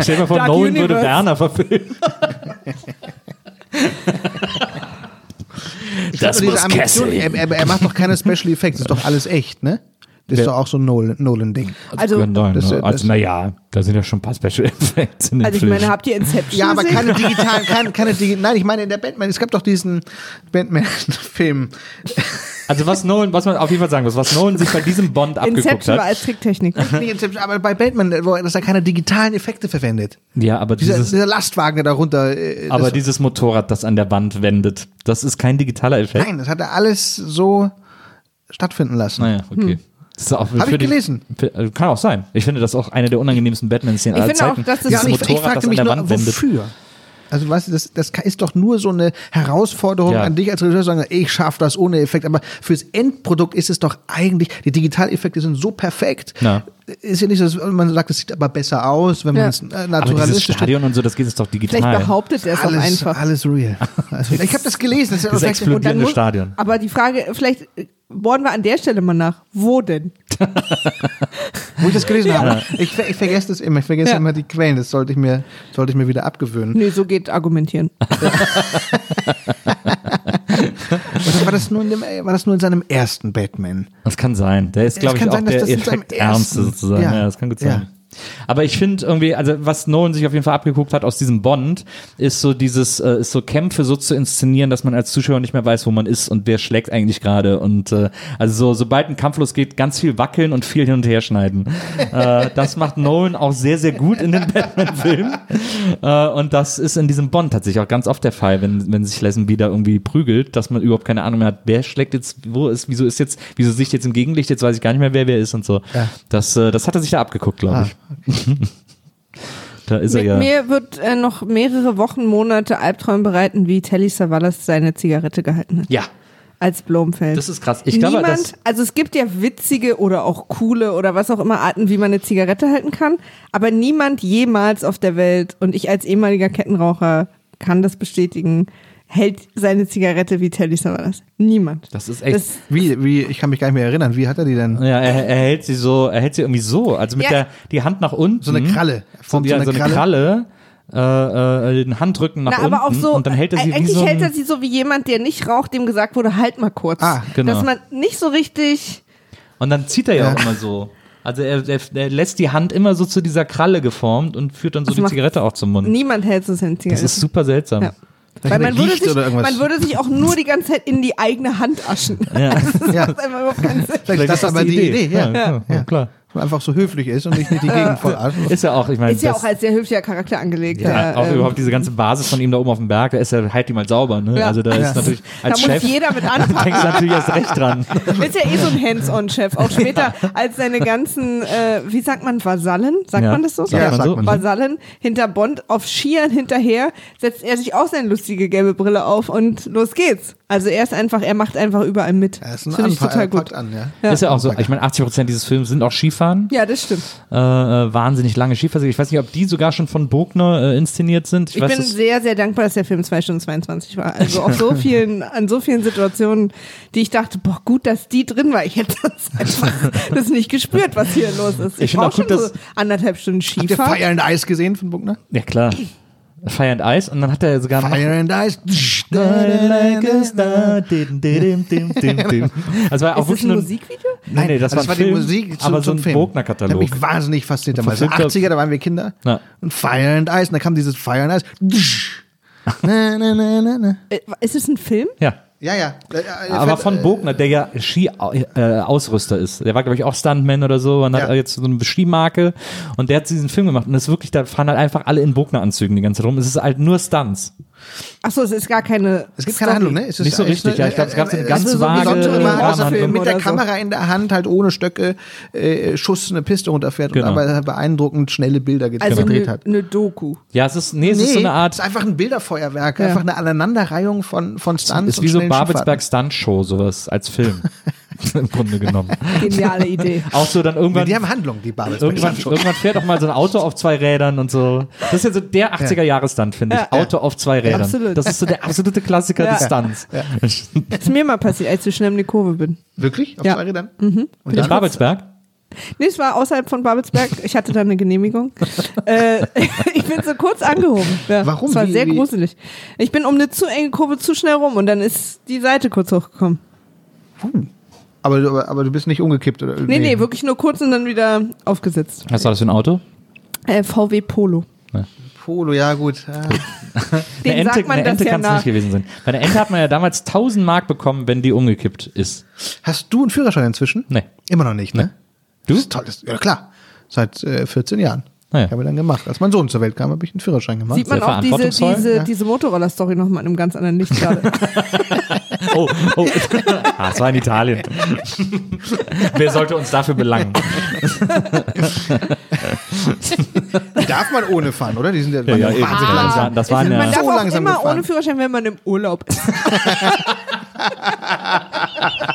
Stell dir mal vor, Nolan würde Universe. Werner verfilmen. ich glaub, diese Ambition, er, er, er macht doch keine Special Effects, ist doch alles echt, ne? Das ist doch auch so ein Nolan- Nolan-Ding. Also, das- ne? also naja, da sind ja schon ein paar Special Effects in den also ich meine, habt ihr Inception Ja, aber keine digitalen, keine, keine Digi Nein, ich meine in der Batman, es gab doch diesen Batman-Film. also was Nolan, was man auf jeden Fall sagen muss, was Nolan sich bei diesem Bond abgeguckt Inception war hat. als Tricktechnik. Nicht Inception, aber bei Batman, wo er- dass er keine digitalen Effekte verwendet. Ja, aber Dieser, dieses, dieser Lastwagen, der darunter. Äh, aber dieses Motorrad, das an der Wand wendet, das ist kein digitaler Effekt. nein, das hat er alles so stattfinden lassen. Naja, okay. Das ist auch Hab für ich die- gelesen. Für, äh, kann auch sein. Ich finde das auch eine der unangenehmsten Batman-Szenen Ich aller finde auch, Zeiten. dass das- Ja, ich, ich Motorrad, das fragte an mich der nur, Wand wendet. wofür? Also weißt du, das, das ist doch nur so eine Herausforderung Ja. an dich als Regisseur, zu sagen, ich schaffe das ohne Effekt. Aber fürs Endprodukt ist es doch eigentlich, die Digitaleffekte sind so perfekt. Ja. Ist ja nicht so, dass man sagt, es sieht aber besser aus, wenn Ja. man es äh, Aber dieses naturalistisch Stadion und so, das geht es doch digital. Vielleicht behauptet er es auch alles, einfach. alles real. Also, ich habe das gelesen. Das ist ja Das explodierende muss- Stadion. Aber die Frage, vielleicht äh, bohren wir an der Stelle mal nach. Wo denn? wo ich das gelesen habe. Ich, ich vergesse das immer. Ich vergesse Ja. immer die Quellen. Das sollte ich mir, sollte ich mir wieder abgewöhnen. Nee, so geht argumentieren. Oder war das nur in dem, war das nur in seinem ersten Batman? Das kann sein. Der ist, glaube ich, auch sein, der Effektärmste sozusagen. Ja. Ja. das kann gut Ja. sein. Aber ich finde irgendwie, also was Nolan sich auf jeden Fall abgeguckt hat aus diesem Bond, ist so dieses, äh, ist so Kämpfe so zu inszenieren, dass man als Zuschauer nicht mehr weiß, wo man ist und wer schlägt eigentlich gerade. Und äh, also so, sobald ein Kampf losgeht, ganz viel wackeln und viel hin und her schneiden. äh, das macht Nolan auch sehr, sehr gut in den Batman-Filmen. Äh, und das ist in diesem Bond tatsächlich auch ganz oft der Fall, wenn, wenn sich Lazenby da irgendwie prügelt, dass man überhaupt keine Ahnung mehr hat, wer schlägt jetzt, wo ist, wieso ist jetzt, wieso Sicht jetzt im Gegenlicht, jetzt weiß ich gar nicht mehr, wer wer ist und so. Ja. Das, äh, das hat er sich da abgeguckt, glaube Ah, Da ist er Mit ja. mir wird äh, noch mehrere Wochen, Monate Albträume bereiten, wie Telly Savalas seine Zigarette gehalten hat. Ja, Als Blomfeld. das ist krass. Ich glaube, Niemand, das, also es gibt ja witzige oder auch coole oder was auch immer Arten, wie man eine Zigarette halten kann, aber niemand jemals auf der Welt, und ich als ehemaliger Kettenraucher kann das bestätigen, hält seine Zigarette wie Telly Savalas. Niemand. das ist echt. Das, Wie, wie, ich kann mich gar nicht mehr erinnern. Wie hat er die denn? ja, er, er hält sie so, er hält sie irgendwie so, also mit Ja. der die Hand nach unten. So eine Kralle. So, Formt ja, so eine Kralle. Äh, äh, den Handrücken nach na, unten aber auch so, und dann hält er sie wie eigentlich so ein, hält er sie so wie jemand, der nicht raucht, dem gesagt wurde, halt mal kurz. Ah, genau. Dass man nicht so richtig, Und dann zieht er ja, Ja. auch immer so. Also er, er, er lässt die Hand immer so zu dieser Kralle geformt und führt dann so Das die Zigarette auch zum Mund. niemand hält so seine Das Zigarette. ist super seltsam. Ja. Weil man würde, sich, man würde sich auch nur die ganze Zeit in die eigene Hand aschen. Ja. Das Ja. macht einfach überhaupt keinen Sinn. Vielleicht, ist das aber die Idee. ja. Ja, ja, klar. Einfach so höflich ist und nicht die Gegend voll arschen. Ist ja auch, ich meine, Ist ja das- auch als sehr höflicher Charakter angelegt. Ja, der, auch ähm, überhaupt diese ganze Basis von ihm da oben auf dem Berg, da ist er halt die mal sauber, ne? Ja. Also da Ja. ist natürlich Da als muss Chef jeder mit anfangen. denkst du natürlich erst recht dran. Ist ja eh so ein Hands-on-Chef. Auch später als seine ganzen, äh, wie sagt man, Vasallen? Sagt Ja. man das so? Ja, sagt so? man. Vasallen hinter Bond auf Skiern hinterher, setzt er sich auch seine lustige gelbe Brille auf und los geht's. Also er ist einfach, er macht einfach überall mit. Er ist ein Finde ich Anpa- total er gut. an, ja. Ja. Ist ja auch so. Ich meine, 80 Prozent dieses Films sind auch Skifahren. Ja, das stimmt. Äh, äh, wahnsinnig lange Skifahrsiege. Ich weiß nicht, ob die sogar schon von Bogner äh, inszeniert sind. Ich, Ich weiß bin sehr, sehr dankbar, dass der Film 2 Stunden 22 war. Also auf so vielen, an so vielen Situationen, die ich dachte, boah, gut, dass die drin war. Ich hätte das einfach das nicht gespürt, was hier los ist. Ich finde brauch auch gut, schon dass- so anderthalb Stunden Habt ihr Skifahren. Fire and Ice gesehen von Buckner? ja klar. Fire and Ice und dann hat er sogar noch Fire and Ice. Also war auch Ist das wirklich ein nur- Musikvideo? Nee, nee, das, das war, ein war die Film, Musik zu, aber so ein Film. Bogner-Katalog. Hat mich wahnsinnig fasziniert damals. Verfilmter- 80er, da waren wir Kinder. Ja. Und Fire and Ice. Und da kam dieses Fire and Ice. Na, na, na, na, na. Äh, Ist es ein Film? Ja. Ja, ja. Äh, äh, Aber von äh, Bogner, der ja Ski-Ausrüster ist. Der war, glaube ich, auch Stuntman oder so und hat Ja. jetzt so eine Skimarke und der hat diesen Film gemacht und das ist wirklich, da fahren halt einfach alle in Bogner-Anzügen die ganze Zeit rum. Es ist halt nur Stunts. Achso, es ist gar keine. Es gibt keine. Handlung, ne? Es ist, Nicht so es richtig, eine- ja. Ich glaube, es gab so eine es ist so Rahmenhandlung. außer Film mit der oder so. Kamera in der Hand halt ohne Stöcke äh, Schuss eine Piste runterfährt Genau. und aber beeindruckend schnelle Bilder Also gedreht eine hat. ne Doku. Ja, es ist, nee, es ist so eine es Art, ist einfach ein Bilderfeuerwerk, Ja. einfach eine Aneinanderreihung von, von Stunts ist wie so Babelsberg Stunt Show, sowas als Film. Im Grunde genommen. Geniale Idee. Auch so dann irgendwann. Die haben Handlung, die Babelsberg Irgendwann, Stunt irgendwann fährt auch mal so ein Auto auf zwei Rädern und so. Das ist ja so der 80er-Jahre-Stunt, finde ich. Ja. Auto auf zwei Rädern. absolut. Das ist so der absolute Klassiker Ja. des Stunts. Das ist mir mal passiert, als ich so schnell um die Kurve bin. Wirklich? Auf Ja. zwei Rädern? Mhm. Und In? Babelsberg? Nee, es war außerhalb von Babelsberg. Ich hatte da eine Genehmigung. äh, ich bin so kurz angehoben. Ja, Warum? Es war Wie- sehr wie- gruselig. Ich bin um eine zu enge Kurve zu schnell rum und dann ist die Seite kurz hochgekommen. Aber, du- aber, aber du bist nicht umgekippt, oder? Nee, nee, wirklich nur kurz und dann wieder aufgesetzt. Was war das für ein Auto? Äh, VW Polo. Polo, ja, gut. Ah. Den eine Ente, sagt man eine das Ente ja kann es nach. nicht gewesen sein. Bei der Ente hat man ja damals 1000 Mark bekommen, wenn die umgekippt ist. Hast du einen Führerschein inzwischen? Nee. Immer noch nicht, ne? Du? Das ist toll. Das, ja, klar. Seit äh, 14 Jahren. Ah, ja. Ich habe dann gemacht. Als mein Sohn zur Welt kam, habe ich einen Führerschein gemacht. Sieht man Sehr auch diese, diese, ja. diese Motorroller-Story nochmal in einem ganz anderen Licht gerade. Oh, oh. ah, es war in Italien. Wer sollte uns dafür belangen? Die darf man ohne fahren, oder? Die sind ja, Ja, ja, wahnsinnig Ah. langsam. Das waren ja- man darf so auch immer gefahren. ohne Führerschein, wenn man im Urlaub ist. das ist wirklich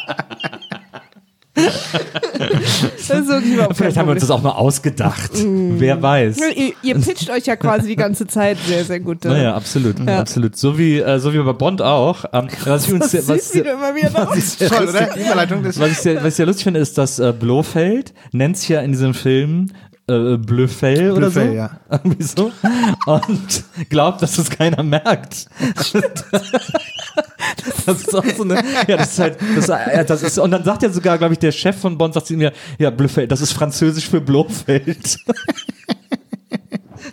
überhaupt Vielleicht haben wir uns das auch mal ausgedacht. Wer weiß. Ihr, ihr pitcht euch ja quasi die ganze Zeit sehr, sehr gut. Naja, absolut, Ja. absolut. So wie, äh, so wie bei Bond auch. Ähm, was ich uns, Das was, was ich sehr was ich sehr, lustig finde, ist, dass äh, Blofeld nennt sich ja in diesem Film äh, Blöfell oder so. Ja. Irgendwie so. Und glaubt, dass es keiner merkt. Das ist auch so eine, ja, das ist halt, das, das ist, und dann sagt ja sogar, glaube ich, der Chef von Bond, sagt zu ihm ja, ja, Blöfeld, das ist französisch für Blofeld.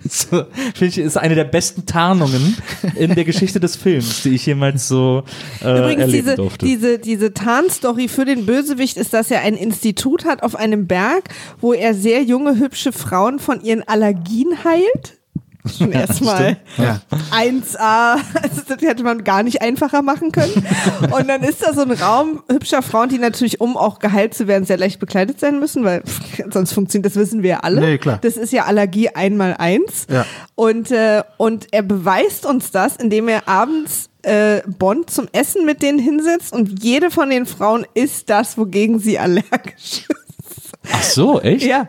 So, finde ich, ist eine der besten Tarnungen in der Geschichte des Films, die ich jemals so äh, Übrigens, erleben diese, durfte. diese, diese Tarnstory für den Bösewicht ist, dass er ein Institut hat auf einem Berg, wo er sehr junge, hübsche Frauen von ihren Allergien heilt. Schon erstmal Ja. 1A, also das hätte man gar nicht einfacher machen können. Und dann ist da so ein Raum hübscher Frauen, die natürlich, um auch geheilt zu werden, sehr leicht bekleidet sein müssen, weil pff, sonst funktioniert, das wissen wir ja alle. Nee, klar. Das ist ja Allergie einmal eins. Ja. Und, äh, und er beweist uns das, indem er abends äh, Bond zum Essen mit denen hinsetzt und jede von den Frauen isst das, wogegen sie allergisch ist. Ach so, echt? Ja.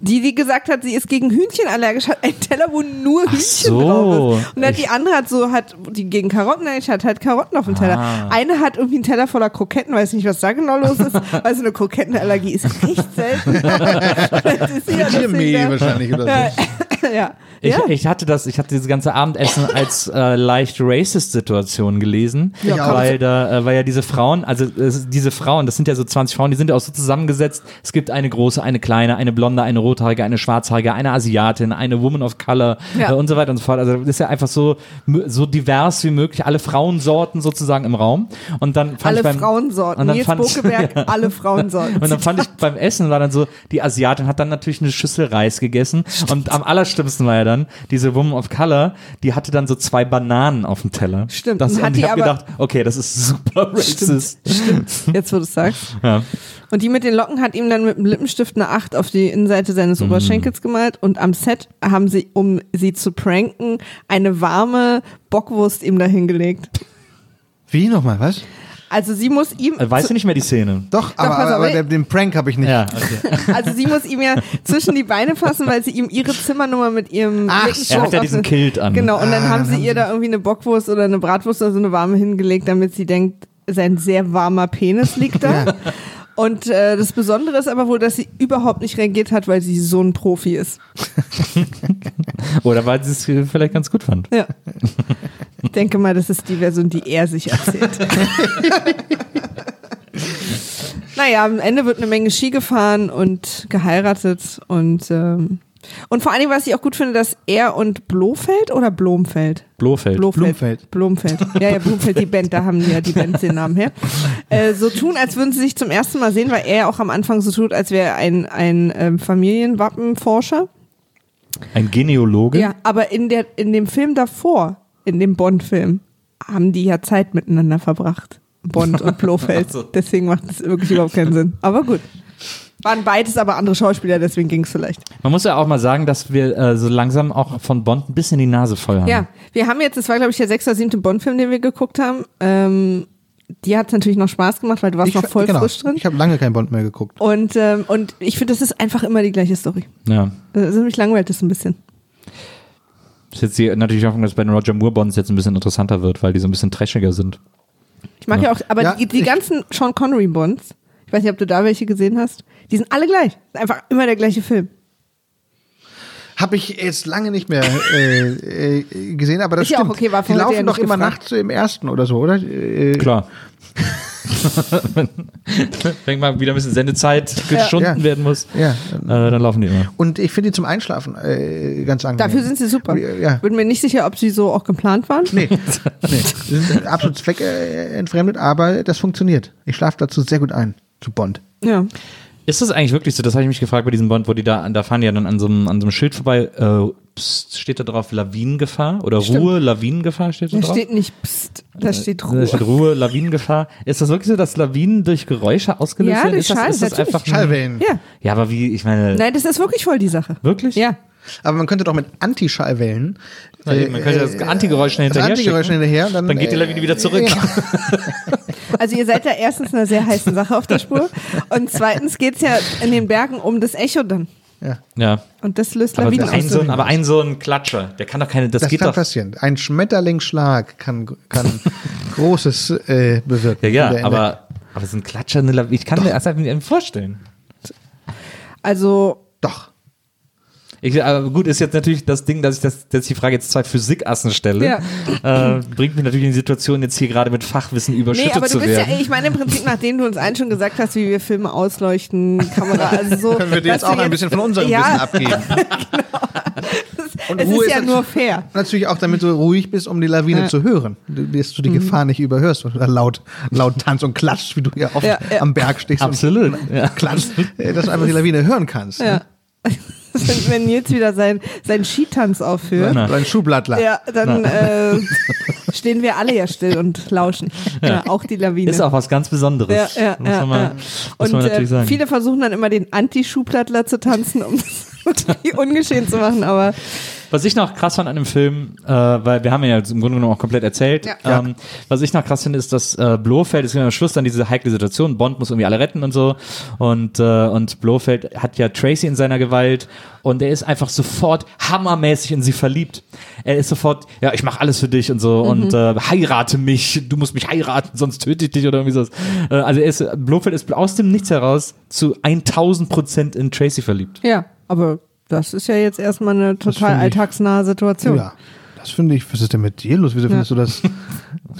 Die, die gesagt hat, sie ist gegen Hühnchen allergisch, hat einen Teller, wo nur Hühnchen so. drauf ist. Und dann die andere hat so, hat, die gegen Karotten allergisch hat, halt Karotten auf dem Teller. Ah. Eine hat irgendwie einen Teller voller Kroketten, weiß nicht, was da genau los ist, weil so eine Krokettenallergie ist recht selten. das ist ja wahrscheinlich oder so. ja. Ich, ja. ich hatte das, ich hatte dieses ganze Abendessen als äh, leicht racist Situation gelesen, Ja, weil da, äh, weil ja diese Frauen, also es, diese Frauen, das sind ja so 20 Frauen, die sind ja auch so zusammengesetzt. Es gibt eine große, eine kleine, eine blonde, eine rothaarige, eine schwarzhaarige, eine Asiatin, eine Woman of Color Ja. äh, und so weiter und so fort. Also das ist ja einfach so so divers wie möglich, alle Frauensorten sozusagen im Raum. Und dann fand alle ich beim, Frauensorten. und dann Nils fand ich- Bokeberg, ja. alle Frauensorten. Und dann fand ich beim Essen war dann so, die Asiatin hat dann natürlich eine Schüssel Reis gegessen. Und am allerschlimmsten war ja dann, diese Woman of Color, die hatte dann so zwei Bananen auf dem Teller. Stimmt. Das, Und und, ich habe gedacht, okay, das ist super racist. Jetzt, wo du es sagst. Ja. Und die mit den Locken hat ihm dann mit dem Lippenstift eine 8 auf die Innenseite Mhm. seines Oberschenkels gemalt und am Set haben sie, um sie zu pranken, eine warme Bockwurst ihm dahingelegt. Wie nochmal, was? Also sie muss ihm, Äh, Weißt du nicht mehr die Szene? Doch, aber, pass aber, auf, aber ey. den, Prank habe ich nicht. Ja, okay. also sie muss ihm ja zwischen die Beine fassen, weil sie ihm ihre Zimmernummer mit ihrem Ach, Lippenstift Er hat ja diesen Kilt an. Genau, und dann Ah, haben dann sie haben ihr sie- da irgendwie eine Bockwurst oder eine Bratwurst oder so eine warme hingelegt, damit sie denkt, sein sehr warmer Penis liegt da. Und äh, das Besondere ist aber wohl, dass sie überhaupt nicht reagiert hat, weil sie so ein Profi ist. Oder weil sie es vielleicht ganz gut fand. Ja. Ich denke mal, das ist die Version, die er sich erzählt. naja, am Ende wird eine Menge Ski gefahren und geheiratet und ähm, und vor allen Dingen, was ich auch gut finde, dass er und Blofeld oder Blomfeld? Blofeld. Blumfeld. Blomfeld. Ja, ja, Blomfeld, die Band, da haben die ja die Band den Namen her. Äh, so tun, als würden sie sich zum ersten Mal sehen, weil er auch am Anfang so tut, als wäre er ein, ein ähm, Familienwappenforscher. Ein Genealoge. Ja, aber in, der, in dem Film davor, in dem Bond-Film, haben die ja Zeit miteinander verbracht. Bond und Blofeld. Deswegen macht es wirklich überhaupt keinen Sinn. Aber gut. Waren beides aber andere Schauspieler, deswegen ging es vielleicht. Man muss ja auch mal sagen, dass wir äh, so langsam auch von Bond ein bisschen die Nase voll haben. Ja, wir haben jetzt, das war glaube ich der sechste oder siebte Bond-Film, den wir geguckt haben. Ähm, die hat natürlich noch Spaß gemacht, weil du warst Ich, noch voll genau, frisch drin. Ich habe lange kein Bond mehr geguckt. Und, ähm, und ich finde, das ist einfach immer die gleiche Story. ja. Also mich langweilt das ein bisschen. Ist jetzt die, natürlich Hoffnung, dass bei den Roger Moore Bonds jetzt ein bisschen interessanter wird, weil die so ein bisschen trashiger sind. Ich mag ja, auch, aber Ja, die, die ich- ganzen Sean Connery Bonds, ich weiß nicht, ob du da welche gesehen hast, die sind alle gleich. Ist Einfach immer der gleiche Film. Habe ich jetzt lange nicht mehr äh, äh, gesehen, aber das Ist ja auch stimmt. okay, war Die ja laufen doch immer gefragt. nachts im ersten oder so, oder? Äh, Klar. Wenn mal wieder ein bisschen Sendezeit geschunden Ja. werden muss, Ja. äh, dann laufen die immer. Und ich finde die zum Einschlafen äh, ganz angenehm. Dafür sind sie super. Ja. Bin mir nicht sicher, ob sie so auch geplant waren. Nee, nee. Sie sind absolut zweckentfremdet, aber das funktioniert. Ich schlafe dazu sehr gut ein, zu Bond. Ja. Ist das eigentlich wirklich so? Das habe ich mich gefragt bei diesem Bond, wo die da, da fahren die ja dann an so einem, an so einem Schild vorbei. Äh, pst, steht da drauf Lawinengefahr oder Ruhe, Lawinengefahr steht da Da drauf? steht nicht Psst, da steht Da Ruhe. steht Ruhe, Lawinengefahr. Ist das wirklich so, dass Lawinen durch Geräusche ausgelöst Ja, werden? durch ist das, Schall, ist das natürlich. einfach ein- Schallwellen. Ja. Ja, aber wie, ich meine, Nein, das ist wirklich voll die Sache. wirklich? Ja. Aber man könnte doch mit Antischallwellen. Ja, eben, man könnte das Antigeräusch schnell das hinterher Antigeräusch hinterher. Dann, Dann geht die Lawine wieder zurück. Ja. Also ihr seid da erstens einer sehr heißen Sache auf der Spur und zweitens geht's ja in den Bergen um das Echo dann. Ja. Ja. Und das löst Aber Lawinen ein, aus. so ein, aber ein so ein Klatscher, der kann doch keine, das, Das geht kann doch. passieren. Ein Schmetterlingsschlag kann, kann Großes äh, bewirken. Ja, ja, aber, aber so ein Klatscher, eine Lawine, ich kann mir das einfach nicht vorstellen. Also Doch. Ich, aber gut, ist jetzt natürlich das Ding, dass ich, das, dass ich die Frage jetzt zwei Physikassen stelle. Äh, bringt mich natürlich in die Situation, jetzt hier gerade mit Fachwissen überschüttet Nee, aber du zu bist werden. ja, ich meine im Prinzip, nachdem du uns allen schon gesagt hast, wie wir Filme ausleuchten, Kamera, also so. Können wir dir jetzt auch du ein bisschen von unserem ja, Wissen abgeben. Und es Ruhe ist ja ist nur fair. Natürlich auch, damit du ruhig bist, um die Lawine Ja. zu hören. Dass du die Gefahr nicht überhörst und dann laut, laut tanzt und klatscht, wie du hier oft Ja, ja. am Berg stehst Absolut. Ja. und klatscht, äh, dass du einfach die Lawine hören kannst. Ja. wenn, wenn Nils wieder sein, seinen Skitanz aufführt, Ne? So ein Schuhblattler. ja, dann äh, stehen wir alle ja still und lauschen. Ja. auch die Lawine. Ist auch was ganz Besonderes. ja, ja, muss ja, man, mal, ja. muss Und man äh, natürlich sagen. viele versuchen dann immer den Anti-Schuhplattler zu tanzen, um ungeschehen zu machen, aber Was ich noch krass fand an dem Film, äh, weil wir haben ihn ja im Grunde genommen auch komplett erzählt. Ja. Ähm, was ich noch krass finde, ist, dass äh, Blofeld ist am Schluss dann diese heikle Situation. Bond muss irgendwie alle retten und so. Und, äh, und Blofeld hat ja Tracy in seiner Gewalt und er ist einfach sofort hammermäßig in sie verliebt. Er ist sofort, ja, ich mache alles für dich und so und äh, heirate mich, du musst mich heiraten, sonst töte ich dich oder irgendwie sowas. Äh, also er ist, Blofeld ist aus dem Nichts heraus zu 1000 Prozent in Tracy verliebt. ja, aber das ist ja jetzt erstmal eine total ich- alltagsnahe Situation. Ja. Das finde ich, was ist denn mit dir los? Wieso findest du das?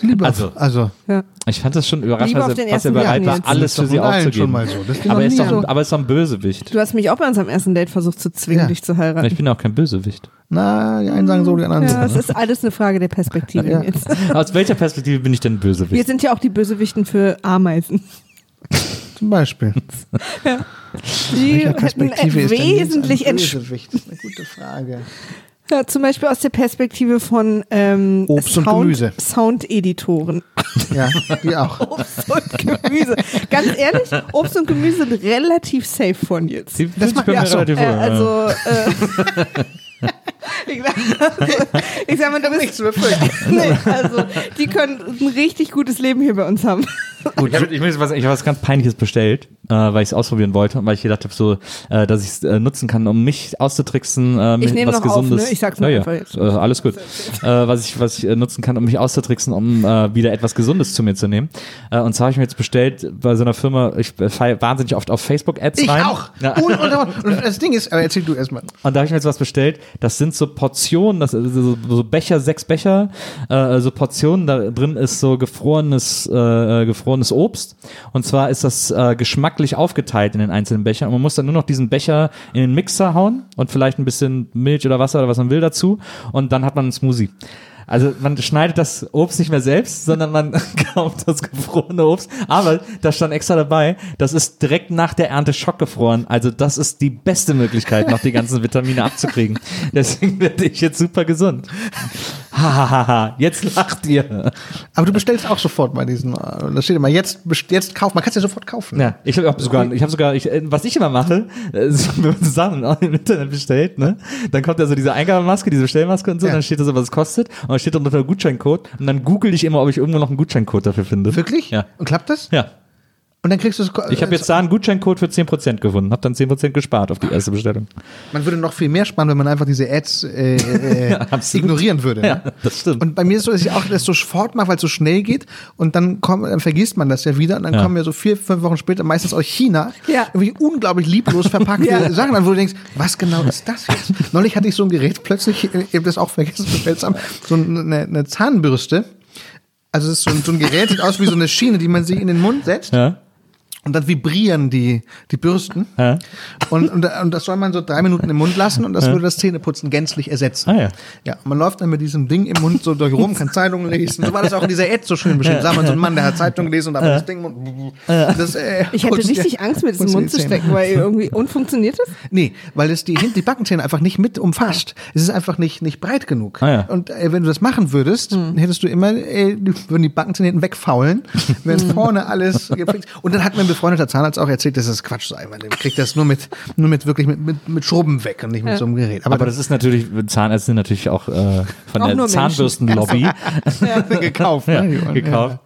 Lieber, Also- also Ja. Ich fand das schon überraschend, was er, was er bereit war, alles Das für sie aufzugeben. schon mal so. Das aber, er ist doch, so. aber er ist doch ein Bösewicht. Du hast mich auch bei uns am ersten Date versucht zu zwingen, Ja. dich zu Ich heiraten. bin auch kein Bösewicht. Na, die einen sagen so, die anderen Ja, so. ist alles eine Frage der Perspektive. Ja. Jetzt. Aus welcher Perspektive bin ich denn Wir Bösewicht? sind ja auch die Bösewichten für Ameisen. Zum Beispiel. Die Welcher hätten Perspektive wesentlich Bösewicht? Das ist eine gute Frage. ja, zum Beispiel aus der Perspektive von ähm, Obst und Sound, Gemüse. Soundeditoren. Ja, die auch. Obst und Gemüse. Ganz ehrlich, Obst und Gemüse sind relativ safe von jetzt. Fühlt sich macht- bei ja, mir so. relativ Äh, wohl, ja. also, äh, ich, sag, ich sag mal, du bist, zu befürchten. nee, also, die können ein richtig gutes Leben hier bei uns haben. ich habe ich, muss was- ich hab was ganz Peinliches bestellt, äh, weil ich es ausprobieren wollte und weil ich gedacht habe, so, äh, dass ich es äh, nutzen kann, um mich auszutricksen, äh, nehme was noch auf, Gesundes. ne? Ich sag's nur ja, einfach ja. jetzt. Äh, alles gut. Äh, was ich, was ich äh, nutzen kann, um mich auszutricksen, um äh, wieder etwas Gesundes zu mir zu nehmen. Äh, und zwar habe ich mir jetzt bestellt bei so einer Firma, ich äh, fall wahnsinnig oft auf Facebook-Ads Ich rein. auch. Ja. Und, und, und. und das Ding ist, aber erzähl du erstmal. Und da habe ich mir jetzt was bestellt. Das sind so Portionen, das ist so, so Becher, sechs Becher, äh, so Portionen. Da drin ist so gefrorenes, äh, gefrorenes Obst. Und zwar ist das äh, geschmacklich aufgeteilt in den einzelnen Bechern. Und man muss dann nur noch diesen Becher in den Mixer hauen und vielleicht ein bisschen Milch oder Wasser oder was man will dazu. Und dann hat man einen Smoothie. Also man schneidet das Obst nicht mehr selbst, sondern man kauft das gefrorene Obst. Aber da stand extra dabei, das ist direkt nach der Ernte schockgefroren. Also das ist die beste Möglichkeit, noch die ganzen Vitamine abzukriegen. Deswegen werde ich jetzt super gesund. Hahaha, jetzt lacht ihr. Aber du bestellst auch sofort bei diesen, da steht immer, jetzt, jetzt kaufen. Man kann es ja sofort kaufen. Ja, ich habe sogar, ich habe sogar, ich, äh, was ich immer mache, äh, wenn man Sachen im Internet bestellt, ne, dann kommt da so diese Eingabemaske, diese Bestellmaske und so, Ja. dann steht da so, was es kostet, und dann steht da unter Gutscheincode, und dann google ich immer, ob ich irgendwo noch einen Gutscheincode dafür finde. Wirklich? Ja. Und klappt das? Ja. Und dann kriegst du es. Ich habe jetzt da einen Gutscheincode für 10% gefunden, habe dann 10% gespart auf die erste Bestellung. Man würde noch viel mehr sparen, wenn man einfach diese Ads äh, äh, absolut. ignorieren würde. Ne? Ja, das stimmt. Und bei mir ist es so, dass ich auch das sofort mache, weil es so schnell geht und dann, kommt, dann vergisst man das ja wieder und dann Ja. kommen ja so vier, fünf Wochen später meistens aus China Ja. irgendwie unglaublich lieblos verpackte Ja. Sachen an, wo du denkst, was genau ist das jetzt? Neulich hatte ich so ein Gerät plötzlich, äh, ich habe das auch vergessen, so eine, eine Zahnbürste Also es ist so ein, so ein Gerät, sieht aus wie so eine Schiene, die man sich in den Mund setzt. Ja. Und dann vibrieren die, die Bürsten. Ja. Und, und, und das soll man so drei Minuten im Mund lassen und das würde das Zähneputzen gänzlich ersetzen. Ah, ja. Ja, man läuft dann mit diesem Ding im Mund so durch rum, kann Zeitungen lesen. So war das auch in dieser Ad so schön beschrieben. Sag mal, so ein Mann, der hat Zeitungen gelesen und aber das Ding im Mund. Das, äh, Ich putzt richtig dir- Angst, mir das in den Mund zu stecken, weil irgendwie, und funktioniert das? Nee, weil es die, die Backenzähne einfach nicht mit umfasst. Es ist einfach nicht, nicht breit genug. Ah, ja. Und äh, wenn du das machen würdest, Hm. hättest du immer, äh, die- würden die Backenzähne hinten wegfaulen, wenn vorne alles gepflegt. Und dann hat ein befreundeter Zahnarzt auch erzählt, dass das Quatsch sei. Man kriegt das nur mit, nur mit wirklich mit, mit, mit Schrubben weg und nicht mit so einem Gerät. Aber das ist natürlich, Zahnärzte sind natürlich auch äh, von Auch der. Zahnbürstenlobby gekauft. ja, ne? Ja. gekauft.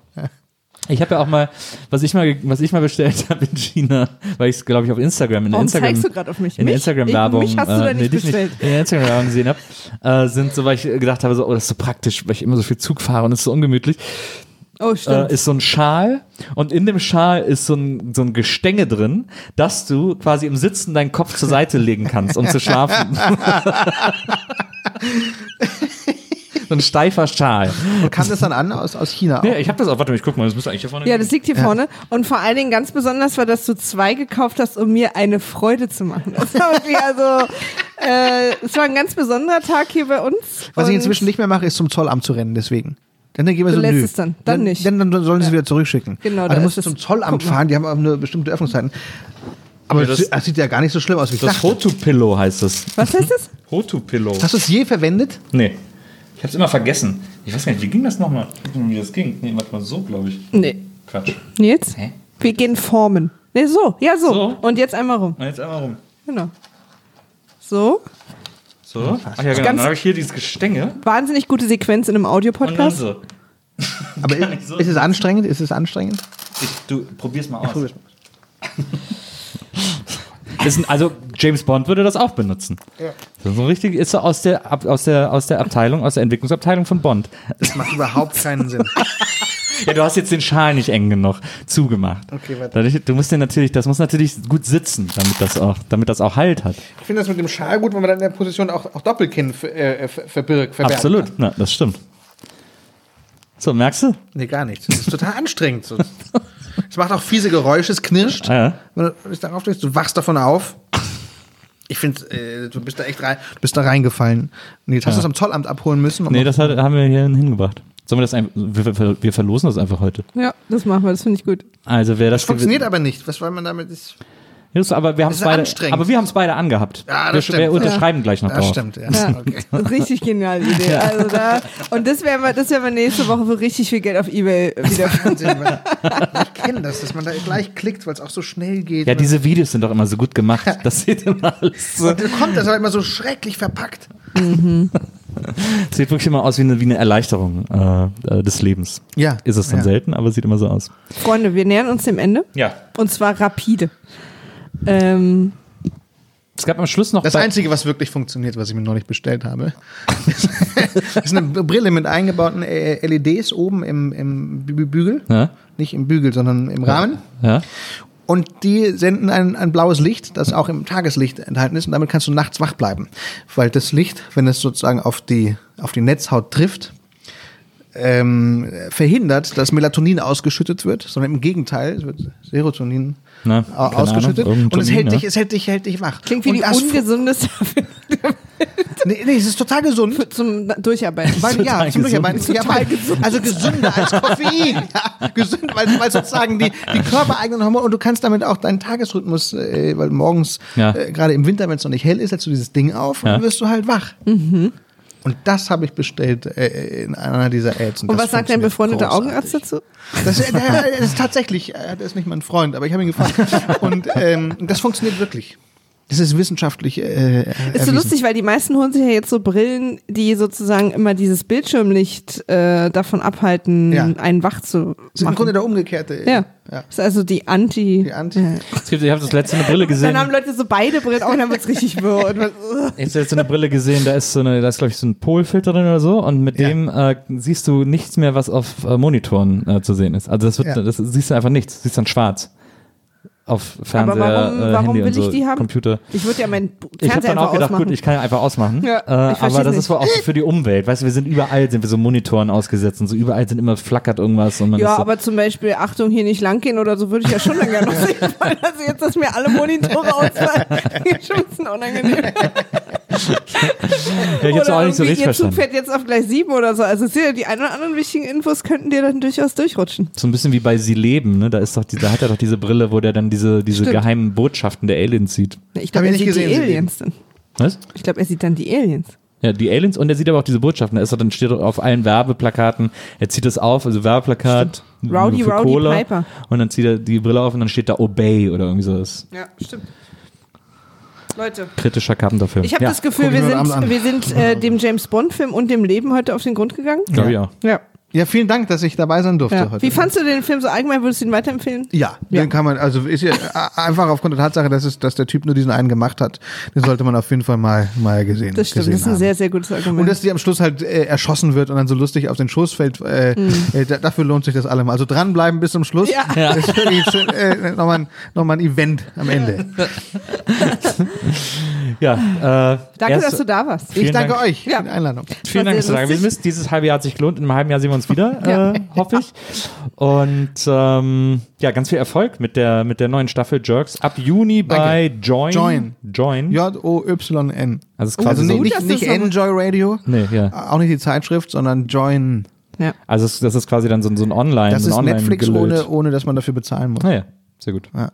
Ich habe ja auch mal, was ich mal, was ich mal bestellt habe in China, weil ich es glaube ich auf Instagram in der Warum Instagram zeigst du gerade auf mich? in der Mich? Instagram-Werbung, Ich- mich hast du da äh, nicht dich bestellt. in Instagram-Werbung gesehen habe, äh, sind so, weil ich gedacht habe, so, oh, das ist so praktisch, weil ich immer so viel Zug fahre und es ist so ungemütlich. Oh, stimmt. Äh, ist so ein Schal und in dem Schal ist so ein, so ein Gestänge drin, dass du quasi im Sitzen deinen Kopf zur Seite legen kannst, um zu schlafen. so ein steifer Schal. Und kam das dann an aus, aus China auch? Ja, ich habe das auch. Warte mal, ich guck mal, das müsste eigentlich hier vorne ja, das liegt hier vorne. Und vor allen Dingen ganz besonders war, dass du zwei gekauft hast, um mir eine Freude zu machen. Das war irgendwie also, äh, es war ein ganz besonderer Tag hier bei uns. Was ich inzwischen nicht mehr mache, ist zum Zollamt zu rennen, deswegen. Dann gehen wir Du so, lässt nö. es dann. Dann nicht. Dann, dann sollen sie es wieder zurückschicken. Genau, Aber da dann musst du es- zum Zollamt fahren, die haben auch eine bestimmte Öffnungszeiten. Aber Ja, das, das- sieht ja gar nicht so schlimm aus, wie ich Das dachte. Hotupillow heißt es. Was heißt das? Hotupillow. Hast du es je verwendet? Nee. Ich hab's immer vergessen. Ich weiß gar nicht, wie ging das nochmal? Wie das ging? Nee, warte mal, so, glaube ich. Nee. Quatsch. Jetzt? Hä? Wir gehen formen. Nee, so. Ja, so. So. Und jetzt einmal rum. Na, jetzt einmal rum. Genau. So. So. Ach ja, genau. Ganz- Dann habe ich hier dieses Gestänge. Wahnsinnig gute Sequenz in einem Audiopodcast. so. Aber nicht so. ist es anstrengend? Ist es anstrengend? Ich, du probier's mal aus. probier's Das sind, also James Bond würde das auch benutzen. Ja. So richtig ist so aus der, aus der aus der Abteilung, aus der Entwicklungsabteilung von Bond. Das macht überhaupt keinen Sinn. Ja, du hast jetzt den Schal nicht eng genug zugemacht. Okay, warte. Dadurch, du musst den natürlich, das muss natürlich gut sitzen, damit das auch, damit das auch Halt hat. Ich finde das mit dem Schal gut, wenn man dann in der Position auch, auch Doppelkinn äh, ver- verbirgt. Absolut. Na, das stimmt. So, merkst du? Nee, gar nichts. Das ist total anstrengend. So. Es macht auch fiese Geräusche, es knirscht. Ja. Wenn du dich darauf drückst, du wachst davon auf. Ich finde, äh, du bist da echt rein, du bist da reingefallen. Nee, hast du das am Zollamt abholen müssen? Nee, das hat, haben wir hier hingebracht. Sollen wir das einfach, wir, wir, wir verlosen das einfach heute. Ja, das machen wir. Das finde ich gut. Also wer das, das funktioniert aber nicht. Was soll man damit? Ist, Ja, das- aber wir haben es ist beide, anstrengend. aber wir haben es beide angehabt. Ja, das wir, stimmt. wir unterschreiben gleich noch das drauf. stimmt, ja. Ja, Okay. das ist richtig geniale Idee. Also da, und das werden wir, das werden wir nächste Woche für richtig viel Geld auf Ebay wieder. Wahnsinn, ich kenne das, dass man da gleich klickt, weil es auch so schnell geht. Ja, diese Videos sind doch immer so gut gemacht. Das sieht immer alles so. Und dann kommt das aber immer so schrecklich verpackt. Sieht wirklich immer aus wie eine, wie eine Erleichterung äh, äh, des Lebens. Ja. Ist es dann ja. selten, aber sieht immer so aus. Freunde, wir nähern uns dem Ende. Ja. Und zwar rapide. Ähm, Es gab am Schluss noch Das Einzige, was wirklich funktioniert, was ich mir neulich bestellt habe, ist eine Brille mit eingebauten äh, LEDs oben im, im Bü- Bügel. Ja, Nicht im Bügel, sondern im Rahmen. ja. Und die senden ein, ein blaues Licht, das auch im Tageslicht enthalten ist. Und damit kannst du nachts wach bleiben. Weil das Licht, wenn es sozusagen auf die, auf die Netzhaut trifft, ähm, verhindert, dass Melatonin ausgeschüttet wird, sondern im Gegenteil, es wird Serotonin Na, keine ausgeschüttet. Ahnung, und es hält, dich, ja. es hält dich, hält dich wach. klingt wie und die ungesundeste Nee, nee, es ist total gesund. zum Durcharbeiten. Weil, ja, zum gesund. Durcharbeiten. Ja, weil, also gesünder als Koffein. Ja, gesund, weil, weil sozusagen die, die körpereigenen Hormone und du kannst damit auch deinen Tagesrhythmus, äh, weil morgens, Ja. äh, gerade im Winter, wenn es noch nicht hell ist, setzt du dieses Ding auf und dann wirst du halt wach. Und das habe ich bestellt äh, in einer dieser Ads. Und das was sagt dein befreundeter. Augenarzt dazu? Das, ist- der, der ist tatsächlich, äh, der ist nicht mein Freund, aber ich habe ihn gefragt. Und ähm, das funktioniert wirklich. Das ist wissenschaftlich. Äh, Ist so lustig, weil die meisten holen sich ja jetzt so Brillen, die sozusagen immer dieses Bildschirmlicht äh, davon abhalten, Ja. einen wach zu Das ist im machen. Grunde der umgekehrte. ja. ja. Ist also die Anti. Die Anti- Ja. Es gibt, ich habe das letzte eine Brille gesehen. Dann haben Leute so beide Brillen und dann wird's richtig wirr. Und. Ich habe jetzt eine Brille gesehen, da ist so eine, da ist glaube ich so ein Polfilter drin oder so und mit Ja. dem äh, siehst du nichts mehr, was auf äh, Monitoren äh, zu sehen ist. Also das wird, Ja. das siehst du einfach nichts, siehst dann schwarz. Auf Fernseher, warum- äh, warum Handy will und so, ich die haben? Computer. Ich würde ja meinen Ich habe Fernseher dann auch einfach gedacht, ausmachen. gut, ich kann ja einfach ausmachen. Ja, äh, aber das nicht. ist wohl auch für die Umwelt. Weißt du, wir sind überall, sind wir so Monitoren ausgesetzt und so überall sind immer flackert irgendwas und man ja, so, aber zum Beispiel, Achtung, hier nicht langgehen oder so, würde ich ja schon dann gerne noch sehen, weil also jetzt, dass mir alle Monitore ausfallen, schon ein bisschen unangenehm. ja, ich hab's auch nicht so richtig Ihr Zug verstanden. fährt jetzt auf gleich sieben oder so. Also ja die ein oder anderen wichtigen Infos könnten dir dann durchaus durchrutschen. So ein bisschen wie bei Sie leben, ne? Da ist doch, die, da hat er doch diese Brille, wo der dann diese, diese Stimmt. geheimen Botschaften der Aliens sieht. Ich glaube, er nicht sieht gesehen, die Aliens dann. Was? Ich glaube, er sieht dann die Aliens. Ja, die Aliens und er sieht aber auch diese Botschaften. Da ist dann steht auf allen Werbeplakaten, er zieht es auf, also Werbeplakat Rowdy, für Rowdy Cola, Piper. und dann zieht er die Brille auf und dann steht da Obey oder irgendwie so. Das ist Ja, stimmt. Leute, kritischer Carpenter-Film. ich habe ja, das Gefühl, wir heute sind, wir sind äh, dem James Bond-Film und dem Leben heute auf den Grund gegangen. Ich auch. Ja. Ja, vielen Dank, dass ich dabei sein durfte ja. heute. Wie fandst du den Film so allgemein? Würdest du ihn weiterempfehlen? Ja, Ja. den kann man, also ist ja einfach aufgrund der Tatsache, dass, es, dass der Typ nur diesen einen gemacht hat, den sollte man auf jeden Fall mal, mal gesehen Das stimmt, gesehen das ist ein haben. sehr, sehr gutes Argument. Und dass die am Schluss halt äh, erschossen wird und dann so lustig auf den Schoß fällt, äh, Mhm. äh, da, dafür lohnt sich das allemal. Also dranbleiben bis zum Schluss. Ja. Das ist wirklich schön, äh, nochmal, ein- nochmal ein Event am Ende. Ja, äh, Danke, erst- dass du da warst. Ich danke Dank. euch Ja. für die Einladung. Vielen Dank, dass du da gewesen bist. Dieses halbe Jahr hat sich gelohnt. In einem halben Jahr sehen wir uns wieder, Ja. äh, hoffe ich. Und ähm, ja, ganz viel Erfolg mit der, mit der neuen Staffel Jerks. Ab Juni bei Join. Join. Join. J-O-Y-N. Also es ist Also quasi nicht, so, nicht, nicht Enjoy Radio, nee, ja. auch nicht die Zeitschrift, sondern Join. Ja. Also das ist quasi dann so, so ein Online. Das so ein ist Online Netflix, ohne, ohne dass man dafür bezahlen muss. Naja, sehr gut. Ja.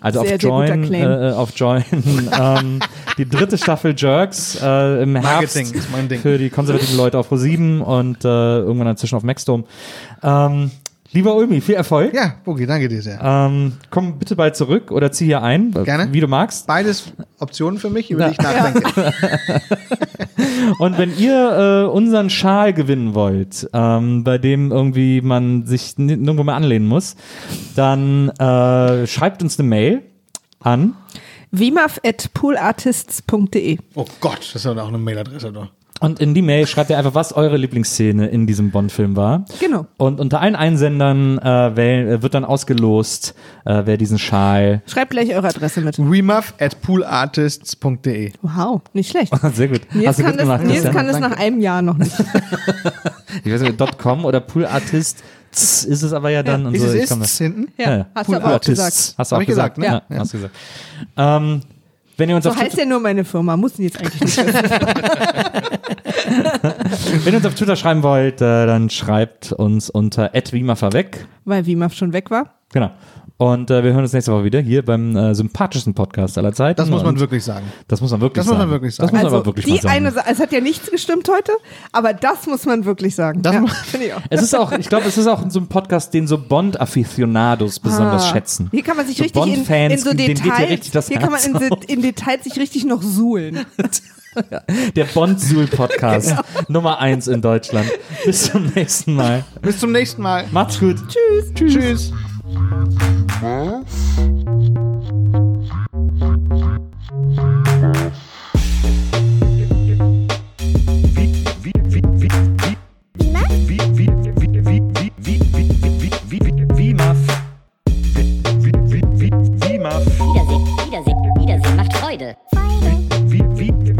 Also Sehr, auf sehr Join, Claim. äh, auf Join, ähm, die dritte Staffel Jerks äh, im Herbst Marketing ist mein Ding. für die konservativen Leute auf Pro7 und äh, irgendwann dazwischen auf Maxdome. Ähm, lieber Ulmi, viel Erfolg. Ja, Bogi, danke dir sehr. Ähm, komm bitte bald zurück oder zieh hier ein, Gerne. wie du magst. Beides Optionen für mich, über Ja. die ich nachdenke. Und wenn ihr äh, unseren Schal gewinnen wollt, ähm, bei dem irgendwie man sich nirgendwo mehr anlehnen muss, dann äh, schreibt uns eine Mail an wimaf.poolartists.de Oh Gott, das ist ja auch eine Mailadresse doch. Und in die Mail schreibt ihr einfach, was eure Lieblingsszene in diesem Bond-Film war. Genau. Und unter allen Einsendern äh, wählen, äh, wird dann ausgelost, äh, wer diesen Schal. Schreibt gleich eure Adresse mit. Remuff at poolartists.de. Wow, nicht schlecht. Sehr gut. Nils Hast du kann, gut das, gemacht, Nils Christian? kann das nach einem Jahr noch nicht. Ich weiß nicht, .com oder Poolartist tss, ist es aber ja dann. und Ist so. es ist hinten? Ja, hast du aber auch gesagt. Hast du auch Hab gesagt, gesagt, ne? ne? Ja, hast du gesagt. Ähm, wenn ihr uns So auf heißt ja nur meine Firma, muss jetzt eigentlich nicht wissen. Wenn ihr uns auf Twitter schreiben wollt, äh, dann schreibt uns unter @wimaverweg. Weil Wimaf schon weg war. Genau. Und äh, wir hören uns nächste Woche wieder hier beim äh, sympathischsten Podcast aller Zeiten. Das muss man Und wirklich sagen. Das muss man wirklich Das muss sagen. man wirklich sagen. Das muss man Also aber wirklich die sagen. eine, Sa- es hat ja nichts gestimmt heute, aber das muss man wirklich sagen. Das ja, ich auch. es ist auch, ich glaube, es ist auch so ein Podcast, den so Bond-Aficionados besonders Ah. schätzen. Hier kann man sich So richtig in, Bond-Fans, in so hier Details, richtig das hier kann man in, in Details sich richtig noch suhlen. Der Bond-Suhl-Podcast. Nummer eins in Deutschland. Bis zum nächsten Mal. Bis zum nächsten Mal. Macht's gut. Tschüss. Tschüss. Tschüss. Wiedersehen, Wiedersehen, Wiedersehen macht Freude.